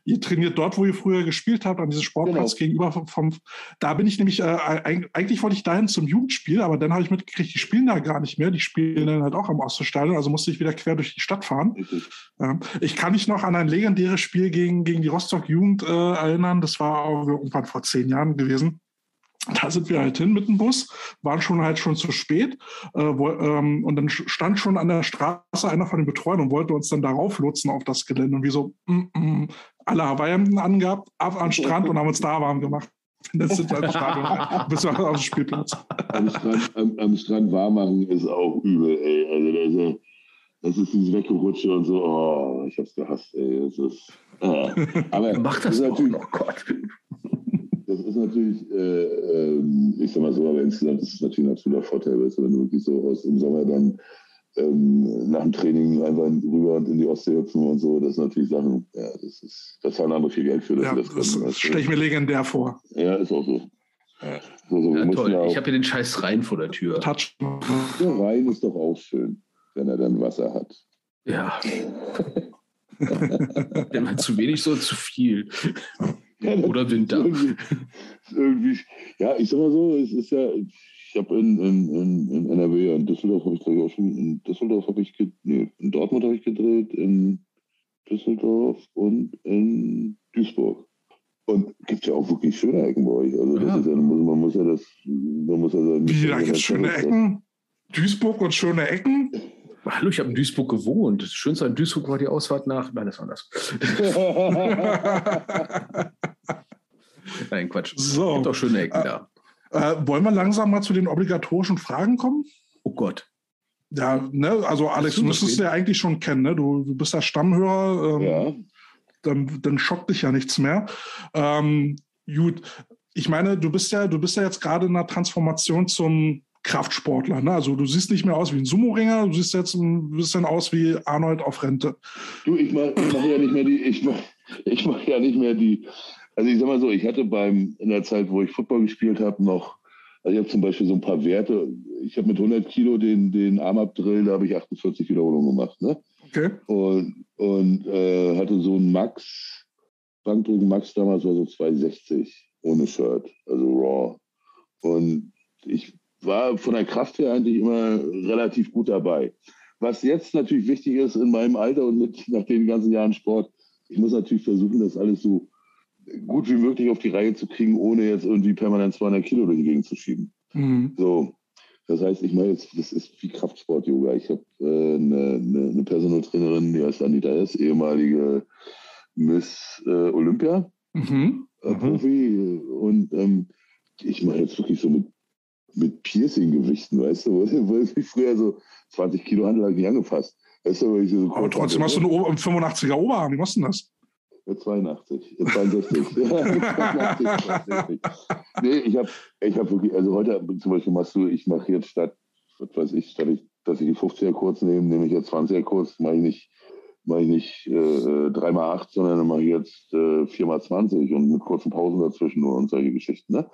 ihr trainiert dort, wo ihr früher gespielt habt, an diesem Sportplatz Genau. gegenüber vom, vom. Da bin ich nämlich, äh, eig- eigentlich wollte ich dahin zum Jugendspiel, aber dann habe ich mitgekriegt, die spielen da gar nicht mehr. Die spielen dann halt auch am Oststadion, also musste ich wieder quer durch die Stadt fahren. Ja. Ich kann mich noch an ein legendäres Spiel gegen, gegen die Rostock-Jugend äh, erinnern. Das war irgendwann vor zehn Jahren gewesen. Da sind wir halt hin mit dem Bus, waren schon halt schon zu spät. Äh, wo, ähm, und dann stand schon an der Straße einer von den Betreuern und wollte uns dann darauf lotsen auf das Gelände. Und wir so, mm, mm, alle Hawaii-Hemden angehabt, ab an den Strand und haben uns da warm gemacht. Das sind halt Stadion, bis auf den Spielplatz. am, Strand, am, am Strand warm machen ist auch übel, ey. Also das ist, das ist dieses Weggerutsche und so, oh, ich hab's gehasst, ey. Das ist, ah. Aber mach das das ist auch natürlich, noch, Gott. Das ist natürlich, äh, ähm, ich sag mal so, aber insgesamt ist es natürlich ein absoluter Vorteil, du, wenn du wirklich so aus dem Sommer dann ähm, nach dem Training einfach rüber und in die Ostsee hüpfen und so, das sind natürlich Sachen, ja, das ist, da zahlen andere viel Geld für, dass Ja, das das du. stelle ich mir legendär vor. Ja, ist auch so. Ja. So, so, wir Ja, toll. ja auch- Ich habe hier den scheiß Rhein vor der Tür. Touch. Der Rhein ist doch auch schön, wenn er dann Wasser hat. Ja. Wenn man zu wenig, so zu viel. Ja, Oder Winter. Irgendwie, irgendwie, ja, ich sag mal so, es ist ja, ich habe in, in, in, in NRW, in Düsseldorf habe ich glaube ich auch schon, in Düsseldorf habe ich, nee, in Dortmund habe ich gedreht, in Düsseldorf und in Duisburg. Und gibt ja auch wirklich schöne Ecken bei euch. Also das Ja. ist ja, man muss, man muss ja das, man muss ja sagen, Wie, da gibt es schöne Ecken? Duisburg und schöne Ecken? Hallo, ich habe in Duisburg gewohnt. Das Schönste an Duisburg war die Ausfahrt nach. Nein, das war das. Nein, Quatsch. So. Gibt auch schöne Ecken da. Äh, wollen wir langsam mal zu den obligatorischen Fragen kommen? Oh Gott. Ja, ne, also Alex, du müsstest ja eigentlich schon kennen, ne? Du, du bist ja Stammhörer, ähm, ja, dann, dann schockt dich ja nichts mehr. Ähm, gut, ich meine, du bist ja, du bist ja jetzt gerade in der Transformation zum Kraftsportler. Ne? Also du siehst nicht mehr aus wie ein Sumo-Ringer, du siehst jetzt ein bisschen aus wie Arnold auf Rente. Du, ich mache ich mach ja nicht mehr die, ich mach, ich mach ja nicht mehr die, also ich sag mal so, ich hatte beim, in der Zeit, wo ich Football gespielt habe, noch, also ich habe zum Beispiel so ein paar Werte, ich habe mit 100 Kilo den, den Arm-Up-Drill, da habe ich 48 Wiederholungen gemacht, ne? Okay? Und, und äh, hatte so einen Max, Bankdrücken Max damals war so 260 ohne Shirt, also raw. Und ich war von der Kraft her eigentlich immer relativ gut dabei. Was jetzt natürlich wichtig ist in meinem Alter und mit, nach den ganzen Jahren Sport, ich muss natürlich versuchen, das alles so gut wie möglich auf die Reihe zu kriegen, ohne jetzt irgendwie permanent 200 Kilo durch die Gegend zu schieben. Mhm. So. Das heißt, ich mache jetzt, das ist wie Kraftsport-Yoga. Ich habe äh, eine, eine, eine Personal Trainerin, die heißt Anita S., ehemalige Miss äh, Olympia, Mhm. äh. Profi. Und ähm, ich mache jetzt wirklich so mit, mit Piercing-Gewichten, weißt du, wo, ich früher so 20 Kilo Handel nicht angefasst. Weißt du, ich so Aber trotzdem hast du einen Ober- einen 85er Oberarm. Wie machst du denn das? Ja, 82, äh, 62. 82, 62. Nee, ich habe ich hab wirklich, also heute zum Beispiel machst du, ich mache jetzt statt, was weiß ich, statt ich, dass ich die 50er kurz nehme, nehme ich jetzt 20er kurz, mache ich nicht, mache ich nicht äh, 3x8, sondern dann mache ich jetzt äh, 4x20 und mit kurzen Pausen dazwischen nur und solche Geschichten. Ne?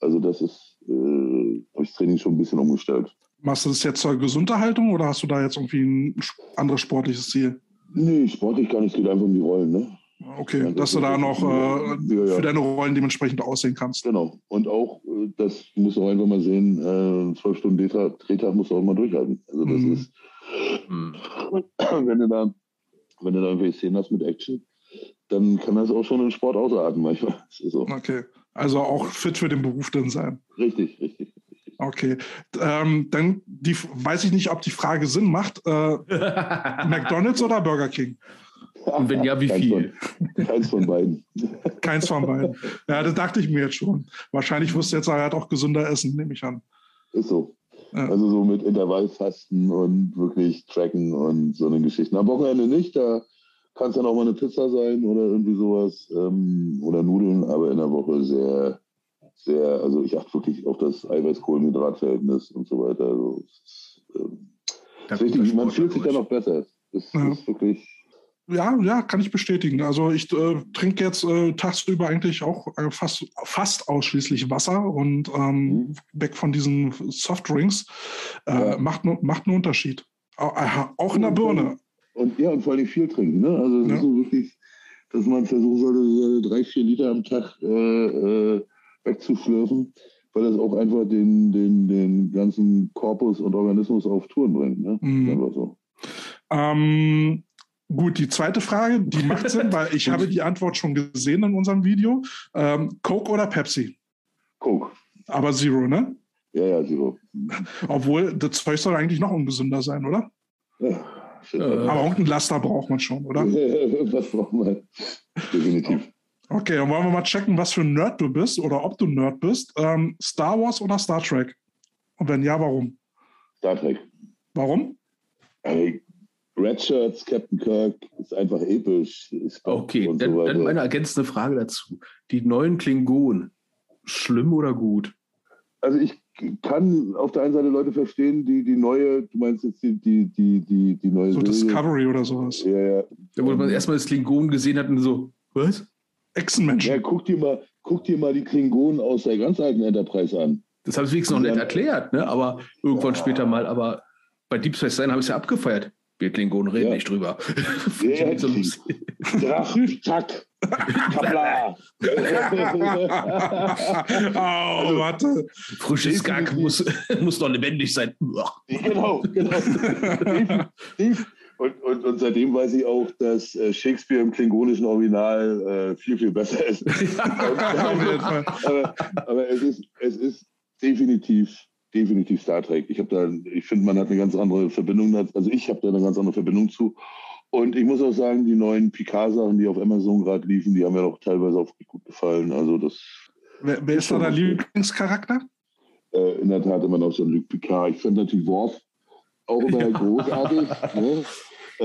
Also das ist, äh, habe ich das Training schon ein bisschen umgestellt. Machst du das jetzt zur Gesunderhaltung oder hast du da jetzt irgendwie ein anderes sportliches Ziel? Nee, sportlich gar nicht, es geht einfach um die Rollen, ne? Okay, Ja, dass das du da noch äh, Ja, ja. für deine Rollen dementsprechend aussehen kannst. Genau. Und auch, äh, das muss auch einfach mal sehen, äh, zwölf Stunden Drehtag, Drehtag musst du auch mal durchhalten. Also das Mhm. ist, wenn du da, wenn du da irgendwelche Szenen hast mit Action, dann kann das auch schon im Sport ausarten manchmal. Das ist so. Okay. Also auch fit für den Beruf dann sein. Richtig, richtig. richtig. Okay. Ähm, dann die, weiß ich nicht, ob die Frage Sinn macht. Äh, McDonalds oder Burger King? Und wenn ja, wie Keins viel? Von, keins von beiden. Keins von beiden. Ja, das dachte ich mir jetzt schon. Wahrscheinlich du jetzt halt auch gesünder essen, nehme ich an. Ist so. Ja. Also so mit Intervallfasten und wirklich tracken und so eine Geschichte. Am Wochenende nicht, da kann es dann auch mal eine Pizza sein oder irgendwie sowas ähm, oder Nudeln, aber in der Woche sehr, sehr, also ich achte wirklich auf das Eiweiß-Kohlenhydrat-Verhältnis und so weiter. Also, es ist, ähm, ist richtig, man fühlt sich dann auch besser. Das Ja. ist wirklich, Ja, ja, kann ich bestätigen. Also ich äh, trinke jetzt äh, tagsüber eigentlich auch äh, fast, fast ausschließlich Wasser und ähm, Mhm. weg von diesen Softdrinks. Äh, Ja. macht, macht einen Unterschied. Au- äh, Auch in der Birne. Und ja, und vor allem viel trinken. Ne? Also es Ja. ist so wirklich, dass man versuchen sollte, so drei, vier Liter am Tag äh, wegzuschlürfen, weil das auch einfach den, den, den ganzen Korpus und Organismus auf Touren bringt. Ne? Mhm. Einfach so. Ähm, gut, die zweite Frage, die macht Sinn, weil ich habe die Antwort schon gesehen in unserem Video. Ähm, Coke oder Pepsi? Coke. Aber Zero, ne? Ja, ja, Zero. Obwohl, das Zeug soll eigentlich noch ungesünder sein, oder? Ja. Äh. Aber irgendein Laster braucht man schon, oder? Was braucht man? Definitiv. Okay, dann wollen wir mal checken, was für ein Nerd du bist oder ob du Nerd bist. Ähm, Star Wars oder Star Trek? Und wenn ja, warum? Star Trek. Warum? Ey, Red Shirts, Captain Kirk ist einfach episch. Ist Okay, und dann, so dann meine ergänzende Frage dazu. Die neuen Klingonen, schlimm oder gut? Also ich kann auf der einen Seite Leute verstehen, die die neue, du meinst jetzt die, die, die, die, die neue So Serie. Discovery oder sowas. Ja, ja. Da wo man erstmal das Klingonen gesehen hat und so, was? Echsenmenschen. ja guck, dir mal, guck dir mal die Klingonen aus der ganz alten Enterprise an. Das habe ich wenigstens noch Ja. nett erkliert, ne? aber irgendwann Ja. später mal. Aber bei Deep Space Nine habe ich es ja abgefeiert. Wir Klingonen reden Ja. nicht drüber. Ja, so Tack, Kabla. oh, warte. Frisches Gag muss, muss doch lebendig sein. Genau, genau. Definitiv. Und, und, und seitdem weiß ich auch, dass äh, Shakespeare im klingonischen Original äh, viel, viel besser ist. Aber, aber es ist, es ist definitiv, definitiv Star Trek. Ich habe da, ich finde, man hat eine ganz andere Verbindung, also ich habe da eine ganz andere Verbindung zu. Und ich muss auch sagen, die neuen Picard-Sachen, die auf Amazon gerade liefen, die haben mir auch teilweise auch gut gefallen. Also das Wer, wer ist da dein Lieblingscharakter? äh, in der Tat immer noch so ein Luc Picard. Ich finde natürlich Worf auch immer großartig. Ne? Äh,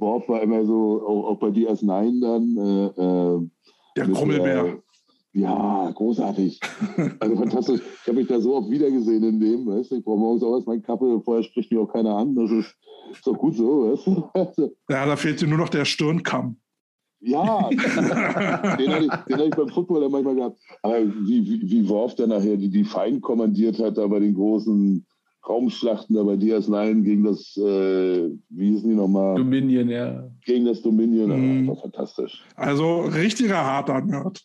Worf war immer so, auch, auch bei DS9 dann. Äh, äh, Der der- Ja, großartig. Also fantastisch. Ich habe mich da so oft wiedergesehen in dem. Weißt du? Ich brauche morgens auch erst mein Kappe, vorher spricht mich auch keiner an. Das ist, ist doch gut so. Weißt du? Also, Ja, da fehlt dir nur noch der Stirnkamm. ja, den hatte ich, den hatte ich beim Football dann manchmal gehabt. Aber wie, wie, wie Worf dann nachher die, die Fein kommandiert hat, da bei den großen Raumschlachten, da bei DS9 gegen das, äh, wie hießen die nochmal? Dominion, ja. Gegen das Dominion. Mhm. Das war fantastisch. Also richtiger harter Nerd.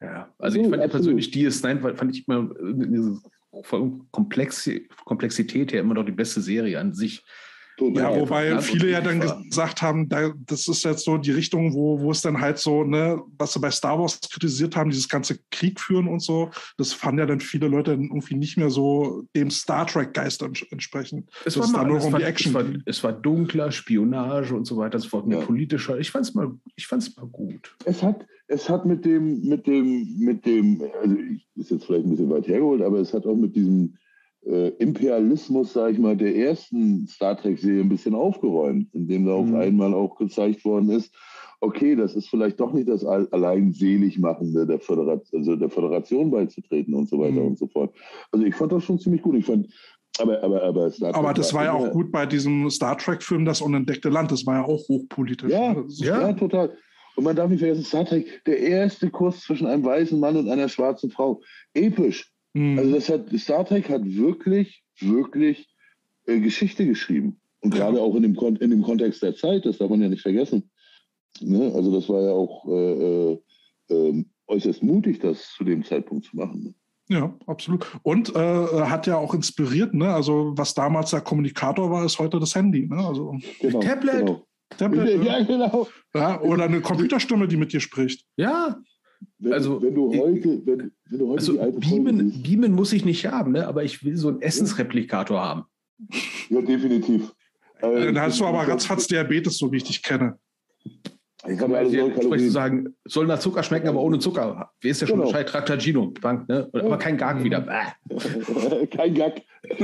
Ja. Also ich fand ja persönlich DS9, weil- fand ich immer äh, diese von Komplex Komplexität her immer noch die beste Serie an sich. Ja, wobei viele ja dann gesagt haben, da, das ist jetzt so die Richtung, wo, wo es dann halt so, ne, was sie bei Star Wars kritisiert haben, dieses ganze Krieg führen und so, das fanden ja dann viele Leute irgendwie nicht mehr so dem Star Trek-Geist entsprechend. Es war, mal, es, um war, es, war, es war dunkler, Spionage und so weiter, es war ja. politischer. Ich fand es mal, mal gut. Es hat, es hat mit dem, mit dem, mit dem, also ist jetzt vielleicht ein bisschen weit hergeholt, aber es hat auch mit diesem äh, Imperialismus, sage ich mal, der ersten Star Trek-Serie ein bisschen aufgeräumt, indem da mhm. auf einmal auch gezeigt worden ist, okay, das ist vielleicht doch nicht das allein Seligmachende der Föderation, also der Föderation beizutreten und so weiter mhm. und so fort. Also ich fand das schon ziemlich gut. Ich fand, aber, aber, aber, aber das war ja auch gut bei diesem Star Trek-Film, das unentdeckte Land. Das war ja auch hochpolitisch. Ja, ja, ja, total. Und man darf nicht vergessen, Star Trek, der erste Kuss zwischen einem weißen Mann und einer schwarzen Frau. Episch. Mhm. Also das hat, Star Trek hat wirklich, wirklich äh, Geschichte geschrieben. Und gerade auch in dem, in dem Kontext der Zeit, das darf man ja nicht vergessen. Ne? Also das war ja auch äh, äh, ähm, äußerst mutig, das zu dem Zeitpunkt zu machen. Ne? Ja, absolut. Und äh, hat ja auch inspiriert, ne? Also was damals der Kommunikator war, ist heute das Handy. Ne? Also genau, Tablet. Genau. Tablet. Ja, genau. Ja, oder eine Computerstimme, die mit dir spricht. Ja, wenn, also, wenn du heute, wenn, wenn du heute also die alte Beamen, siehst, Beamen muss ich nicht haben, ne? aber ich will so einen Essensreplikator haben. Ja, definitiv. Äh, Dann hast du aber ratzfatz Diabetes, so wie ich dich kenne. Ich kann mal so sagen, soll nach Zucker schmecken, aber ohne Zucker. Wie ist ja schon genau. Bescheid? Traktagino, Bank, ne? Aber kein Gag wieder. kein Gag.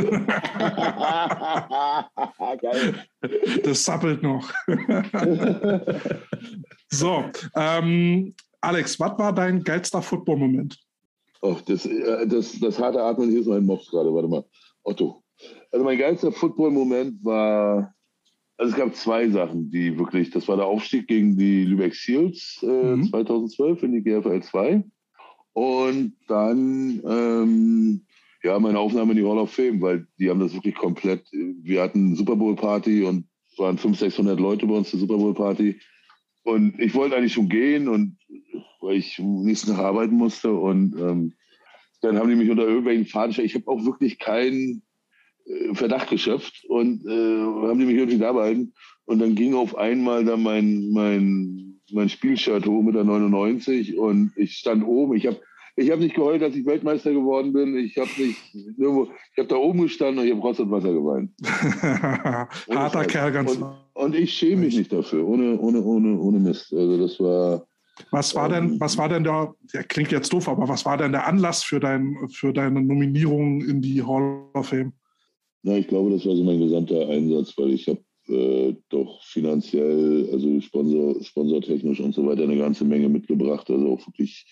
Das sappelt noch. so, ähm, Alex, was war dein geilster Football-Moment? Oh, das, äh, das, das harte Atmen hier ist mein Mops gerade. Warte mal. Otto. Also mein geilster Football-Moment war, also es gab zwei Sachen, die wirklich, das war der Aufstieg gegen die Lübeck Seals äh, mhm. 2012 in die GFL 2 und dann ähm, ja meine Aufnahme in die Hall of Fame, weil die haben das wirklich komplett, wir hatten Super Bowl Party und waren 500, 600 Leute bei uns zur Super Bowl Party und ich wollte eigentlich schon gehen und weil ich nächsten Tag arbeiten musste. Und ähm, dann haben die mich unter irgendwelchen Faden Ich habe auch wirklich keinen äh, Verdacht geschöpft und äh, haben die mich irgendwie da behalten. Und dann ging auf einmal dann mein, mein, mein Spielshirt hoch mit der 99 und ich stand oben. Ich habe ich habe nicht geheult, dass ich Weltmeister geworden bin. Ich habe nicht nirgendwo, ich habe da oben gestanden und ich habe Rotz und Wasser geweint. Harter Kerl, ganz. Und, und ich schäme mich nicht dafür, ohne, ohne, ohne, ohne Mist. Also das war. Was war denn, ähm, was war denn der, der klingt jetzt doof, aber was war denn der Anlass für, dein, für deine Nominierung in die Hall of Fame? Na, ich glaube, das war so mein gesamter Einsatz, weil ich habe äh, doch finanziell, also Sponsor, sponsortechnisch und so weiter eine ganze Menge mitgebracht. Also auch wirklich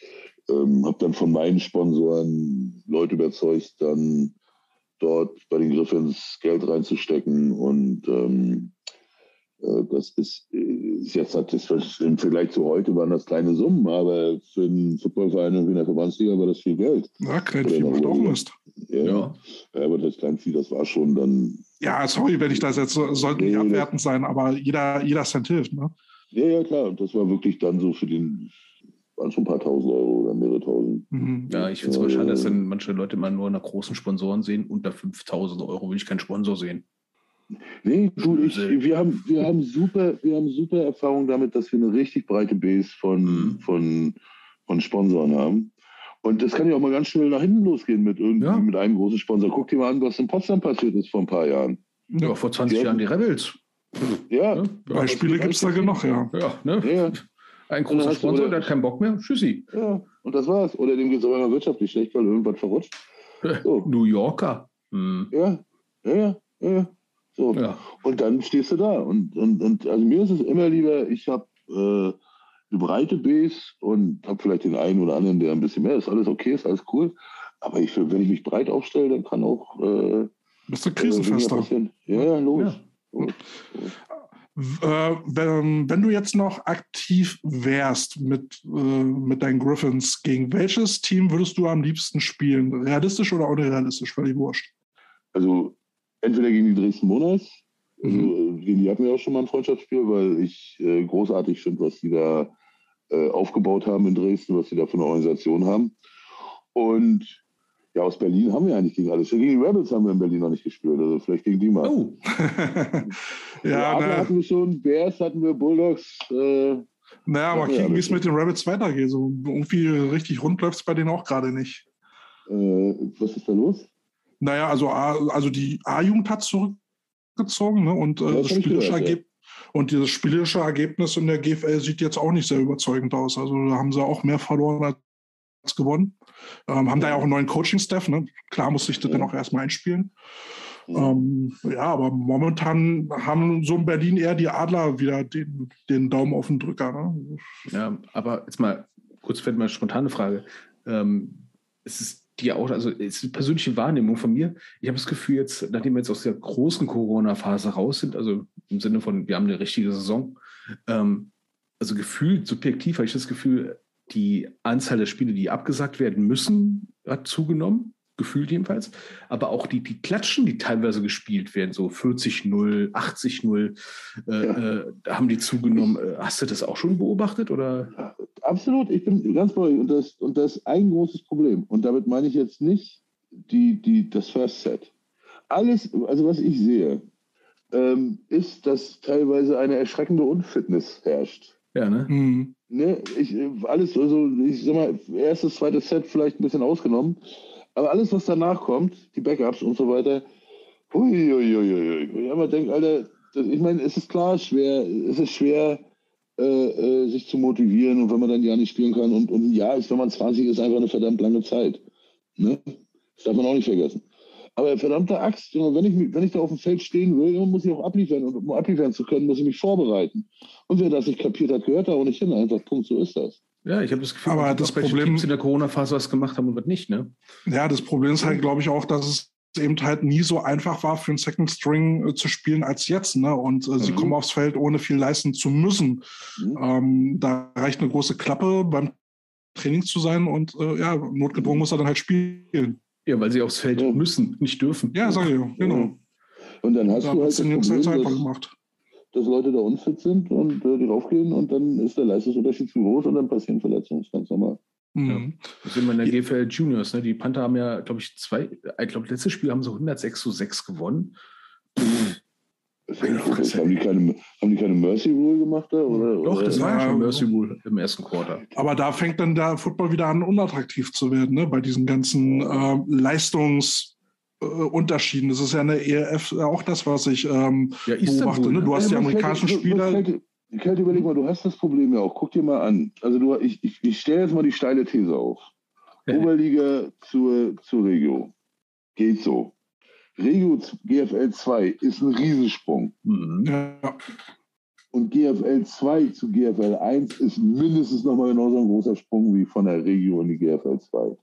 ähm, habe dann von meinen Sponsoren Leute überzeugt, dann dort bei den Griffins Geld reinzustecken und ähm, äh, das ist, ist jetzt natürlich im Vergleich zu heute waren das kleine Summen, aber für einen Footballverein in der Verbandsliga war das viel Geld. Ja, Kleinvieh macht auch Mist. Ja, ja. ja, aber das Kleinvieh, das war schon dann. Ja, sorry, wenn ich das jetzt sollte nicht abwertend sein, aber jeder, jeder Cent hilft, ne? Ja, ja, klar. Und das war wirklich dann so für den, waren schon ein paar tausend Euro oder mehrere tausend. Mhm. Ja, ich finde es ja, schade, dass dann manche Leute immer nur nach großen Sponsoren sehen. Unter 5000 Euro will ich keinen Sponsor sehen. Nee, du, ich, wir, haben, wir, haben super, wir haben super Erfahrung damit, dass wir eine richtig breite Base von, mhm. von, von Sponsoren haben. Und das kann ja auch mal ganz schnell nach hinten losgehen mit, irgendwie, ja. mit einem großen Sponsor. Guck dir mal an, was in Potsdam passiert ist vor ein paar Jahren. Ja, vor 20 Jahren die Rebels. Ja. ja. Beispiele gibt es da genug, ja. Ja, ne? ja. Ein großer Sponsor, der hat keinen Bock mehr. Tschüssi. Ja, und das war's. Oder dem geht es aber wirtschaftlich schlecht, weil irgendwas verrutscht. So. New Yorker. Hm. Ja, ja, ja. ja. So. Ja. Und dann stehst du da. Und, und, und also mir ist es immer lieber, ich habe äh, eine breite Base und habe vielleicht den einen oder anderen, der ein bisschen mehr ist. Alles okay, ist alles cool. Aber ich, wenn ich mich breit aufstelle, dann kann auch. Äh, Bist du krisenfester? Äh, ja, logisch. Ja. Äh, wenn, wenn, du jetzt noch aktiv wärst mit, äh, mit deinen Griffins, gegen welches Team würdest du am liebsten spielen? Realistisch oder unrealistisch? Völlig wurscht. Also entweder gegen die Dresden Monarchs, also mhm. gegen die hatten wir auch schon mal ein Freundschaftsspiel, weil ich äh, großartig finde, was die da äh, aufgebaut haben in Dresden, was sie da für eine Organisation haben. Und Ja, aus Berlin haben wir eigentlich gegen alles. Gegen die Rebels haben wir in Berlin noch nicht gespielt. Also vielleicht gegen die mal. Oh, ja, ne, hatten wir schon, Bears hatten wir, Bulldogs. Äh, naja, mal kicken, wie es mit den Rabbits weitergeht. So, irgendwie richtig rund läuft es bei denen auch gerade nicht. äh, was ist da los? Naja, also, also die A-Jugend hat zurückgezogen ne? und, äh, Ja, das spielerische gehört, ja. Und dieses spielerische Ergebnis in der GFL sieht jetzt auch nicht sehr überzeugend aus. Also da haben sie auch mehr verloren als gewonnen. Ähm, haben da ja auch einen neuen Coaching-Staff. Ne? Klar muss sich das dann auch erstmal einspielen. Ja. Ähm, ja, aber momentan haben so in Berlin eher die Adler wieder den, den Daumen auf den Drücker. Ne? ja, aber jetzt mal kurz fällt mir eine spontane Frage. Ähm, es ist die auch, also es ist eine persönliche Wahrnehmung von mir. Ich habe das Gefühl, jetzt, nachdem wir jetzt aus der großen Corona-Phase raus sind, also im Sinne von, wir haben eine richtige Saison, ähm, also gefühlt, subjektiv habe ich das Gefühl, die Anzahl der Spiele, die abgesagt werden müssen, hat zugenommen, gefühlt jedenfalls. Aber auch die, die Klatschen, die teilweise gespielt werden, so 40-0, 80-0, äh, Ja. äh, haben die zugenommen. Äh, Hast du das auch schon beobachtet? Oder? Absolut, ich bin ganz bei euch. Und das, und das ist ein großes Problem. Und damit meine ich jetzt nicht die, die, das First Set. Alles, also was ich sehe, ähm, ist, dass teilweise eine erschreckende Unfitness herrscht. Ja, ne? Mhm. Ne, ich, alles, also ich sag mal, erstes, zweites Set vielleicht ein bisschen ausgenommen, aber alles, was danach kommt, die Backups und so weiter, huiuiuiui. Ja, man denkt, Alter, das, ich meine, es ist klar schwer, es ist schwer, äh, äh, sich zu motivieren und wenn man dann ja nicht spielen kann und, und ein Jahr ist, wenn man 20 ist, einfach eine verdammt lange Zeit. Ne? Das darf man auch nicht vergessen. Aber verdammte Axt, Junge, wenn ich, wenn ich da auf dem Feld stehen will, muss ich auch abliefern. Und um abliefern zu können, muss ich mich vorbereiten. Und wer das nicht kapiert hat, gehört da auch nicht hin. Einfach Punkt, so ist das. Ja, ich habe das Gefühl, Aber das Problem- Teams in der Corona-Phase was gemacht haben und was nicht, ne? Ja, das Problem ist halt, glaube ich, auch, dass es eben halt nie so einfach war, für einen Second String äh, zu spielen als jetzt. Ne? Und äh, sie Mhm. kommen aufs Feld, ohne viel leisten zu müssen. Mhm. Ähm, da reicht eine große Klappe beim Training zu sein und äh, ja, notgedrungen muss er dann halt spielen. Ja, weil sie aufs Feld Ja. müssen, nicht dürfen. Ja, sag ich, genau. Und dann hast Da du hat halt das den Jungs so Problem, einfach dass, gemacht. dass Leute da unfit sind und äh, die raufgehen und dann ist der Leistungsunterschied zu groß und dann passieren Verletzungen. Das ist ganz normal. Mhm. Das sehen wir in der GFL Juniors, ne? Die Panther haben ja, glaube ich, zwei, ich glaube, letztes Spiel haben sie 106 zu 6 gewonnen. Das ist ja nicht groß. Haben, die keine, haben die keine Mercy Rule gemacht da? Oder, Doch, oder? das war ja schon Mercy Rule im ersten Quarter. Aber da fängt dann der Football wieder an, unattraktiv zu werden, ne? bei diesen ganzen äh, Leistungsunterschieden. das ist ja in der ERF auch das, was ich ähm, Ja, beobachte. Ne? Du hast die Ja, amerikanischen Kälte, Spieler. Kälte, überleg mal, du hast das Problem ja auch. Guck dir mal an. Also du, ich, ich, ich stelle jetzt mal die steile These auf. Oberliga zur, zur Regio. Geht so. Regio zu GFL 2 ist ein Riesensprung. Mhm. Ja, Und GFL 2 zu GFL 1 ist mindestens nochmal genauso ein großer Sprung wie von der Regio in die GFL 2.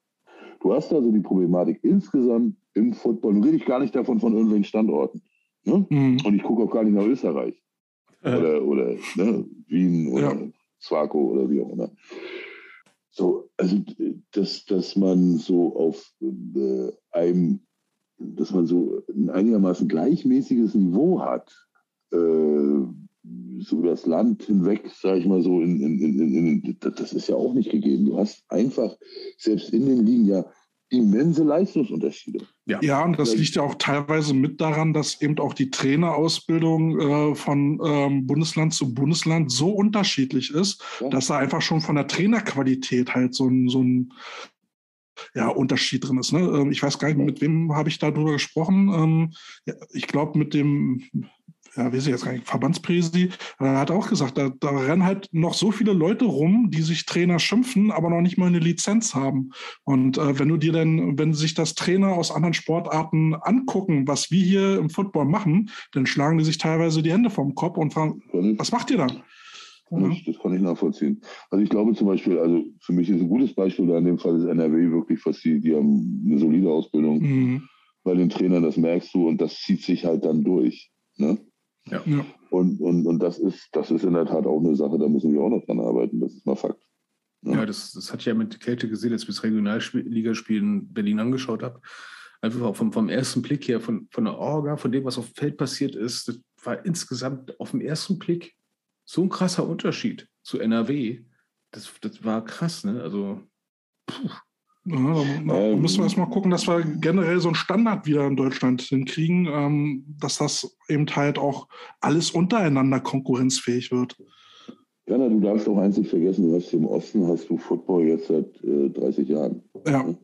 Du hast also die Problematik insgesamt im Football. Nun rede ich gar nicht davon von irgendwelchen Standorten. Ne? mhm. Und ich gucke auch gar nicht nach Österreich. Oder, oder ne, Wien oder Ja. Zwaco oder wie auch immer. So, also dass, dass man so auf äh, einem, dass man so ein einigermaßen gleichmäßiges Niveau hat, äh, so über das Land hinweg, sage ich mal so, in, in, in, in, in, das ist ja auch nicht gegeben. Du hast einfach selbst in den Ligen ja immense Leistungsunterschiede. Ja, und das liegt ja auch teilweise mit daran, dass eben auch die Trainerausbildung äh, von ähm, Bundesland zu Bundesland so unterschiedlich ist, Ja. dass da einfach schon von der Trainerqualität halt so ein, so ein ja, Unterschied drin ist. Ne? Ähm, Ich weiß gar nicht, mit wem habe ich da drüber gesprochen. Ähm, ich glaube, mit dem, ja, weiß ich jetzt gar nicht, Verbandspräsi, er hat auch gesagt, da, da rennen halt noch so viele Leute rum, die sich Trainer schimpfen, aber noch nicht mal eine Lizenz haben. Und äh, wenn du dir dann, wenn sich das Trainer aus anderen Sportarten angucken, was wir hier im Football machen, dann schlagen die sich teilweise die Hände vom Kopf und fragen, was macht ihr da? Kann ich, das kann ich nachvollziehen. Also ich glaube zum Beispiel, also für mich ist ein gutes Beispiel da in dem Fall ist NRW wirklich, was die, die haben eine solide Ausbildung Mhm. bei den Trainern, das merkst du und das zieht sich halt dann durch. Ne? Ja. Und, und, und das ist, das ist in der Tat auch eine Sache, da müssen wir auch noch dran arbeiten, das ist mal Fakt. Ja, das, das hatte ich ja mit Kälte gesehen, als ich das Regionalligaspiel in Berlin angeschaut habe. Einfach auch vom, vom ersten Blick her, von, von der Orga, von dem, was auf dem Feld passiert ist, das war insgesamt auf den ersten Blick so ein krasser Unterschied zu NRW. Das, das war krass, ne? Also, puh. Ja, da, ähm, müssen wir erstmal gucken, dass wir generell so einen Standard wieder in Deutschland hinkriegen, ähm, dass das eben halt auch alles untereinander konkurrenzfähig wird. Jana, du darfst auch eins nicht vergessen, du hast im Osten hast du Football jetzt seit äh, 30 Jahren. Ja.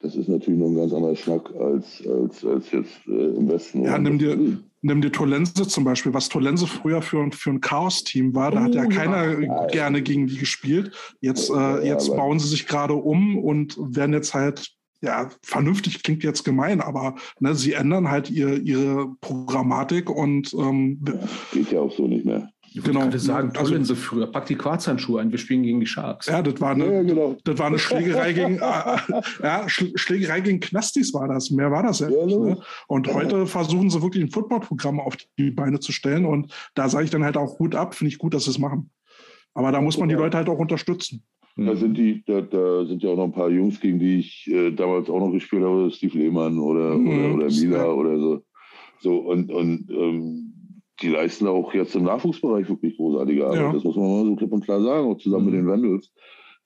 Das ist natürlich noch ein ganz anderer Schnack als, als, als jetzt äh, im Westen. Ja, nimm dir, nimm dir Tolense zum Beispiel, was Tolense früher für, für ein Chaos-Team war, da hat ja oh, keiner ja. gerne gegen die gespielt. Jetzt, äh, jetzt bauen sie sich gerade um und werden jetzt halt ja, vernünftig klingt jetzt gemein, aber ne, sie ändern halt ihr, ihre Programmatik und ähm, ja, geht ja auch so nicht mehr. Ich genau. gerade sagen, also, Tollense also, früher, pack die Quarzhandschuhe ein, wir spielen gegen die Sharks. Ja, das war eine, ja, genau. das war eine Schlägerei gegen, äh, ja, Schlägerei gegen Knastis war das. Mehr war das ja, ja nicht. Ne? Und heute versuchen sie wirklich ein Footballprogramm auf die Beine zu stellen. Und da sage ich dann halt auch gut ab, finde ich gut, dass sie es machen. Aber da muss man die Leute halt auch unterstützen. Da sind die, da, da, sind ja auch noch ein paar Jungs, gegen die ich äh, damals auch noch gespielt habe, Steve Lehmann oder, mhm. oder, oder Mila oder so. So, und, und ähm, die leisten auch jetzt im Nachwuchsbereich wirklich großartige Arbeit. Ja. Das muss man mal so klipp und klar sagen, auch zusammen mhm. mit den Vandals.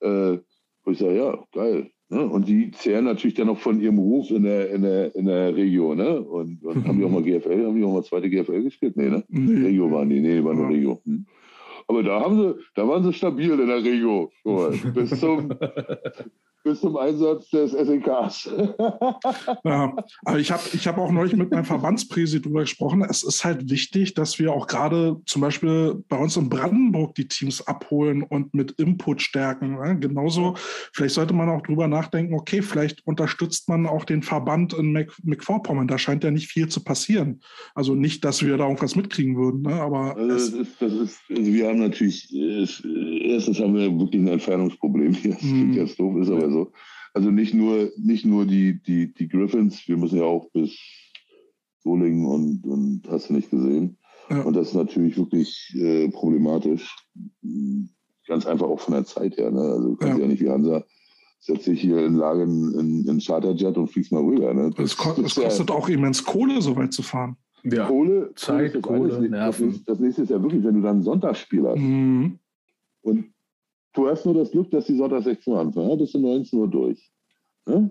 Äh, wo ich sage, ja, geil. Ne? Und die zehren natürlich dann noch von ihrem Ruf in der, in der, in der Region. Ne? Und, und haben die auch mal GFL, haben die auch mal zweite GFL gespielt? Nee, ne? Nee. Regio waren die, nee, waren nur. Regio. Hm. Aber da haben sie, da waren sie stabil in der Regio. Bis zum, bis zum Einsatz des SEKs. ja, aber ich habe ich hab auch neulich mit meinem Verbandspräsident darüber gesprochen. Es ist halt wichtig, dass wir auch gerade zum Beispiel bei uns in Brandenburg die Teams abholen und mit Input stärken. Ja, genauso, vielleicht sollte man auch darüber nachdenken, okay, vielleicht unterstützt man auch den Verband in McVorpommern. Da scheint ja nicht viel zu passieren. Also nicht, dass wir da irgendwas mitkriegen würden, ne? aber. Also das ist, das ist, also wir haben natürlich, erstens haben wir wirklich ein Entfernungsproblem hier. Das klingt mhm. jetzt doof, ist aber so. Also nicht nur, nicht nur die, die, die Griffins, wir müssen ja auch bis Solingen und, und hast du nicht gesehen. Ja. Und das ist natürlich wirklich äh, problematisch. Ganz einfach auch von der Zeit her. Ne? Also du kannst ja. ja nicht wie Hansa setz dich hier in Lagen in, in Charterjet und fliegst mal rüber. Ne? Das, es, ko es kostet ja, auch immens Kohle, so weit zu fahren. Ja. Kohle, Zeit, Kohle, Kohle Nerven. Das, das, nächste ist ja wirklich, wenn du dann ein Sonntagsspiel hast. Mhm. Und Du hast nur das Glück, dass die Sonntag 16 Uhr anfangen. Ja, bis um 19 Uhr durch. Ja,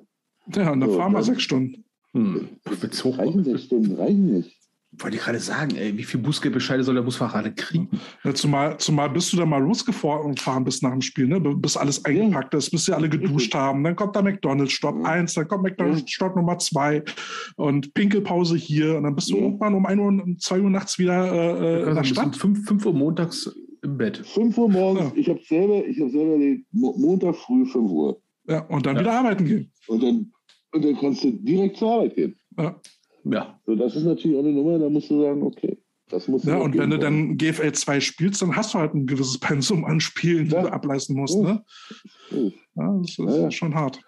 ja und dann so, fahren wir sechs Stunden. Hm. Reichen sechs Stunden, reichen nicht. Wollte ich gerade sagen, ey, wie viel Bußgeldbescheide soll der Busfahrer alle kriegen? Ja, zumal, zumal bist du da mal losgefahren bist nach dem Spiel, ne? bis alles eingepackt ist, bis sie alle geduscht haben. Dann kommt da McDonalds Stopp 1, dann kommt McDonalds Stopp Nummer 2 und Pinkelpause hier. Und dann bist du irgendwann um 1 Uhr, 2 Uhr nachts wieder äh, in der Stadt. 5, 5 Uhr montags im Bett. 5 Uhr morgens, ja. ich habe selber, ich hab selber den Montag früh 5 Uhr. Ja, und dann ja. wieder arbeiten gehen. Und dann, und dann kannst du direkt zur Arbeit gehen. Ja. Ja. So, das ist natürlich auch eine Nummer, da musst du sagen, okay. Das muss ja, und wenn du dann GFL 2 spielst, dann hast du halt ein gewisses Pensum an Spielen, die ja. du ableisten musst. Oh. Ne? Oh. Ja, das ist ja. schon hart.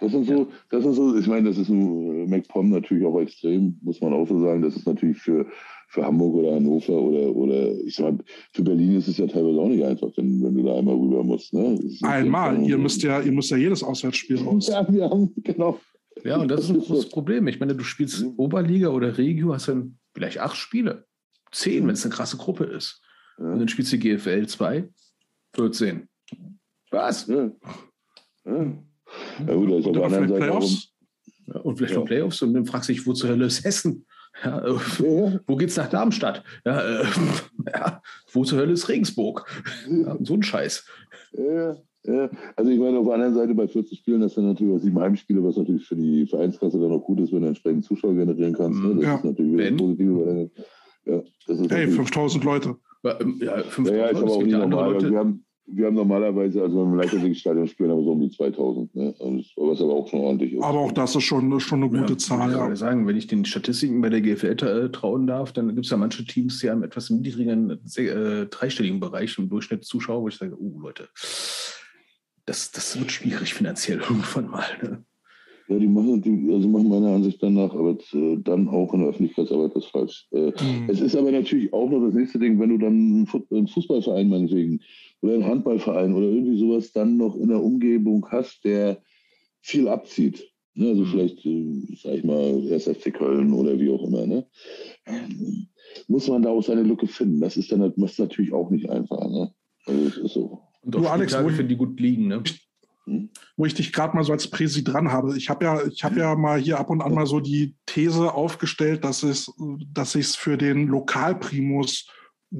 Das sind so, das ist so, ich meine, das ist ein äh, MacPom natürlich auch extrem, muss man auch so sagen. Das ist natürlich für, für Hamburg oder Hannover oder, oder ich sag mal, für Berlin ist es ja teilweise auch nicht einfach, wenn, wenn du da einmal rüber musst. Ne? Einmal, ihr müsst ja, ihr müsst ja jedes Auswärtsspiel raus. Ja, wir haben, genau. Ja, und das, das ist ein großes so. Problem. Ich meine, du spielst mhm. Oberliga oder Regio, hast dann vielleicht acht Spiele. Zehn, wenn es eine krasse Gruppe ist. Ja. Und dann spielst du GFL 2, 14. Was? Ja. Ja. Ja, gut, also auf der anderen Seite. Playoffs. Ja, und vielleicht ja. noch Playoffs und dann fragst du dich, wo zur Hölle ist Hessen? Ja, äh, ja. Wo geht's nach Darmstadt? Ja, äh, ja, wo zur Hölle ist Regensburg? so ein Scheiß. Ja, ja. Also ich meine, auf der anderen Seite bei 40 Spielen, das sind natürlich auch sieben Heimspiele, was natürlich für die Vereinskasse dann auch gut ist, wenn du entsprechend Zuschauer generieren kannst. Ne? Das ja. ist natürlich wieder positiv. Weil ja, das ist hey, 5000 Leute. Ja, 5000 ja, aber auch nicht normal. Leute. Wir haben, wir haben normalerweise, also wenn wir im Leichtathletikstadion spielen, aber so um die 2000, ne? was aber auch schon ordentlich ist. Aber auch das ist schon, schon eine gute ja, Zahl. Ich ja. sagen, wenn ich den Statistiken bei der GFL äh, trauen darf, dann gibt es ja manche Teams, die haben etwas im niedrigen, äh, dreistelligen Bereich im Durchschnitt Zuschauer, wo ich sage, oh Leute, das, das wird schwierig finanziell irgendwann mal. Ne? Ja, die machen, die, also machen meiner Ansicht nach, aber äh, dann auch in der Öffentlichkeitsarbeit das falsch. Mhm. Es ist aber natürlich auch noch das nächste Ding, wenn du dann einen Fußballverein meinetwegen oder einen Handballverein oder irgendwie sowas dann noch in der Umgebung hast, der viel abzieht. Ne? Also mhm. vielleicht, äh, sag ich mal, SFC Köln oder wie auch immer. Ne? Muss man da auch seine Lücke finden. Das ist dann das ist natürlich auch nicht einfach. Ne? Also, ist so. Und auch du, Alex, wo die gut liegen, ne? hm? wo ich dich gerade mal so als Präsi dran habe. Ich habe ja, ich habe ja mal hier ab und an mal so die These aufgestellt, dass es, dass ich es für den Lokalprimus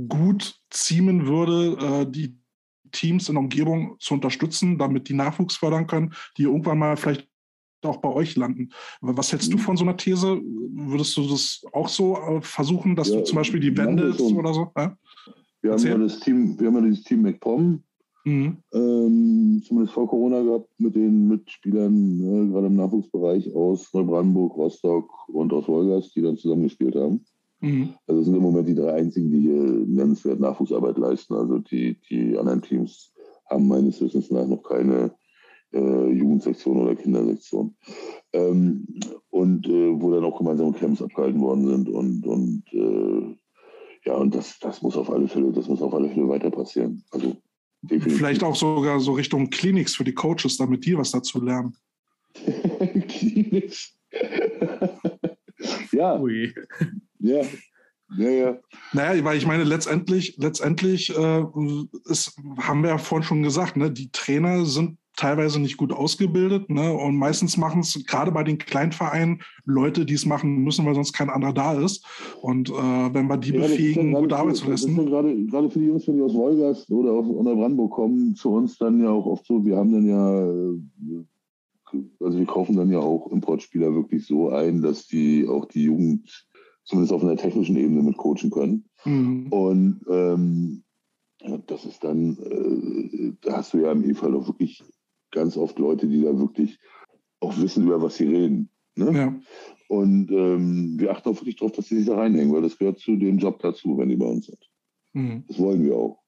gut ziemen würde, äh, die Teams in der Umgebung zu unterstützen, damit die Nachwuchs fördern können, die irgendwann mal vielleicht auch bei euch landen. Was hältst du mhm. von so einer These? Würdest du das auch so äh, versuchen, dass ja, du zum Beispiel die Wände oder so? Ja? Wir haben ja das Team, wir haben ja dieses Team McPom, mhm. ähm, zumindest vor Corona gehabt, mit den Mitspielern, ne, gerade im Nachwuchsbereich aus Neubrandenburg, Rostock und aus Wolgast, die dann zusammengespielt haben. Mhm. Also sind im Moment die drei einzigen, die hier nennenswert Nachwuchsarbeit leisten. Also die, die anderen Teams haben meines Wissens nach noch keine äh, Jugendsektion oder Kindersektion. Ähm, und äh, wo dann auch gemeinsame Camps abgehalten worden sind und, und äh, ja, und das, das muss auf alle Fälle, das muss auf alle Fälle weiter passieren. Also definitiv. Vielleicht auch sogar so Richtung Kliniks für die Coaches, damit die was dazu lernen. Kliniks. ja. Ui. Ja. Ja, ja. Naja, weil ich meine, letztendlich, letztendlich äh, ist, haben wir ja vorhin schon gesagt, ne, die Trainer sind teilweise nicht gut ausgebildet. Ne? Und meistens machen es gerade bei den Kleinvereinen Leute, die es machen müssen, weil sonst kein anderer da ist. Und äh, wenn wir die ja, befähigen, gute Arbeit zu leisten. Gerade, gerade für die Jungs, wenn die aus Wolgast oder aus Brandenburg kommen, zu uns dann ja auch oft so, wir haben dann ja, äh, also wir kaufen dann ja auch Importspieler wirklich so ein, dass die auch die Jugend zumindest auf einer technischen Ebene mit coachen können. Mhm. Und ähm, das ist dann, äh, da hast du ja im E-Fall auch wirklich ganz oft Leute, die da wirklich auch wissen, über was sie reden. Ne? Ja. Und ähm, wir achten auch wirklich darauf, dass sie sich da reinhängen, weil das gehört zu dem Job dazu, wenn die bei uns sind. Mhm. Das wollen wir auch.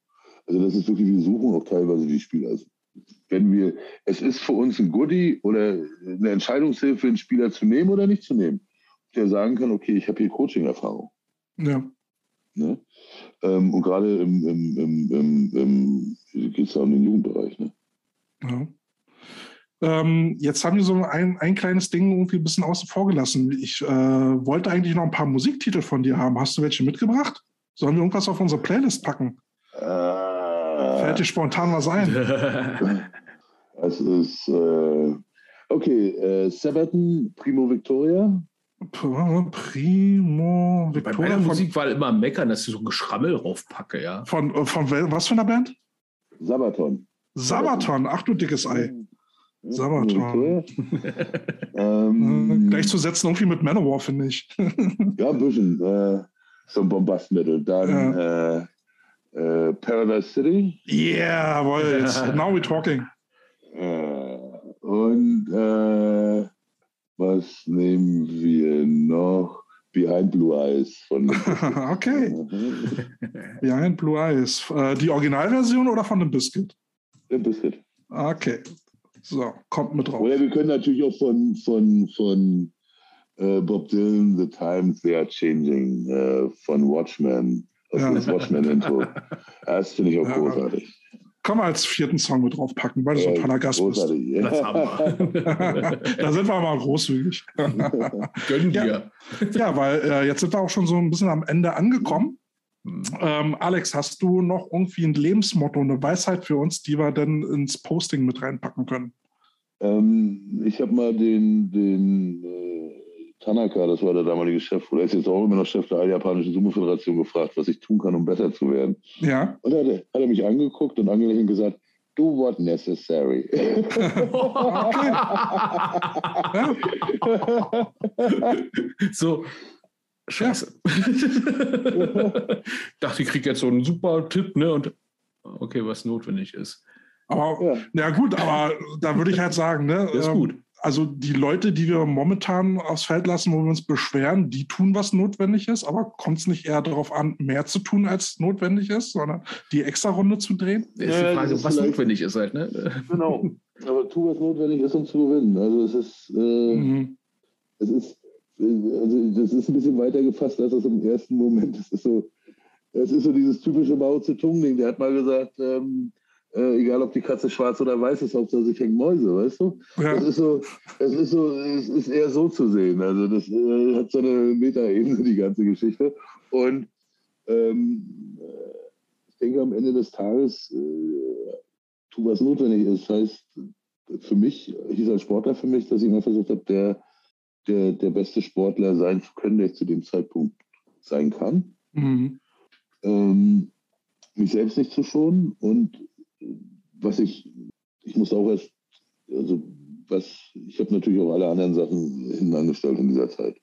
Also das ist wirklich, wir suchen auch teilweise die Spieler. Also wenn wir, es ist für uns ein Goodie oder eine Entscheidungshilfe, einen Spieler zu nehmen oder nicht zu nehmen, der sagen kann, okay, ich habe hier Coaching-Erfahrung. Ja. Ne? Ähm, und gerade im, im, im, im, im geht es ja um den Jugendbereich. Ne? Ja. Ähm, jetzt haben wir so ein, ein kleines Ding irgendwie ein bisschen außen vor gelassen. Ich äh, wollte eigentlich noch ein paar Musiktitel von dir haben. Hast du welche mitgebracht? Sollen wir irgendwas auf unsere Playlist packen? Äh, Fällt dir spontan was ein? es ist, äh, okay, äh, Sabaton, Primo Victoria. Primo Victoria. Bei meiner Musik war immer meckern, dass ich so Geschrammel draufpacke, ja. Von, äh, von was für einer Band? Sabaton. Sabaton, ach du dickes Ei. Sabaton. ähm, Gleichzusetzen irgendwie mit Manowar, finde ich. ja, ein bisschen. Äh, so ein Bombastmittel. Dann ja. äh, äh, Paradise City. Yeah, boy, now we're talking. Äh, und äh, was nehmen wir noch? Behind Blue Eyes von. okay. Behind Blue Eyes. Äh, die Originalversion oder von dem Biscuit? Dem Biscuit. Okay. So, kommt mit drauf. Oder wir können natürlich auch von, von, von äh, Bob Dylan, The Times They Are Changing, äh, von Watchmen, aus ja. das Watchmen-Intro. Das finde ich auch ja. großartig. Kann man als vierten Song mit draufpacken, weil du so ein toller Gast bist. Ja. Das haben wir. da sind wir mal großzügig. Gönnen wir. Ja, ja weil äh, jetzt sind wir auch schon so ein bisschen am Ende angekommen. Ähm, Alex, hast du noch irgendwie ein Lebensmotto, eine Weisheit für uns, die wir dann ins Posting mit reinpacken können? Ähm, ich habe mal den, den äh, Tanaka, das war der damalige Chef, oder ist jetzt auch immer noch Chef der All-Japanischen Sumo-Föderation, gefragt, was ich tun kann, um besser zu werden. Ja. Und dann hat er, hat er mich angeguckt und angelächelt gesagt, do what necessary. so, Scheiße. Dachte, ich kriege jetzt so einen super Tipp, ne? Und okay, was notwendig ist. Aber, ja. na gut, aber da würde ich halt sagen, ne? Das ist ähm, gut. Also die Leute, die wir momentan aufs Feld lassen, wo wir uns beschweren, die tun, was notwendig ist, aber kommt es nicht eher darauf an, mehr zu tun, als notwendig ist, sondern die extra Runde zu drehen? Das ist die Frage, ist was notwendig ist halt, ne? Genau. Aber tu, was notwendig ist, um zu gewinnen. Also es ist, äh, mhm. es ist also das ist ein bisschen weiter gefasst als das im ersten Moment. Das ist so, das ist so dieses typische Mao Zedong-Ding. Der hat mal gesagt, ähm, äh, egal ob die Katze schwarz oder weiß ist, Hauptsache sich hängen Mäuse, weißt du? Ja. Das ist so, es ist so, es ist eher so zu sehen. Also das äh, hat so eine Metaebene, die ganze Geschichte. Und ähm, ich denke, am Ende des Tages, äh, tu was notwendig ist. Das heißt, für mich, hieß als Sportler für mich, dass ich immer versucht habe, der, der, der beste Sportler sein zu können, der ich zu dem Zeitpunkt sein kann. Mhm. Ähm, mich selbst nicht zu schonen und was ich, ich muss auch erst, also was, ich habe natürlich auch alle anderen Sachen hinten angestellt in dieser Zeit.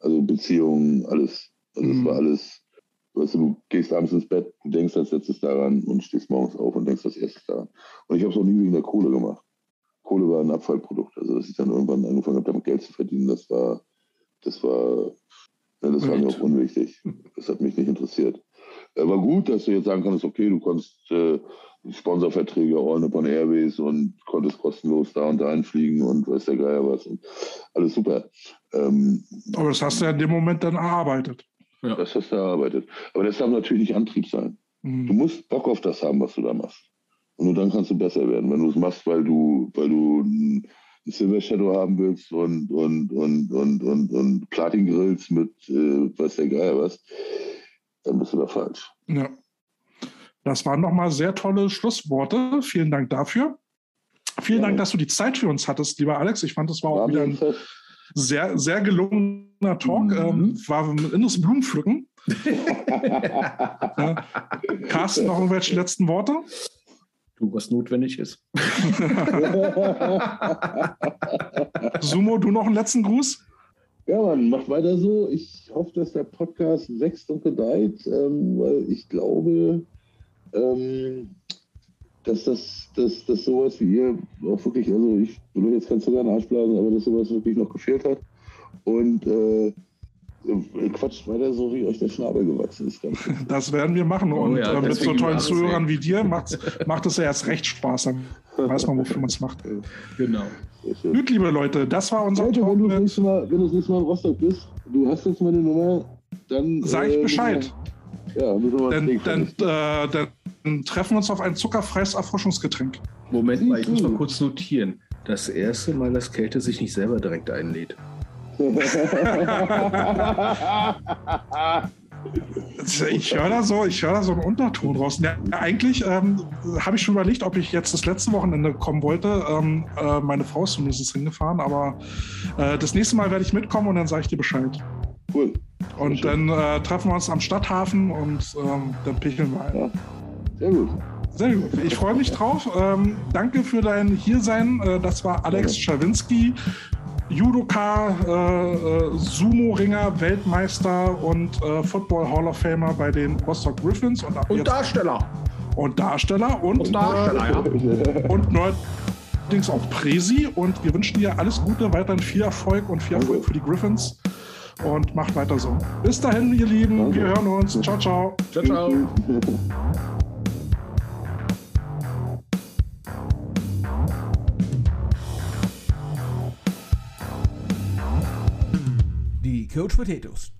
Also Beziehungen, alles. Also es mhm. war alles, weißt du, du gehst abends ins Bett, du denkst als letztes daran und stehst morgens auf und denkst als erstes daran. Und ich habe es auch nie wegen der Kohle gemacht. Kohle war ein Abfallprodukt. Also dass ich dann irgendwann angefangen habe, damit Geld zu verdienen, das war, das war, ja, das war mir auch unwichtig. Das hat mich nicht interessiert. War gut, dass du jetzt sagen kannst, okay, du konntest äh, Sponsorverträge All Nippon Airways und konntest kostenlos da und da einfliegen und weiß der Geier was. Und alles super. Ähm, Aber das hast du ja in dem Moment dann erarbeitet. Ja. Das hast du erarbeitet. Aber das darf natürlich nicht Antrieb sein. Mhm. Du musst Bock auf das haben, was du da machst. Und nur dann kannst du besser werden. Wenn du es machst, weil du, weil du ein Silver Shadow haben willst und, und, und, und, und, und Platin Grills mit äh, weiß der Geier was, dann bist du da falsch. Ja. Das waren nochmal sehr tolle Schlussworte. Vielen Dank dafür. Vielen ja. Dank, dass du die Zeit für uns hattest, lieber Alex. Ich fand, das war auch wieder ein sehr, sehr gelungener Talk. Mhm. Ähm, war ein inneres Blumenpflücken. ja. Carsten, noch irgendwelche letzten Worte? Du, was notwendig ist. Sumo, du noch einen letzten Gruß? Ja, man, macht weiter so. Ich hoffe, dass der Podcast wächst und gedeiht, ähm, weil ich glaube, ähm, dass das dass, dass sowas wie ihr auch wirklich, also ich will jetzt kein Zucker in den Arsch blasen, aber dass sowas wirklich noch gefehlt hat. Und äh, quatscht weiter so, wie euch der Schnabel gewachsen ist. Das werden wir machen. Oh, und ja, äh, mit so tollen Zuhörern wie dir macht, macht es ja erst recht Spaß. Dann weiß man, wofür man es macht. Genau. Gut, liebe Leute, das war unser Leute, Talk. Wenn du, das nächste Mal, wenn du nächste Mal in Rostock bist, du hast jetzt meine Nummer, dann. Sag ich äh, Bescheid. Ja, müssen wir dann, dann, äh, dann treffen wir uns auf ein zuckerfreies Erfrischungsgetränk. Moment mal, ich muss mal kurz notieren. Das erste Mal, dass Kälte sich nicht selber direkt einlädt. ich höre da so, ich höre da so einen Unterton raus. Ja, eigentlich ähm, habe ich schon überlegt, ob ich jetzt das letzte Wochenende kommen wollte. Ähm, äh, meine Frau ist zumindest hingefahren, aber äh, das nächste Mal werde ich mitkommen und dann sage ich dir Bescheid. Cool. Und dann äh, treffen wir uns am Stadthafen und ähm, dann picheln wir ein. Ja. Sehr gut. Sehr gut. Ich freue mich drauf. Ähm, danke für dein Hiersein. Äh, das war Alex Schawinski, Judoka, äh, äh, Sumo-Ringer, Weltmeister und äh, Football Hall of Famer bei den Rostock Griffins. Und, und Darsteller. Und Darsteller. Und, und Darsteller, ja. Und neuerdings auch Presi. Und wir wünschen dir alles Gute, weiterhin viel Erfolg und viel Erfolg für die Griffins und macht weiter so. Bis dahin, ihr Lieben. Wir hören uns. Ciao, ciao. Ciao, ciao. Die Coach Potatoes.